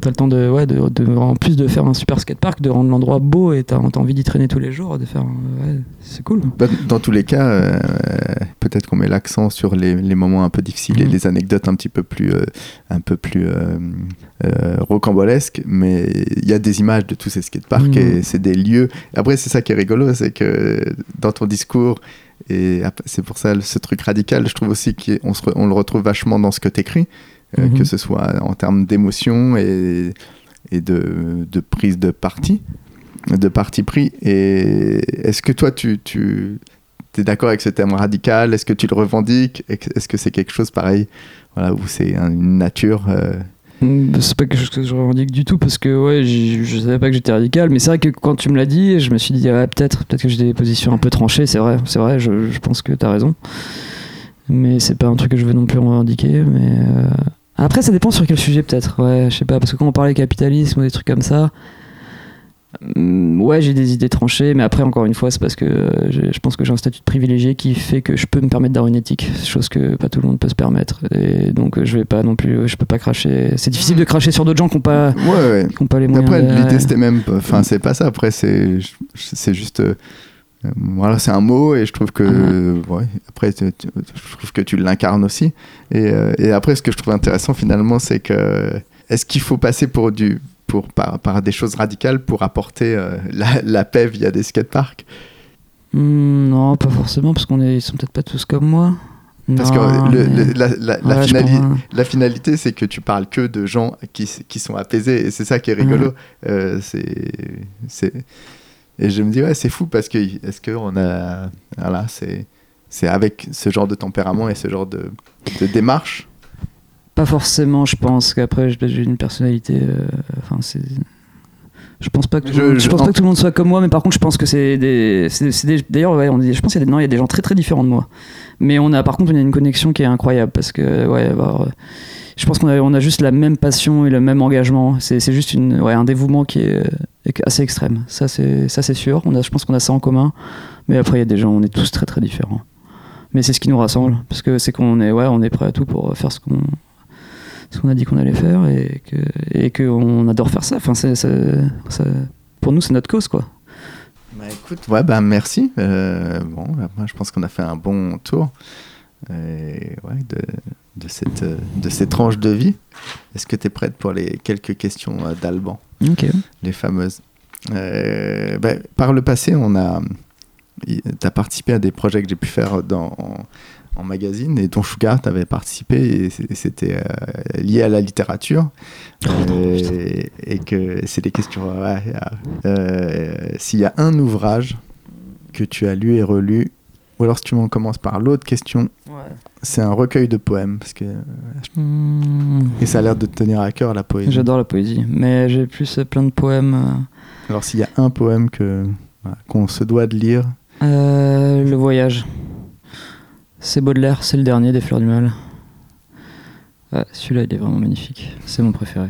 Speaker 2: T'as le temps de, ouais, de, de- en plus de faire un super skatepark, de rendre l'endroit beau et t'as t'as envie d'y traîner tous les jours, de faire. euh, ouais, c'est cool.
Speaker 1: Bah, dans tous les cas, euh, peut-être
Speaker 4: qu'on met l'accent sur les, les moments un peu difficiles et
Speaker 2: Mhm.
Speaker 4: les anecdotes un petit peu plus, euh, un peu plus euh, rocambolesques, mais il y a des images de tous ces skateparks
Speaker 2: Mhm.
Speaker 4: et c'est des lieux. Après, c'est ça qui est rigolo, c'est que dans ton discours, et c'est pour ça ce truc radical, je trouve aussi qu'on on le retrouve vachement dans ce que tu écris,
Speaker 2: Mhm.
Speaker 4: que ce soit en termes d'émotion et, et de, de prise de parti, de parti pris. Et est-ce que toi, tu, tu es d'accord avec ce thème radical? Est-ce que tu le revendiques? Est-ce que c'est quelque chose pareil voilà, où c'est un- une nature euh,
Speaker 2: C'est pas quelque chose que je revendique du tout parce que ouais, je savais pas que j'étais radical, mais c'est vrai que quand tu me l'as dit, je me suis dit ouais, peut-être, peut-être que j'ai des positions un peu tranchées. C'est vrai, c'est vrai. Je, je pense que t'as raison, mais c'est pas un truc que je veux non plus revendiquer. Mais euh, après, ça dépend sur quel sujet peut-être. Ouais, je sais pas parce que quand on parlait capitalisme ou des trucs comme ça. Mm, Ouais, j'ai des idées tranchées, mais après, encore une fois, c'est parce que euh, je pense que j'ai un statut de privilégié qui fait que je peux me permettre d'avoir une éthique, chose que pas tout le monde peut se permettre. Et donc, euh, je vais pas non plus, je peux pas cracher. C'est difficile de cracher sur d'autres gens qui ont pas,
Speaker 4: Ouais, ouais.
Speaker 2: qui ont pas les moyens.
Speaker 4: Après,
Speaker 2: de-
Speaker 4: l'idée, c'était même. Enfin, c'est pas ça. Après, c'est juste. euh, euh, voilà, c'est un mot et je trouve que. Ouais, après, tu- tu- je trouve que tu l'incarnes aussi. Et, euh, et après, ce que je trouve intéressant finalement, c'est que. Est-ce qu'il faut passer pour du. Pour, par, par des choses radicales pour apporter euh, la, la paix via des skateparks
Speaker 2: Hmm, non, pas forcément, parce qu'on est, ils sont peut-être pas tous comme moi.
Speaker 4: Parce
Speaker 2: Non,
Speaker 4: que le-
Speaker 2: mais-
Speaker 4: le- la, la- la
Speaker 2: Ouais, je
Speaker 4: finali-
Speaker 2: comprends.
Speaker 4: la finalité, c'est que tu parles que de gens qui, qui sont apaisés. Et c'est ça qui est rigolo. Euh, c'est, c'est... Et je me dis, ouais, c'est fou parce que est-ce qu'on a. Voilà, c'est, c'est avec ce genre de tempérament et ce genre de, de démarche.
Speaker 2: Pas forcément, je pense qu'après j'ai une personnalité. euh, Enfin, c'est. Je pense pas que tout
Speaker 4: Je-
Speaker 2: le monde- je
Speaker 4: je-
Speaker 2: pense
Speaker 4: en-
Speaker 2: pas que tout le monde soit comme moi, mais par contre, je pense que c'est des. D'ailleurs, ouais, on est- je pense qu'il y a des, non, il y a des gens très très différents de moi. Mais on a, par contre, on a une connexion qui est incroyable parce que, ouais, euh, je pense qu'on a, on a juste la même passion et le même engagement. C'est juste une, ouais, un dévouement qui est, euh, assez extrême. Ça, c'est ça, c'est sûr. On a, je pense qu'on a ça en commun. Mais après, il y a des gens, on est tous très très différents. Mais c'est ce qui nous rassemble parce que c'est qu'on est, ouais, on est prêt à tout pour faire ce qu'on ce qu'on a dit qu'on allait faire et que et qu'on adore faire ça. Enfin, c'est, pour nous, c'est notre cause, quoi.
Speaker 4: Bah écoute, ouais, bah merci. Euh, bon, bah, moi, je pense qu'on a fait un bon tour et, ouais, de, de, cette, de cette tranche de vie. Est-ce que tu es prête pour les quelques questions euh, d'Alban? Les fameuses. Euh, ben, par le passé, on a, tu as participé à des projets que j'ai pu faire dans, en, magazine et dont Sugar t'avais participé et c'était euh, lié à la littérature Euh, et, et que c'est des questions. ouais, euh, S'il y a un ouvrage que tu as lu et relu, ou alors si tu m'en commences par l'autre question, c'est un recueil de poèmes parce que
Speaker 2: Hmm,
Speaker 4: et ça a l'air de te tenir à cœur la poésie.
Speaker 2: J'adore la poésie, mais j'ai plus plein de poèmes. euh,
Speaker 4: Alors s'il y a un poème que voilà, qu'on se doit de lire,
Speaker 2: Euh, le voyage. C'est Baudelaire, c'est le dernier des Fleurs du Mal. Ouais, celui-là, il est vraiment magnifique. C'est mon préféré.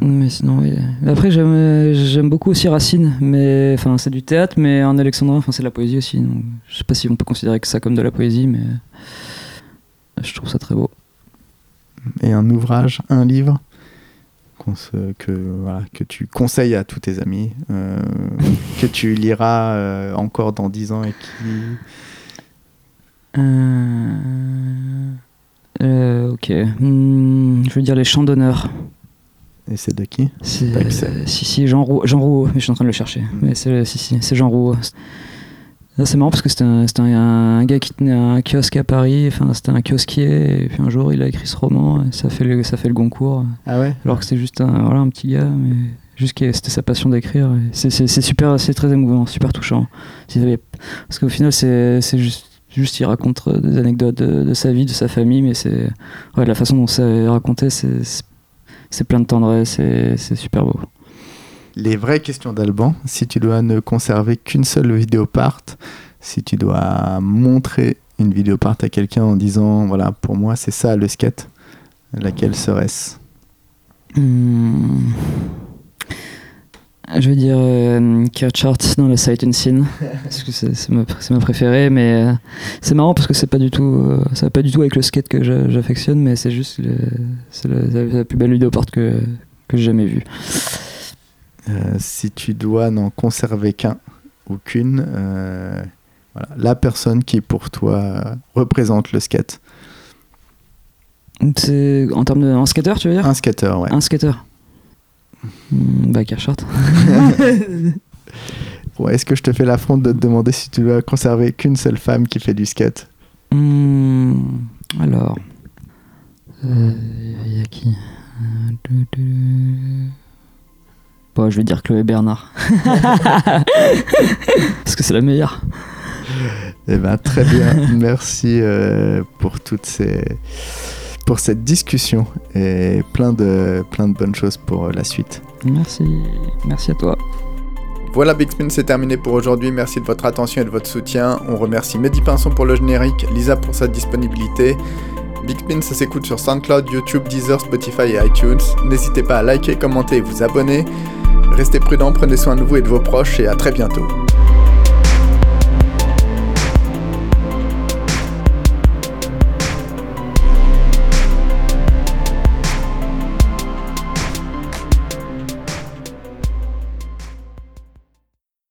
Speaker 2: Mais sinon, Après, j'aime, euh, j'aime beaucoup aussi Racine, mais enfin, c'est du théâtre, mais en alexandrin, enfin, c'est de la poésie aussi. donc je sais pas si on peut considérer que ça comme de la poésie, mais je trouve ça très beau.
Speaker 4: et un ouvrage, un livre que, tu conseilles à tous tes amis, euh, que tu liras euh, encore dans 10 ans et qui...
Speaker 2: Euh, euh, ok. Hmm, je veux dire les chants d'honneur.
Speaker 4: Et c'est de qui?
Speaker 2: C'est, euh, si, si, Jean, Roux, Jean Rouault, mais je suis en train de le chercher. Mais c'est, si, si, c'est Jean Rouault. Là, c'est marrant parce que c'était un, c'était un, un gars qui tenait un kiosque à Paris, enfin, c'était un kiosquier, et puis un jour il a écrit ce roman, et ça fait le, ça fait le Goncourt.
Speaker 4: Ah ouais?
Speaker 2: Alors que c'était juste un, voilà, un petit gars, mais juste que c'était sa passion d'écrire. C'est, super, c'est très émouvant, super touchant. Parce qu'au final, c'est, c'est juste, juste, il raconte euh, des anecdotes de, de sa vie, de sa famille, mais c'est, ouais, la façon dont c'est raconté, c'est, plein de tendresse, c'est, c'est super beau.
Speaker 4: Les vraies questions d'Alban, si tu dois ne conserver qu'une seule vidéo part, si tu dois montrer une vidéo part à quelqu'un en disant, voilà, pour moi c'est ça le skate, laquelle serait-ce?
Speaker 2: Hmm. Je vais dire euh, Kirchart dans le Sight and Scene *laughs* parce que c'est ma, préférée, mais euh, c'est marrant parce que c'est pas du tout, euh, ça va pas du tout avec le skate que j'a- j'affectionne, mais c'est juste le- la, la- la plus belle vidéo porte que que j'ai jamais vue.
Speaker 4: Euh, si tu dois n'en conserver qu'un ou qu'une, Voilà, la personne qui pour toi représente le skate.
Speaker 2: En termes de en skater, tu veux dire?
Speaker 4: Un skater, ouais.
Speaker 2: Un skater. Hmm, bah Carchart. *laughs*
Speaker 4: Ouais, Est-ce que je te fais l'affront de te demander si tu veux conserver qu'une seule femme qui fait du skate?
Speaker 2: Hmm, alors. Il y a qui? Euh, Bon, je vais dire Chloé Bernard. *laughs* Parce que c'est la meilleure.
Speaker 4: Eh ben très bien, merci euh, pour toutes ces pour cette discussion et plein de plein de bonnes choses pour euh, la suite.
Speaker 2: Merci. Merci à toi.
Speaker 1: Voilà, Big Spin, c'est terminé pour aujourd'hui. Merci de votre attention et de votre soutien. On remercie Mehdi Pinson pour le générique, Lisa pour sa disponibilité. Big Spin, ça s'écoute sur SoundCloud, YouTube, Deezer, Spotify et iTunes. N'hésitez pas à liker, commenter et vous abonner. Restez prudents, prenez soin de vous et de vos proches et à très bientôt.